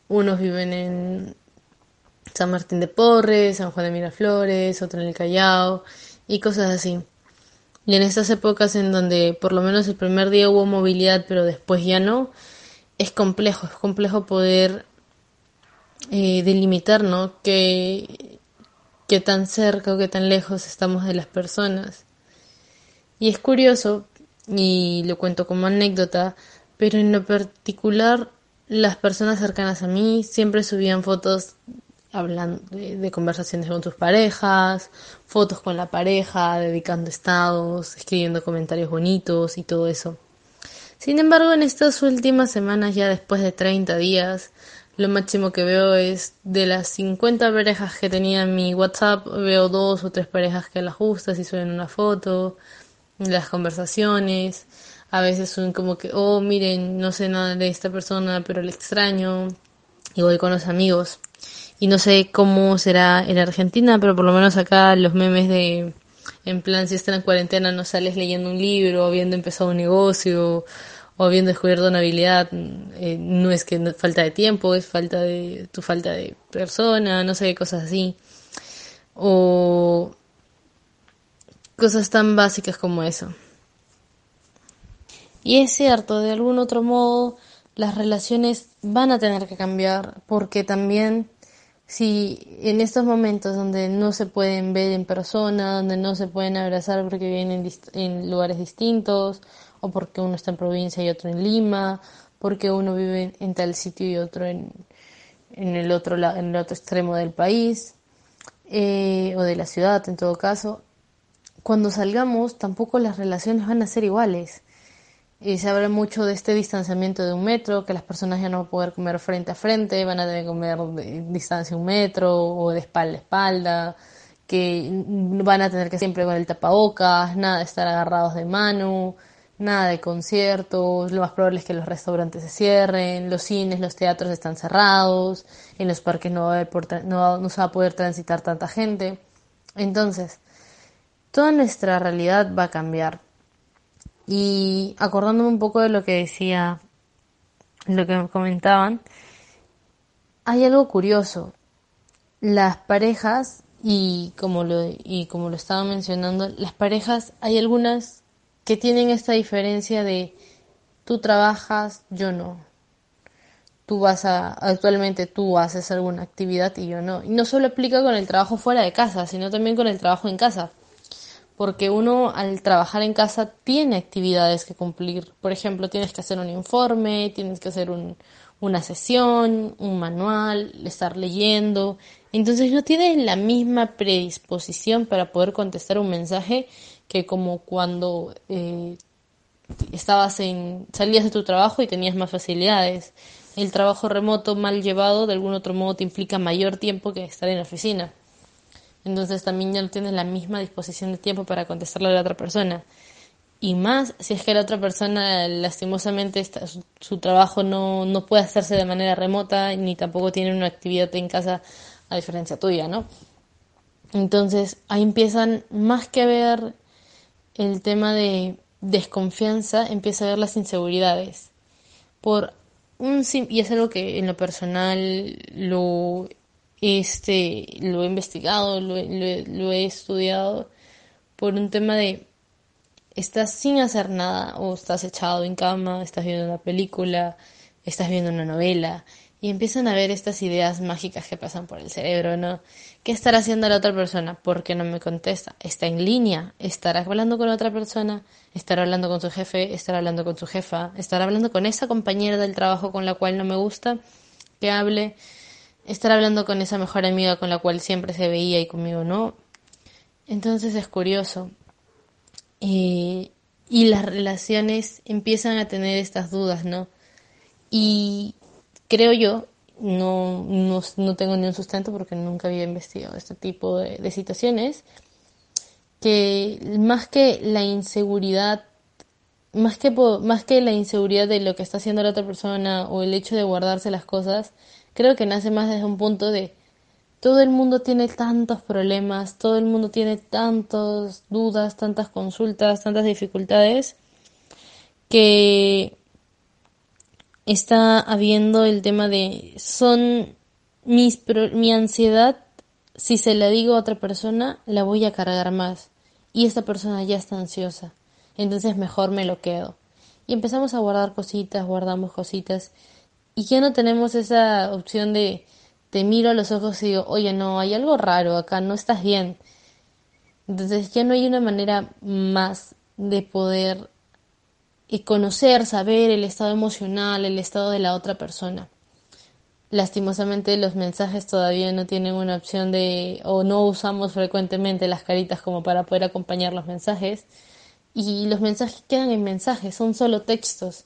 unos viven en San Martín de Porres, San Juan de Miraflores, otro en el Callao y cosas así. Y en estas épocas en donde por lo menos el primer día hubo movilidad, pero después ya no, es complejo, es complejo poder eh, delimitar. Qué, qué tan cerca o qué tan lejos estamos de las personas. Y es curioso, y lo cuento como anécdota, pero en lo particular las personas cercanas a mí siempre subían fotos hablando de, conversaciones con sus parejas, fotos con la pareja, dedicando estados, escribiendo comentarios bonitos y todo eso. Sin embargo, en estas últimas semanas, ya después de 30 días, lo máximo que veo es de las 50 parejas que tenía en mi WhatsApp, veo dos o tres parejas que las gustas y suben una foto, las conversaciones, a veces son como que, oh, miren, no sé nada de esta persona, pero le extraño, y voy con los amigos y no sé cómo será en Argentina, pero por lo menos acá los memes de, en plan, si estás en cuarentena no sales leyendo un libro, o habiendo empezado un negocio, o habiendo descubierto una habilidad, eh, no es que falta de tiempo, es falta de tu falta de persona, no sé, cosas así. O cosas tan básicas como eso. Y es cierto, de algún otro modo, las relaciones van a tener que cambiar porque también si en estos momentos donde no se pueden ver en persona, donde no se pueden abrazar porque viven en, lugares distintos, o porque uno está en provincia y otro en Lima, porque uno vive en tal sitio y otro en, en el otro en el otro extremo del país eh, o de la ciudad en todo caso cuando salgamos tampoco las relaciones van a ser iguales y se habla mucho de este distanciamiento de un metro, que las personas ya no van a poder comer frente a frente, van a tener que comer de distancia un metro o de espalda a espalda, que van a tener que siempre con el tapabocas, nada de estar agarrados de mano, nada de conciertos, lo más probable es que los restaurantes se cierren, los cines, los teatros están cerrados, en los parques no, va a haber no, no se va a poder transitar tanta gente. Entonces, toda nuestra realidad va a cambiar y acordándome un poco de lo que decía, lo que me comentaban, hay algo curioso. Las parejas Y como lo, y como lo estaba mencionando, las parejas, hay algunas que tienen esta diferencia de tú trabajas, yo no. Tú vas a, actualmente tú haces alguna actividad y yo no. Y no solo aplica con el trabajo fuera de casa, sino también con el trabajo en casa. Porque uno al trabajar en casa tiene actividades que cumplir. Por ejemplo, tienes que hacer un informe, tienes que hacer un, una sesión, un manual, estar leyendo. Entonces no tienes la misma predisposición para poder contestar un mensaje que como cuando eh, estabas en, salías de tu trabajo y tenías más facilidades. El trabajo remoto mal llevado de algún otro modo te implica mayor tiempo que estar en la oficina. Entonces también ya no tienes la misma disposición de tiempo para contestarle a la otra persona y más si es que la otra persona lastimosamente su, trabajo no, no, puede hacerse de manera remota ni tampoco tiene una actividad en casa a diferencia tuya, ¿no? Entonces ahí empiezan más que a ver el tema de desconfianza, empieza a ver las inseguridades. Por un y es algo que en lo personal lo este lo he investigado, lo he estudiado por un tema de estás sin hacer nada o estás echado en cama, estás viendo una película, estás viendo una novela y empiezan a ver estas ideas mágicas que pasan por el cerebro, ¿no? ¿Qué estará haciendo la otra persona? ¿Por qué no me contesta? ¿Está en línea? ¿Estará hablando con otra persona? ¿Estará hablando con su jefe? ¿Estará hablando con su jefa? ¿Estará hablando con esa compañera del trabajo con la cual no me gusta que hable? ¿Estará hablando con esa mejor amiga con la cual siempre se veía y conmigo no? Entonces es curioso. Eh, y las relaciones empiezan a tener estas dudas, ¿no? Y creo yo, no, no, tengo ni un sustento porque nunca había investigado este tipo de, situaciones, que más que la inseguridad, más que, más que la inseguridad de lo que está haciendo la otra persona o el hecho de guardarse las cosas, creo que nace más desde un punto de todo el mundo tiene tantos problemas, todo el mundo tiene tantas dudas, tantas consultas, tantas dificultades, que está habiendo el tema de son mis mi ansiedad, si se la digo a otra persona, la voy a cargar más. Y esta persona ya está ansiosa. Entonces mejor me lo quedo. Y empezamos a guardar cositas, guardamos cositas. Y ya no tenemos esa opción de te miro a los ojos y digo, oye, no, hay algo raro acá, no estás bien. Entonces ya no hay una manera más de poder eh, conocer, saber el estado emocional, el estado de la otra persona. Lastimosamente los mensajes todavía no tienen una opción de o no usamos frecuentemente las caritas como para poder acompañar los mensajes y los mensajes quedan en mensajes, son solo textos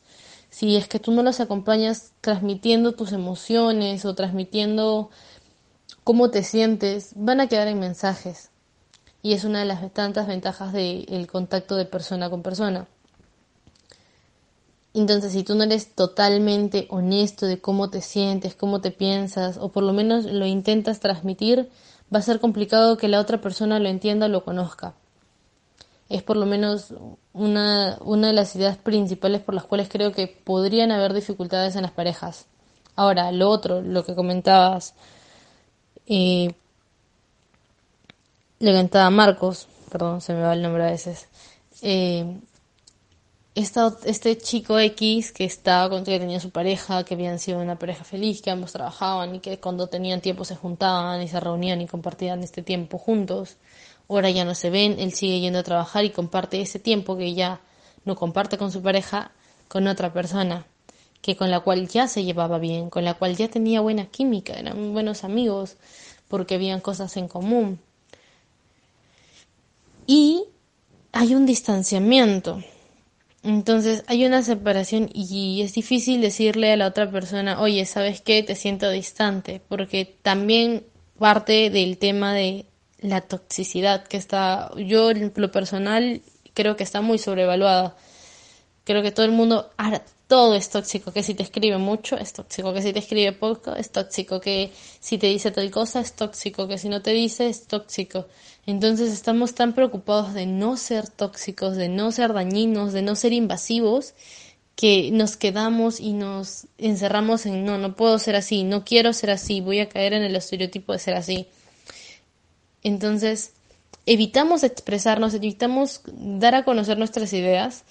si es que tú no los acompañas transmitiendo tus emociones o transmitiendo cómo te sientes, van a quedar en mensajes. Y es una de las tantas ventajas del contacto de persona con persona. Entonces, si tú no eres totalmente honesto de cómo te sientes, cómo te piensas, o por lo menos lo intentas transmitir, va a ser complicado que la otra persona lo entienda o lo conozca es por lo menos una, una de las ideas principales por las cuales creo que podrían haber dificultades en las parejas. Ahora, lo otro, lo que comentabas, eh, le comentaba Marcos, perdón, se me va el nombre a veces, eh, este chico X que estaba con que tenía su pareja, que habían sido una pareja feliz, que ambos trabajaban y que cuando tenían tiempo se juntaban y se reunían y compartían este tiempo juntos ahora ya no se ven, él sigue yendo a trabajar y comparte ese tiempo que ya no comparte con su pareja con otra persona, que con la cual ya se llevaba bien, con la cual ya tenía buena química, eran buenos amigos, porque habían cosas en común. Y hay un distanciamiento. Entonces hay una separación y es difícil decirle a la otra persona, oye, ¿sabes qué? Te siento distante, porque también parte del tema de la toxicidad que está, yo en lo personal creo que está muy sobrevaluada. Creo que todo el mundo, ahora todo es tóxico, que si te escribe mucho es tóxico, que si te escribe poco es tóxico, que si te dice tal cosa es tóxico, que si no te dice es tóxico. Entonces estamos tan preocupados de no ser tóxicos, de no ser dañinos, de no ser invasivos, que nos quedamos y nos encerramos en no, no puedo ser así, no quiero ser así, voy a caer en el estereotipo de ser así. Entonces, evitamos expresarnos, evitamos dar a conocer nuestras ideas,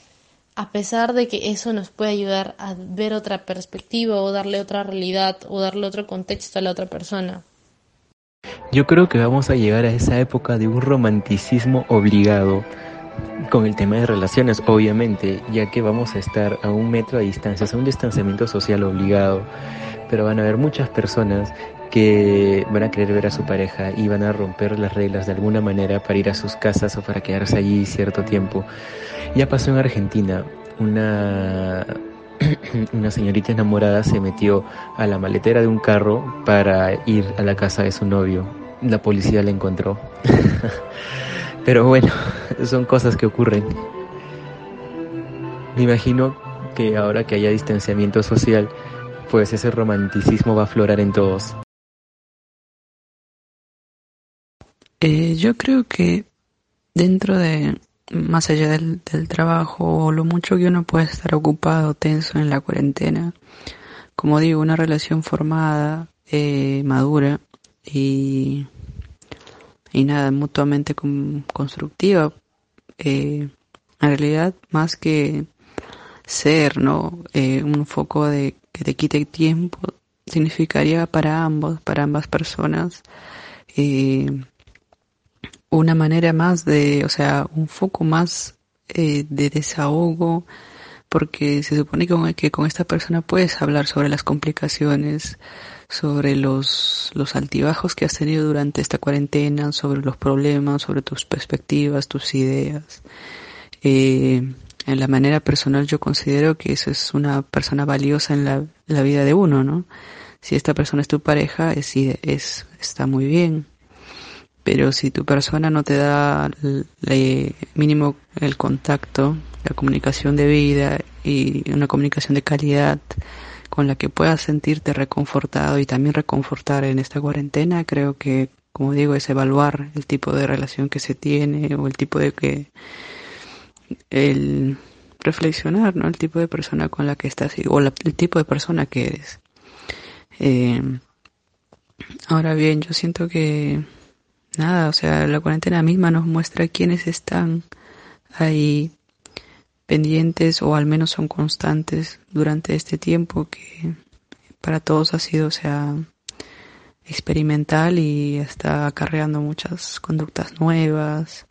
a pesar de que eso nos puede ayudar a ver otra perspectiva o darle otra realidad o darle otro contexto a la otra persona. Yo creo que vamos a llegar a esa época de un romanticismo obligado con el tema de relaciones, obviamente, ya que vamos a estar a un metro de distancia, es un distanciamiento social obligado, pero van a haber muchas personas que van a querer ver a su pareja y van a romper las reglas de alguna manera para ir a sus casas o para quedarse allí cierto tiempo. Ya pasó en Argentina, una, *clears throat* una señorita enamorada se metió a la maletera de un carro para ir a la casa de su novio. La policía la encontró. *laughs* Pero bueno, *laughs* son cosas que ocurren. Me imagino que ahora que haya distanciamiento social, pues ese romanticismo va a aflorar en todos. Eh, yo creo que dentro de, más allá del, trabajo o lo mucho que uno puede estar ocupado, tenso en la cuarentena, como digo, una relación formada, eh, madura y, y nada, mutuamente constructiva, eh, en realidad más que ser, ¿no? un foco de que te quite tiempo significaría para ambos, para ambas personas, una manera más de, o sea, un foco más eh, de desahogo, porque se supone que, que con esta persona puedes hablar sobre las complicaciones, sobre los, los altibajos que has tenido durante esta cuarentena, sobre los problemas, sobre tus perspectivas, tus ideas. Eh, en la manera personal yo considero que eso es una persona valiosa en la, la vida de uno, ¿no? Si esta persona es tu pareja, es, es, está muy bien pero si tu persona no te da el, mínimo el contacto, la comunicación de vida y una comunicación de calidad con la que puedas sentirte reconfortado y también reconfortar en esta cuarentena, creo que, como digo, es evaluar el tipo de relación que se tiene o el tipo de que el reflexionar, ¿no? El tipo de persona con la que estás o el tipo de persona que eres. Eh, ahora bien, yo siento que nada, o sea, la cuarentena misma nos muestra quiénes están ahí pendientes o al menos son constantes durante este tiempo que para todos ha sido, o sea, experimental y está acarreando muchas conductas nuevas.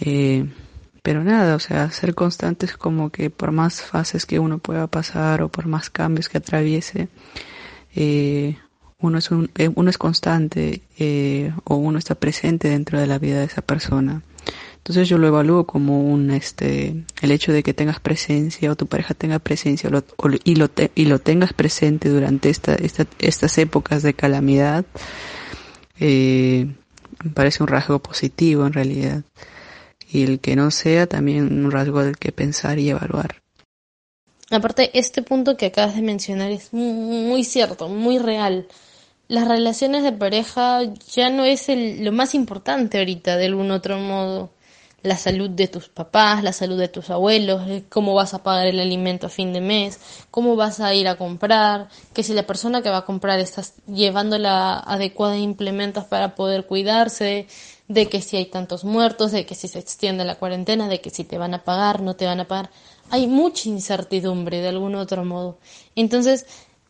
Eh, pero nada, o sea, ser constantes como que por más fases que uno pueda pasar o por más cambios que atraviese, eh, uno es, un, eh, uno es constante eh, o uno está presente dentro de la vida de esa persona. Entonces yo lo evalúo como un, este, el hecho de que tengas presencia o tu pareja tenga presencia y, lo y lo tengas presente durante esta, esta, estas épocas de calamidad, eh, me parece un rasgo positivo en realidad. Y el que no sea también un rasgo del que pensar y evaluar. Aparte, este punto que acabas de mencionar es muy cierto, muy real las relaciones de pareja ya no es lo más importante ahorita de algún otro modo. La salud de tus papás, la salud de tus abuelos, eh, cómo vas a pagar el alimento a fin de mes, cómo vas a ir a comprar, que si la persona que va a comprar estás llevando la adecuada implementos para poder cuidarse, de que si hay tantos muertos, de que si se extiende la cuarentena, de que si te van a pagar, no te van a pagar. Hay mucha incertidumbre de algún otro modo. Entonces,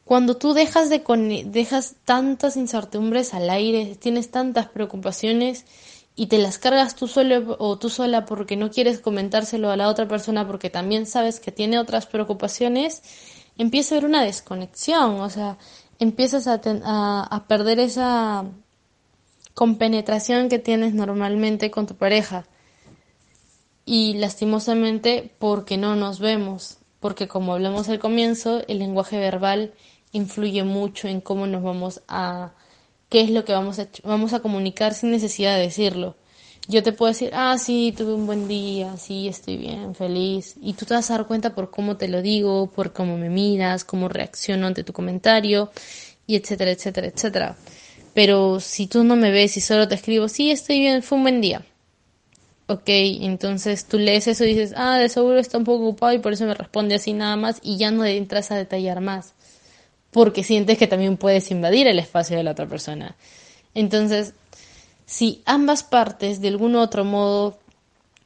cuando tú dejas de dejas tantas incertidumbres al aire, tienes tantas preocupaciones y te las cargas tú solo o tú sola porque no quieres comentárselo a la otra persona porque también sabes que tiene otras preocupaciones, empieza a haber una desconexión, o sea, empiezas a, a perder esa compenetración que tienes normalmente con tu pareja. Y lastimosamente porque no nos vemos, porque como hablamos al comienzo, el lenguaje verbal influye mucho en cómo nos vamos a, qué es lo que vamos a, vamos a comunicar sin necesidad de decirlo. Yo te puedo decir, ah, sí, tuve un buen día, sí, estoy bien, feliz. Y tú te vas a dar cuenta por cómo te lo digo, por cómo me miras, cómo reacciono ante tu comentario, y etcétera, etcétera, etcétera. Pero si tú no me ves y solo te escribo, sí, estoy bien, fue un buen día. Ok, entonces tú lees eso y dices, ah, de seguro está un poco ocupado y por eso me responde así nada más y ya no entras a detallar más porque sientes que también puedes invadir el espacio de la otra persona. Entonces, si ambas partes de algún otro modo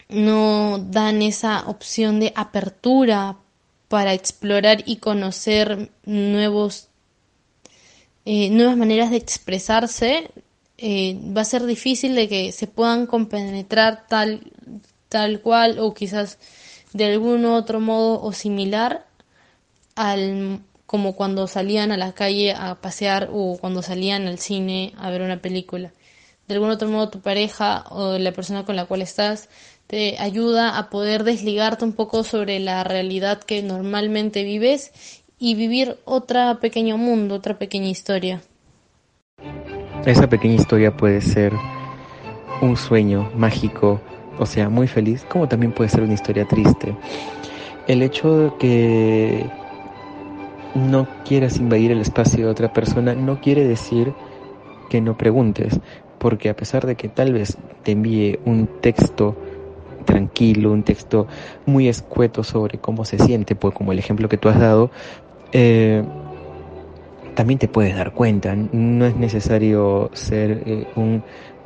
no dan esa opción de apertura para explorar y conocer nuevos eh, nuevas maneras de expresarse, eh, va a ser difícil de que se puedan compenetrar tal, tal cual o quizás de algún otro modo o similar al como cuando salían a la calle a pasear o cuando salían al cine a ver una película. De algún otro modo tu pareja o la persona con la cual estás te ayuda a poder desligarte un poco sobre la realidad que normalmente vives y vivir otra pequeño mundo, otra pequeña historia. Esa pequeña historia puede ser un sueño mágico, o sea, muy feliz, como también puede ser una historia triste. El hecho de que no quieras invadir el espacio de otra persona no quiere decir que no preguntes, porque a pesar de que tal vez te envíe un texto tranquilo, un texto muy escueto sobre cómo se siente, pues como el ejemplo que tú has dado, eh, también te puedes dar cuenta. No es necesario ser eh, un,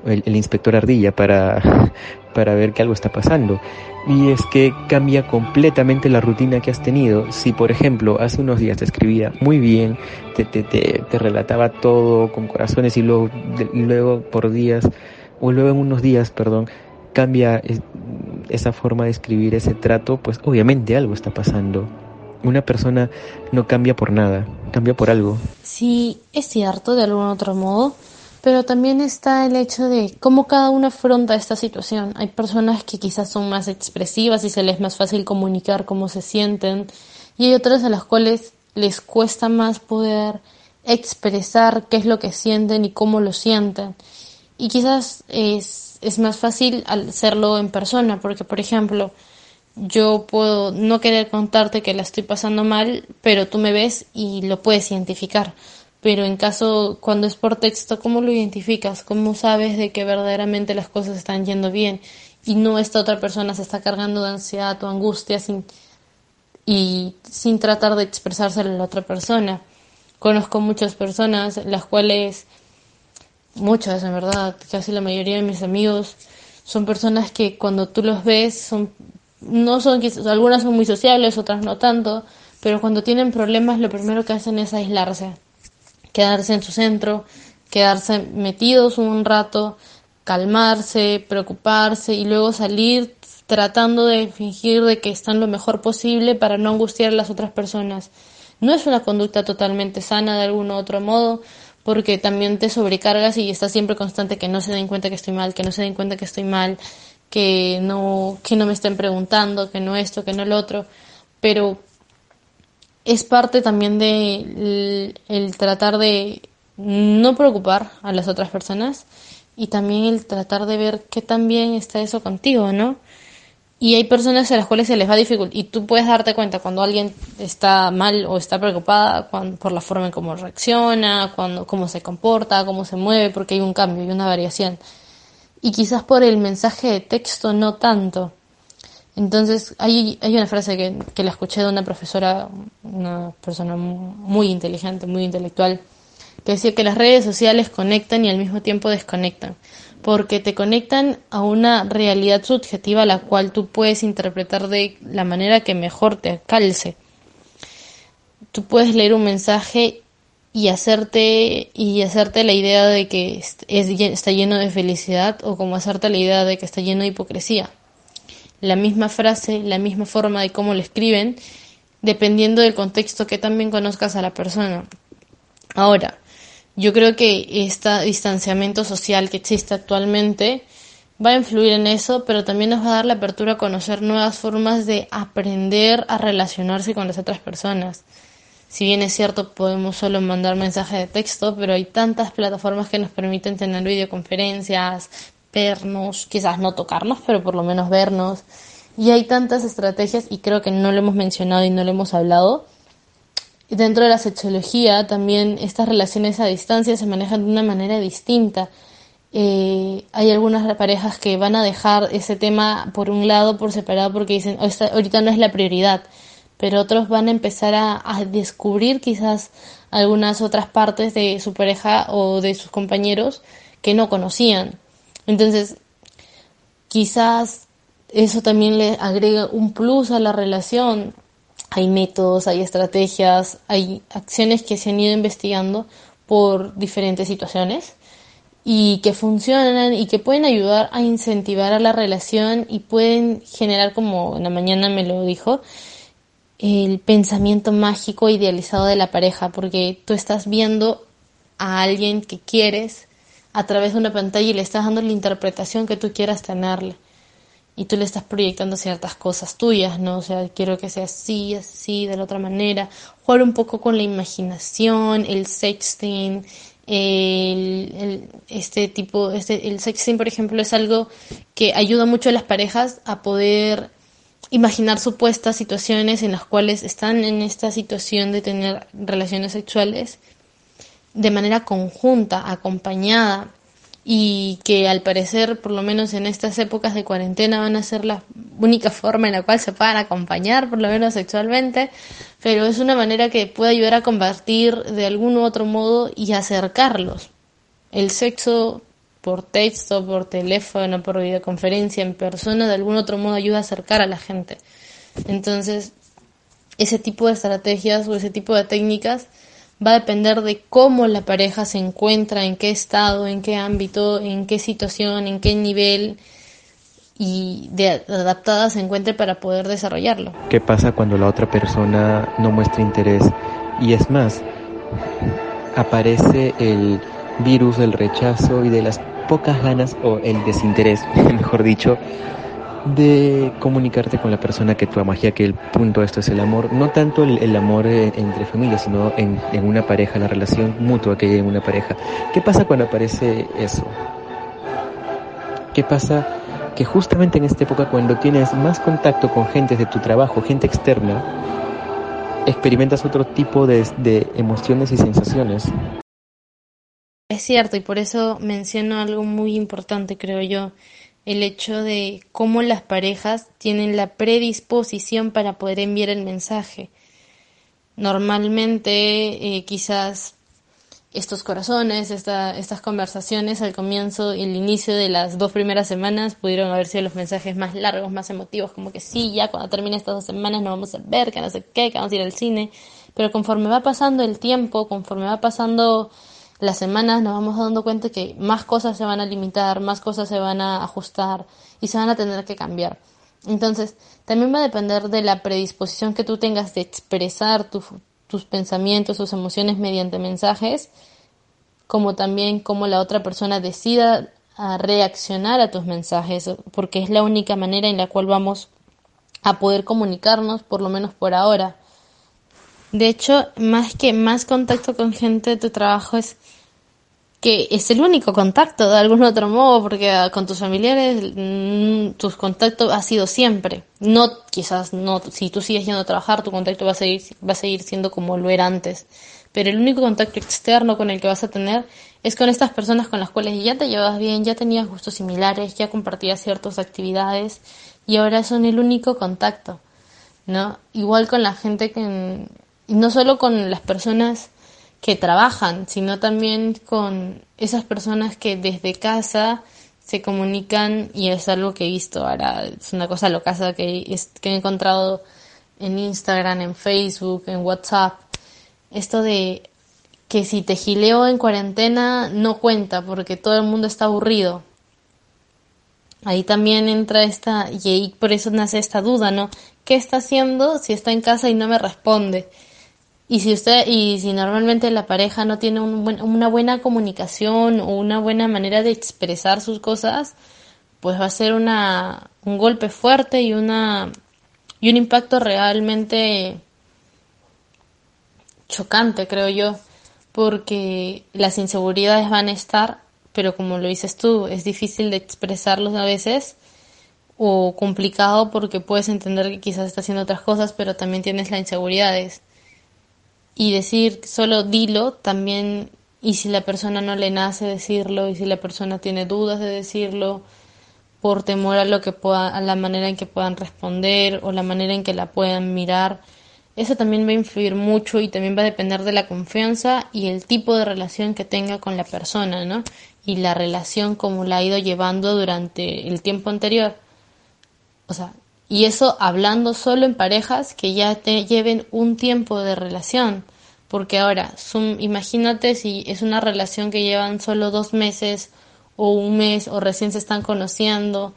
el, inspector ardilla para, *laughs* para ver que algo está pasando. Y es que cambia completamente la rutina que has tenido. Si, por ejemplo, hace unos días te escribía muy bien, te, te, te, te relataba todo con corazones y luego, luego por días, o luego en unos días, perdón, cambia esa forma de escribir, ese trato, pues obviamente algo está pasando una persona no cambia por nada, cambia por algo. Sí, es cierto, de algún otro modo, pero también está el hecho de cómo cada uno afronta esta situación. Hay personas que quizás son más expresivas y se les es más fácil comunicar cómo se sienten, y hay otras a las cuales les cuesta más poder expresar qué es lo que sienten y cómo lo sienten. Y quizás es, es más fácil hacerlo en persona, porque por ejemplo, yo puedo no querer contarte que la estoy pasando mal, pero tú me ves y lo puedes identificar. Pero en caso, cuando es por texto, ¿cómo lo identificas? ¿Cómo sabes de que verdaderamente las cosas están yendo bien? Y no esta otra persona se está cargando de ansiedad o angustia sin, y sin tratar de expresárselo a la otra persona. Conozco muchas personas, las cuales, muchas en verdad, casi la mayoría de mis amigos, son personas que cuando tú los ves son no son algunas son muy sociables, otras no tanto, pero cuando tienen problemas lo primero que hacen es aislarse, quedarse en su centro, quedarse metidos un rato, calmarse, preocuparse y luego salir tratando de fingir de que están lo mejor posible para no angustiar a las otras personas. No es una conducta totalmente sana de algún otro modo, porque también te sobrecargas y estás siempre constante que no se den cuenta que estoy mal, que no se den cuenta que estoy mal, que no, que no me estén preguntando, que no esto, que no lo otro, pero es parte también de el, tratar de no preocupar a las otras personas y también el tratar de ver qué tan bien está eso contigo, ¿no? Y hay personas a las cuales se les va dificultar y tú puedes darte cuenta cuando alguien está mal o está preocupada por la forma en cómo reacciona, cuando, cómo se comporta, cómo se mueve, porque hay un cambio y una variación y quizás por el mensaje de texto no tanto. Entonces, hay, hay una frase que, la escuché de una profesora, una persona muy inteligente, muy intelectual, que decía que las redes sociales conectan y al mismo tiempo desconectan, porque te conectan a una realidad subjetiva la cual tú puedes interpretar de la manera que mejor te calce. Tú puedes leer un mensaje y hacerte y hacerte la idea de que es, está lleno de felicidad o como hacerte la idea de que está lleno de hipocresía. La misma frase, la misma forma de cómo lo escriben, dependiendo del contexto que también conozcas a la persona. Ahora, yo creo que este distanciamiento social que existe actualmente va a influir en eso, pero también nos va a dar la apertura a conocer nuevas formas de aprender a relacionarse con las otras personas si bien es cierto, podemos solo mandar mensajes de texto, pero hay tantas plataformas que nos permiten tener videoconferencias, vernos, quizás no tocarnos, pero por lo menos vernos. Y hay tantas estrategias, y creo que no lo hemos mencionado y no lo hemos hablado. Dentro de la sexología también estas relaciones a distancia se manejan de una manera distinta. Eh, hay algunas parejas que van a dejar ese tema por un lado, por separado, porque dicen, ahorita no es la prioridad pero otros van a empezar a, descubrir quizás algunas otras partes de su pareja o de sus compañeros que no conocían. Entonces, quizás eso también le agrega un plus a la relación. Hay métodos, hay estrategias, hay acciones que se han ido investigando por diferentes situaciones y que funcionan y que pueden ayudar a incentivar a la relación y pueden generar, como en la mañana me lo dijo, el pensamiento mágico idealizado de la pareja, porque tú estás viendo a alguien que quieres a través de una pantalla y le estás dando la interpretación que tú quieras tenerle. Y tú le estás proyectando ciertas cosas tuyas, ¿no? O sea, quiero que sea así, así, de la otra manera. Jugar un poco con la imaginación, el sexting, el, este tipo, este, el sexting, por ejemplo, es algo que ayuda mucho a las parejas a poder imaginar supuestas situaciones en las cuales están en esta situación de tener relaciones sexuales de manera conjunta, acompañada, y que al parecer, por lo menos en estas épocas de cuarentena, van a ser la única forma en la cual se puedan acompañar, por lo menos sexualmente, pero es una manera que puede ayudar a compartir de algún u otro modo y acercarlos. El sexo por texto, por teléfono, por videoconferencia, en persona, de algún otro modo ayuda a acercar a la gente. Entonces, ese tipo de estrategias o ese tipo de técnicas va a depender de cómo la pareja se encuentra, en qué estado, en qué ámbito, en qué situación, en qué nivel y de adaptada se encuentre para poder desarrollarlo. ¿Qué pasa cuando la otra persona no muestra interés? Y es más, aparece el virus del rechazo y de las pocas ganas o el desinterés, *laughs* mejor dicho, de comunicarte con la persona que tú amas, ya que el punto de esto es el amor, no tanto el, amor eh, entre familias, sino en, en, una pareja, la relación mutua que hay en una pareja. ¿Qué pasa cuando aparece eso? ¿Qué pasa que justamente en esta época, cuando tienes más contacto con gente de tu trabajo, gente externa, experimentas otro tipo de, de emociones y sensaciones? Es cierto, y por eso menciono algo muy importante, creo yo el hecho de cómo las parejas tienen la predisposición para poder enviar el mensaje. Normalmente, eh, quizás estos corazones, estas conversaciones al comienzo, el inicio de las dos primeras semanas pudieron haber sido los mensajes más largos, más emotivos, como que sí, ya cuando termine estas dos semanas nos vamos a ver, que no sé qué, que vamos a ir al cine. Pero conforme va pasando el tiempo, conforme va pasando las semanas nos vamos dando cuenta que más cosas se van a limitar, más cosas se van a ajustar y se van a tener que cambiar. Entonces, también va a depender de la predisposición que tú tengas de expresar tus pensamientos, tus emociones mediante mensajes, como también cómo la otra persona decida a reaccionar a tus mensajes, porque es la única manera en la cual vamos a poder comunicarnos, por lo menos por ahora. De hecho, más que más contacto con gente de tu trabajo es que es el único contacto de algún otro modo, porque ah, con tus familiares mm, tus contactos ha sido siempre. No, quizás no, si tú sigues yendo a trabajar, tu contacto va a seguir, va a seguir siendo como lo era antes. Pero el único contacto externo con el que vas a tener es con estas personas con las cuales ya te llevas bien, ya tenías gustos similares, ya compartías ciertas actividades y ahora son el único contacto, ¿no? Igual con la gente que no solo con las personas que trabajan, sino también con esas personas que desde casa se comunican y es algo que he visto ahora, es una cosa loca que, que he encontrado en Instagram, en Facebook, en WhatsApp, esto de que si te gileo en cuarentena no cuenta porque todo el mundo está aburrido. Ahí también entra esta, y ahí por eso nace esta duda, ¿no? ¿Qué está haciendo si está en casa y no me responde? Y si usted, y si normalmente la pareja no tiene una buena comunicación o una buena manera de expresar sus cosas, pues va a ser una, un golpe fuerte y una, y un impacto realmente chocante, creo yo, porque las inseguridades van a estar, pero como lo dices tú, es difícil de expresarlos a veces o complicado porque puedes entender que quizás está haciendo otras cosas, pero también tienes las inseguridades y decir solo dilo también y si la persona no le nace decirlo y si la persona tiene dudas de decirlo por temor a lo que pueda a la manera en que puedan responder o la manera en que la puedan mirar eso también va a influir mucho y también va a depender de la confianza y el tipo de relación que tenga con la persona, ¿no? y la relación como la ha ido llevando durante el tiempo anterior. O sea, y eso hablando solo en parejas que ya te lleven un tiempo de relación. Porque ahora, imagínate si es una relación que llevan solo dos meses o un mes o recién se están conociendo.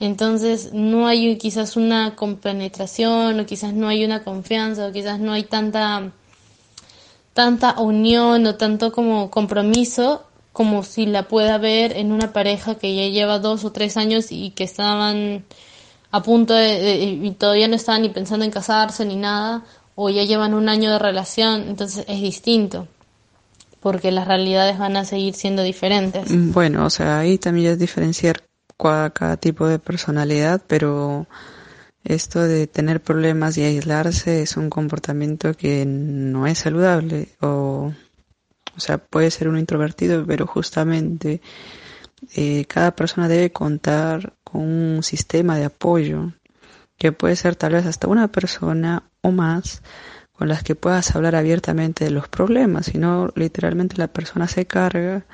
Entonces no hay quizás una compenetración o quizás no hay una confianza o quizás no hay tanta tanta unión o tanto como compromiso como si la pueda ver en una pareja que ya lleva dos o tres años y que estaban a punto de, y todavía no estaban ni pensando en casarse ni nada o ya llevan un año de relación entonces es distinto porque las realidades van a seguir siendo diferentes. Bueno o sea ahí también es diferenciar cada tipo de personalidad pero esto de tener problemas y aislarse es un comportamiento que no es saludable o, o sea, puede ser un introvertido, pero justamente eh, cada persona debe contar con un sistema de apoyo que puede ser tal vez hasta una persona o más con las que puedas hablar abiertamente de los problemas, si no literalmente la persona se carga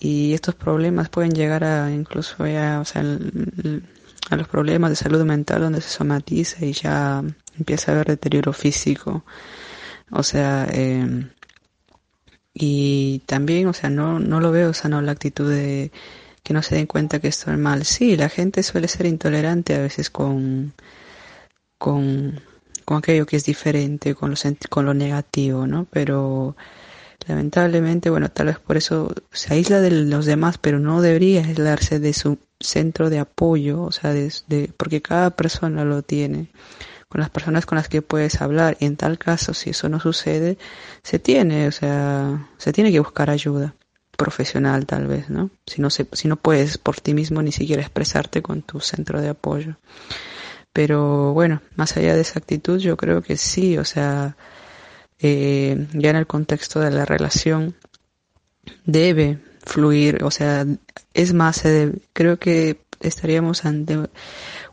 y estos problemas pueden llegar a incluso ya, o sea, a los problemas de salud mental donde se somatiza y ya empieza a haber deterioro físico. O sea, eh, y también, o sea, no, no lo veo sano la actitud de que no se den cuenta que esto es mal. Sí, la gente suele ser intolerante a veces con, con, con aquello que es diferente, con lo, con lo negativo, ¿no? Pero lamentablemente, bueno, tal vez por eso se aísla de los demás, pero no debería aislarse de su centro de apoyo, o sea, de, porque cada persona lo tiene, con las personas con las que puedes hablar, y en tal caso, si eso no sucede, se tiene, o sea, se tiene que buscar ayuda profesional tal vez, ¿no? Si no, se, si no puedes por ti mismo ni siquiera expresarte con tu centro de apoyo. Pero bueno, más allá de esa actitud, yo creo que sí, o sea, eh, ya en el contexto de la relación, debe fluir, o sea, es más, creo que estaríamos ante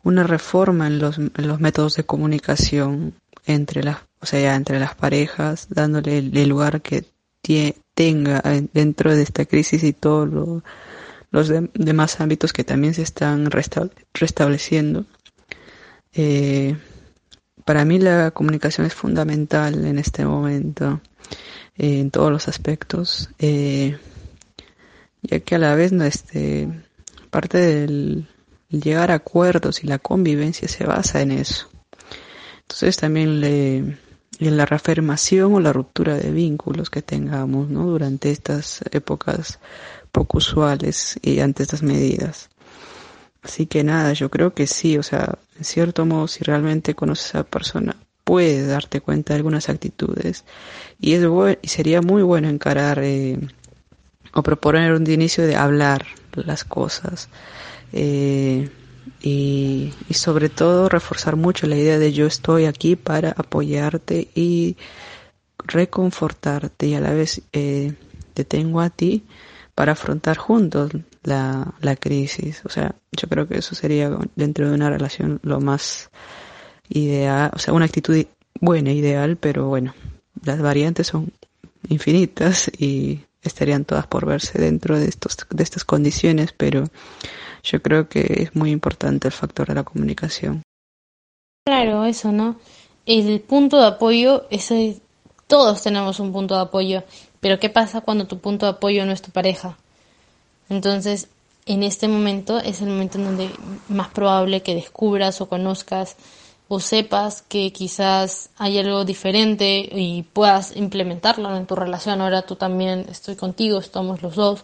una reforma en los, en los métodos de comunicación entre las, o sea, entre las parejas, dándole el, lugar que tenga dentro de esta crisis y todos los demás ámbitos que también se están restableciendo. Eh, para mí la comunicación es fundamental en este momento, eh, en todos los aspectos. Eh, ya que a la vez este, parte del llegar a acuerdos y la convivencia se basa en eso. Entonces también le, en la reafirmación o la ruptura de vínculos que tengamos ¿no? durante estas épocas poco usuales y ante estas medidas. Así que nada, yo creo que sí, o sea, en cierto modo, si realmente conoces a esa persona, puedes darte cuenta de algunas actitudes y es y sería muy bueno encarar eh, o proponer un inicio de hablar las cosas eh, y, sobre todo reforzar mucho la idea de yo estoy aquí para apoyarte y reconfortarte y a la vez eh, te tengo a ti para afrontar juntos la, la crisis. O sea, yo creo que eso sería dentro de una relación lo más ideal, o sea, una actitud buena, ideal, pero bueno, las variantes son infinitas y estarían todas por verse dentro de estos de estas condiciones, pero yo creo que es muy importante el factor de la comunicación. Claro, eso, ¿no? El punto de apoyo, ese, todos tenemos un punto de apoyo, pero ¿qué pasa cuando tu punto de apoyo no es tu pareja? Entonces, en este momento es el momento en donde más probable que descubras o conozcas o sepas que quizás hay algo diferente y puedas implementarlo en tu relación. Ahora tú también estoy contigo, estamos los dos.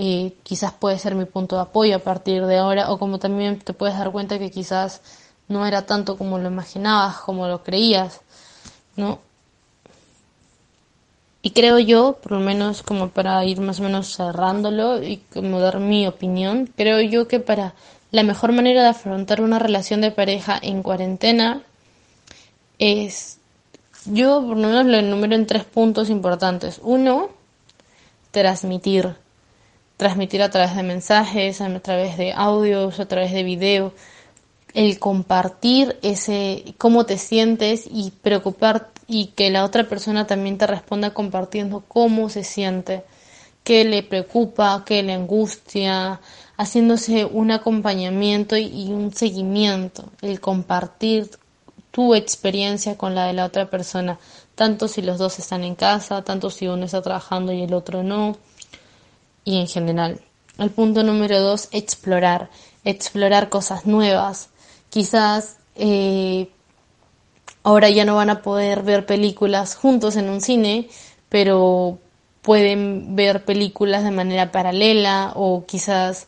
Y quizás puede ser mi punto de apoyo a partir de ahora o como también te puedes dar cuenta que quizás no era tanto como lo imaginabas, como lo creías, ¿no? Y creo yo, por lo menos como para ir más o menos cerrándolo y como dar mi opinión, creo yo que para la mejor manera de afrontar una relación de pareja en cuarentena es, yo por lo menos lo enumero en tres puntos importantes. Uno, transmitir. Transmitir a través de mensajes, a través de audios, a través de video. El compartir ese cómo te sientes y preocupar y que la otra persona también te responda compartiendo cómo se siente qué le preocupa, qué le angustia, haciéndose un acompañamiento y un seguimiento, el compartir tu experiencia con la de la otra persona, tanto si los dos están en casa, tanto si uno está trabajando y el otro no, y en general. El punto número dos, explorar, explorar cosas nuevas. Quizás eh, ahora ya no van a poder ver películas juntos en un cine, pero pueden ver películas de manera paralela o quizás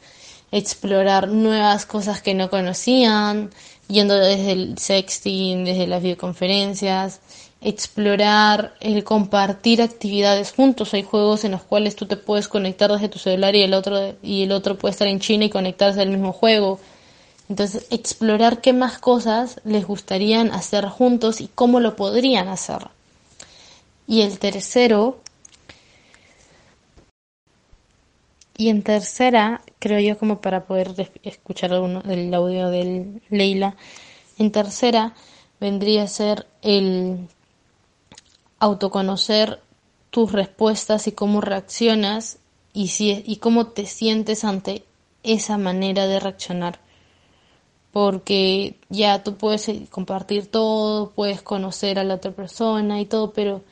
explorar nuevas cosas que no conocían, yendo desde el sexting, desde las videoconferencias, explorar, el compartir actividades juntos. Hay juegos en los cuales tú te puedes conectar desde tu celular y el otro y el otro puede estar en China y conectarse al mismo juego. Entonces, explorar qué más cosas les gustarían hacer juntos y cómo lo podrían hacer. Y el tercero, y en tercera, creo yo como para poder escuchar del audio de Leila, en tercera vendría a ser el autoconocer tus respuestas y cómo reaccionas y, si, y cómo te sientes ante esa manera de reaccionar. Porque ya tú puedes eh, compartir todo, puedes conocer a la otra persona y todo, pero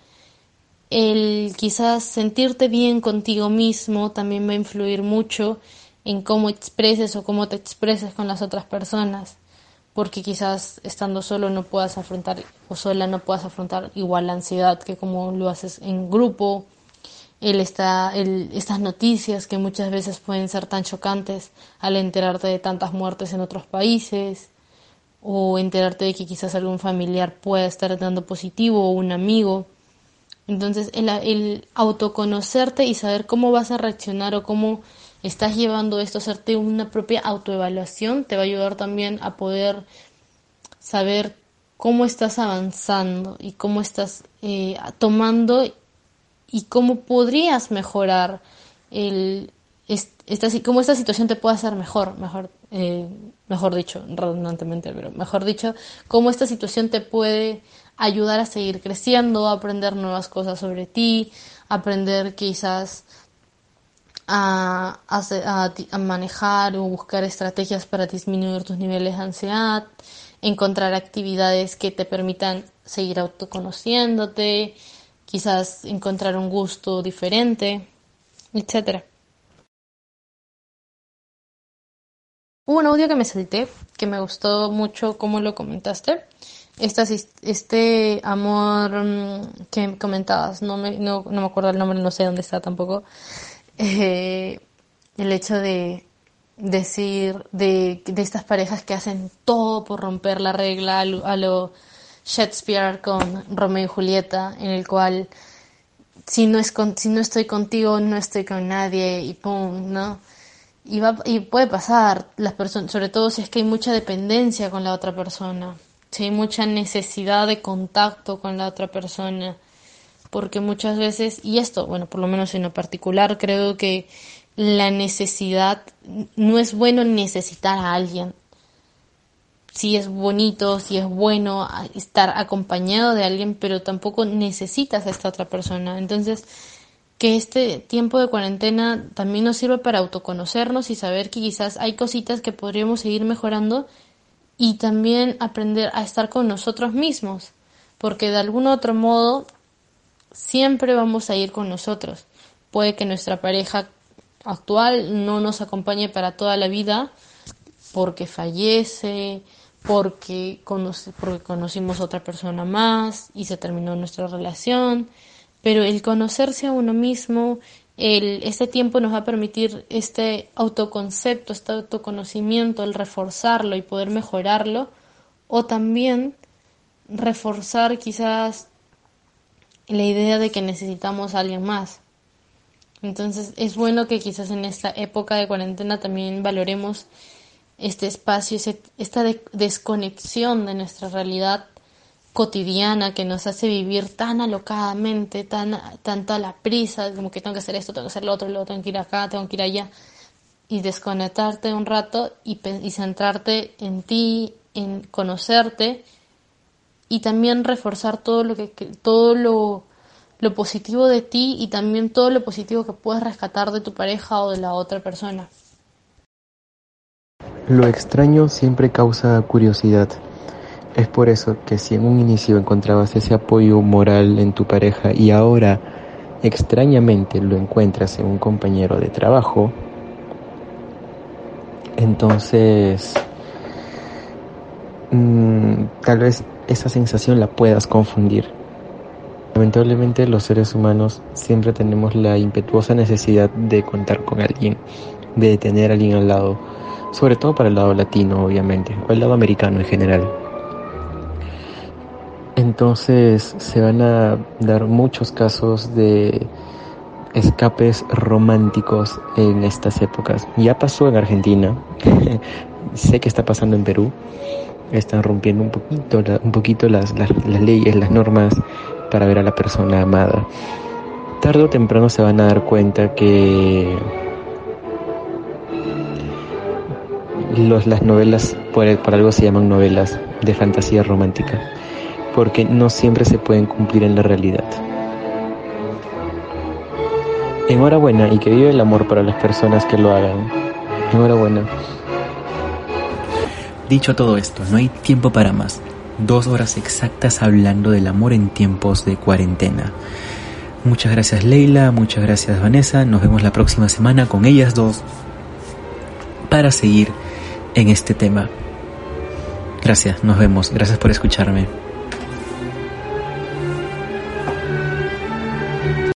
el quizás sentirte bien contigo mismo también va a influir mucho en cómo expreses o cómo te expreses con las otras personas, porque quizás estando solo no puedas afrontar o sola no puedas afrontar igual la ansiedad que como lo haces en grupo el está, el, estas noticias que muchas veces pueden ser tan chocantes al enterarte de tantas muertes en otros países o enterarte de que quizás algún familiar pueda estar dando positivo o un amigo. Entonces el, el autoconocerte y saber cómo vas a reaccionar o cómo estás llevando esto, hacerte una propia autoevaluación, te va a ayudar también a poder saber cómo estás avanzando y cómo estás eh, tomando y cómo podrías mejorar el, esta, cómo esta situación te puede hacer mejor, mejor, eh, mejor dicho, redundantemente, pero mejor dicho, cómo esta situación te puede ayudar a seguir creciendo, a aprender nuevas cosas sobre ti, aprender quizás a, manejar o buscar estrategias para disminuir tus niveles de ansiedad, encontrar actividades que te permitan seguir autoconociéndote, quizás encontrar un gusto diferente, etc. Hubo un audio que me salté, que me gustó mucho cómo lo comentaste. este amor mm, que comentabas, no me, no, me acuerdo el nombre, no sé dónde está tampoco. Eh, el hecho de decir de, estas parejas que hacen todo por romper la regla a lo Shakespeare con Romeo y Julieta, en el cual si no, es si no estoy contigo, no estoy con nadie y pum, ¿no? Y, va, y puede pasar, las personas, sobre todo si es que hay mucha dependencia con la otra persona, si hay mucha necesidad de contacto con la otra persona, porque muchas veces, y esto, bueno, por lo menos en lo particular, creo que la necesidad, no es bueno necesitar a alguien, si es bonito, si es bueno estar acompañado de alguien, pero tampoco necesitas a esta otra persona. Entonces, que este tiempo de cuarentena también nos sirva para autoconocernos y saber que quizás hay cositas que podríamos seguir mejorando y también aprender a estar con nosotros mismos, porque de algún otro modo siempre vamos a ir con nosotros. Puede que nuestra pareja actual no nos acompañe para toda la vida porque fallece, porque, porque conocimos a otra persona más y se terminó nuestra relación, pero el conocerse a uno mismo, el, este tiempo nos va a permitir este autoconcepto, este autoconocimiento, el reforzarlo y poder mejorarlo, o también reforzar quizás la idea de que necesitamos a alguien más. Entonces es bueno que quizás en esta época de cuarentena también valoremos este espacio, esta desconexión de nuestra realidad cotidiana que nos hace vivir tan alocadamente, tan, tanto a la prisa, como que tengo que hacer esto, tengo que hacer lo otro, luego tengo que ir acá, tengo que ir allá, y desconectarte un rato y, y centrarte en ti, en conocerte y también reforzar todo lo que todo lo, lo positivo de ti y también todo lo positivo que puedes rescatar de tu pareja o de la otra persona. Lo extraño siempre causa curiosidad. Es por eso que si en un inicio encontrabas ese apoyo moral en tu pareja y ahora extrañamente lo encuentras en un compañero de trabajo, entonces mm, tal vez esa sensación la puedas confundir. Lamentablemente los seres humanos siempre tenemos la impetuosa necesidad de contar con alguien, de tener a alguien al lado, sobre todo para el lado latino obviamente, o el lado americano en general. Entonces se van a dar muchos casos de escapes románticos en estas épocas. Ya pasó en Argentina, *laughs* sé que está pasando en Perú, están rompiendo un poquito, un poquito las, las, leyes, las normas para ver a la persona amada. Tarde o temprano se van a dar cuenta que los, las novelas, por, por algo se llaman novelas de fantasía romántica porque no siempre se pueden cumplir en la realidad. Enhorabuena y que vive el amor para las personas que lo hagan. Enhorabuena. Dicho todo esto, no hay tiempo para más. Dos horas exactas hablando del amor en tiempos de cuarentena. Muchas gracias Leila, muchas gracias Vanessa. Nos vemos la próxima semana con ellas dos para seguir en este tema. Gracias, nos vemos. Gracias por escucharme.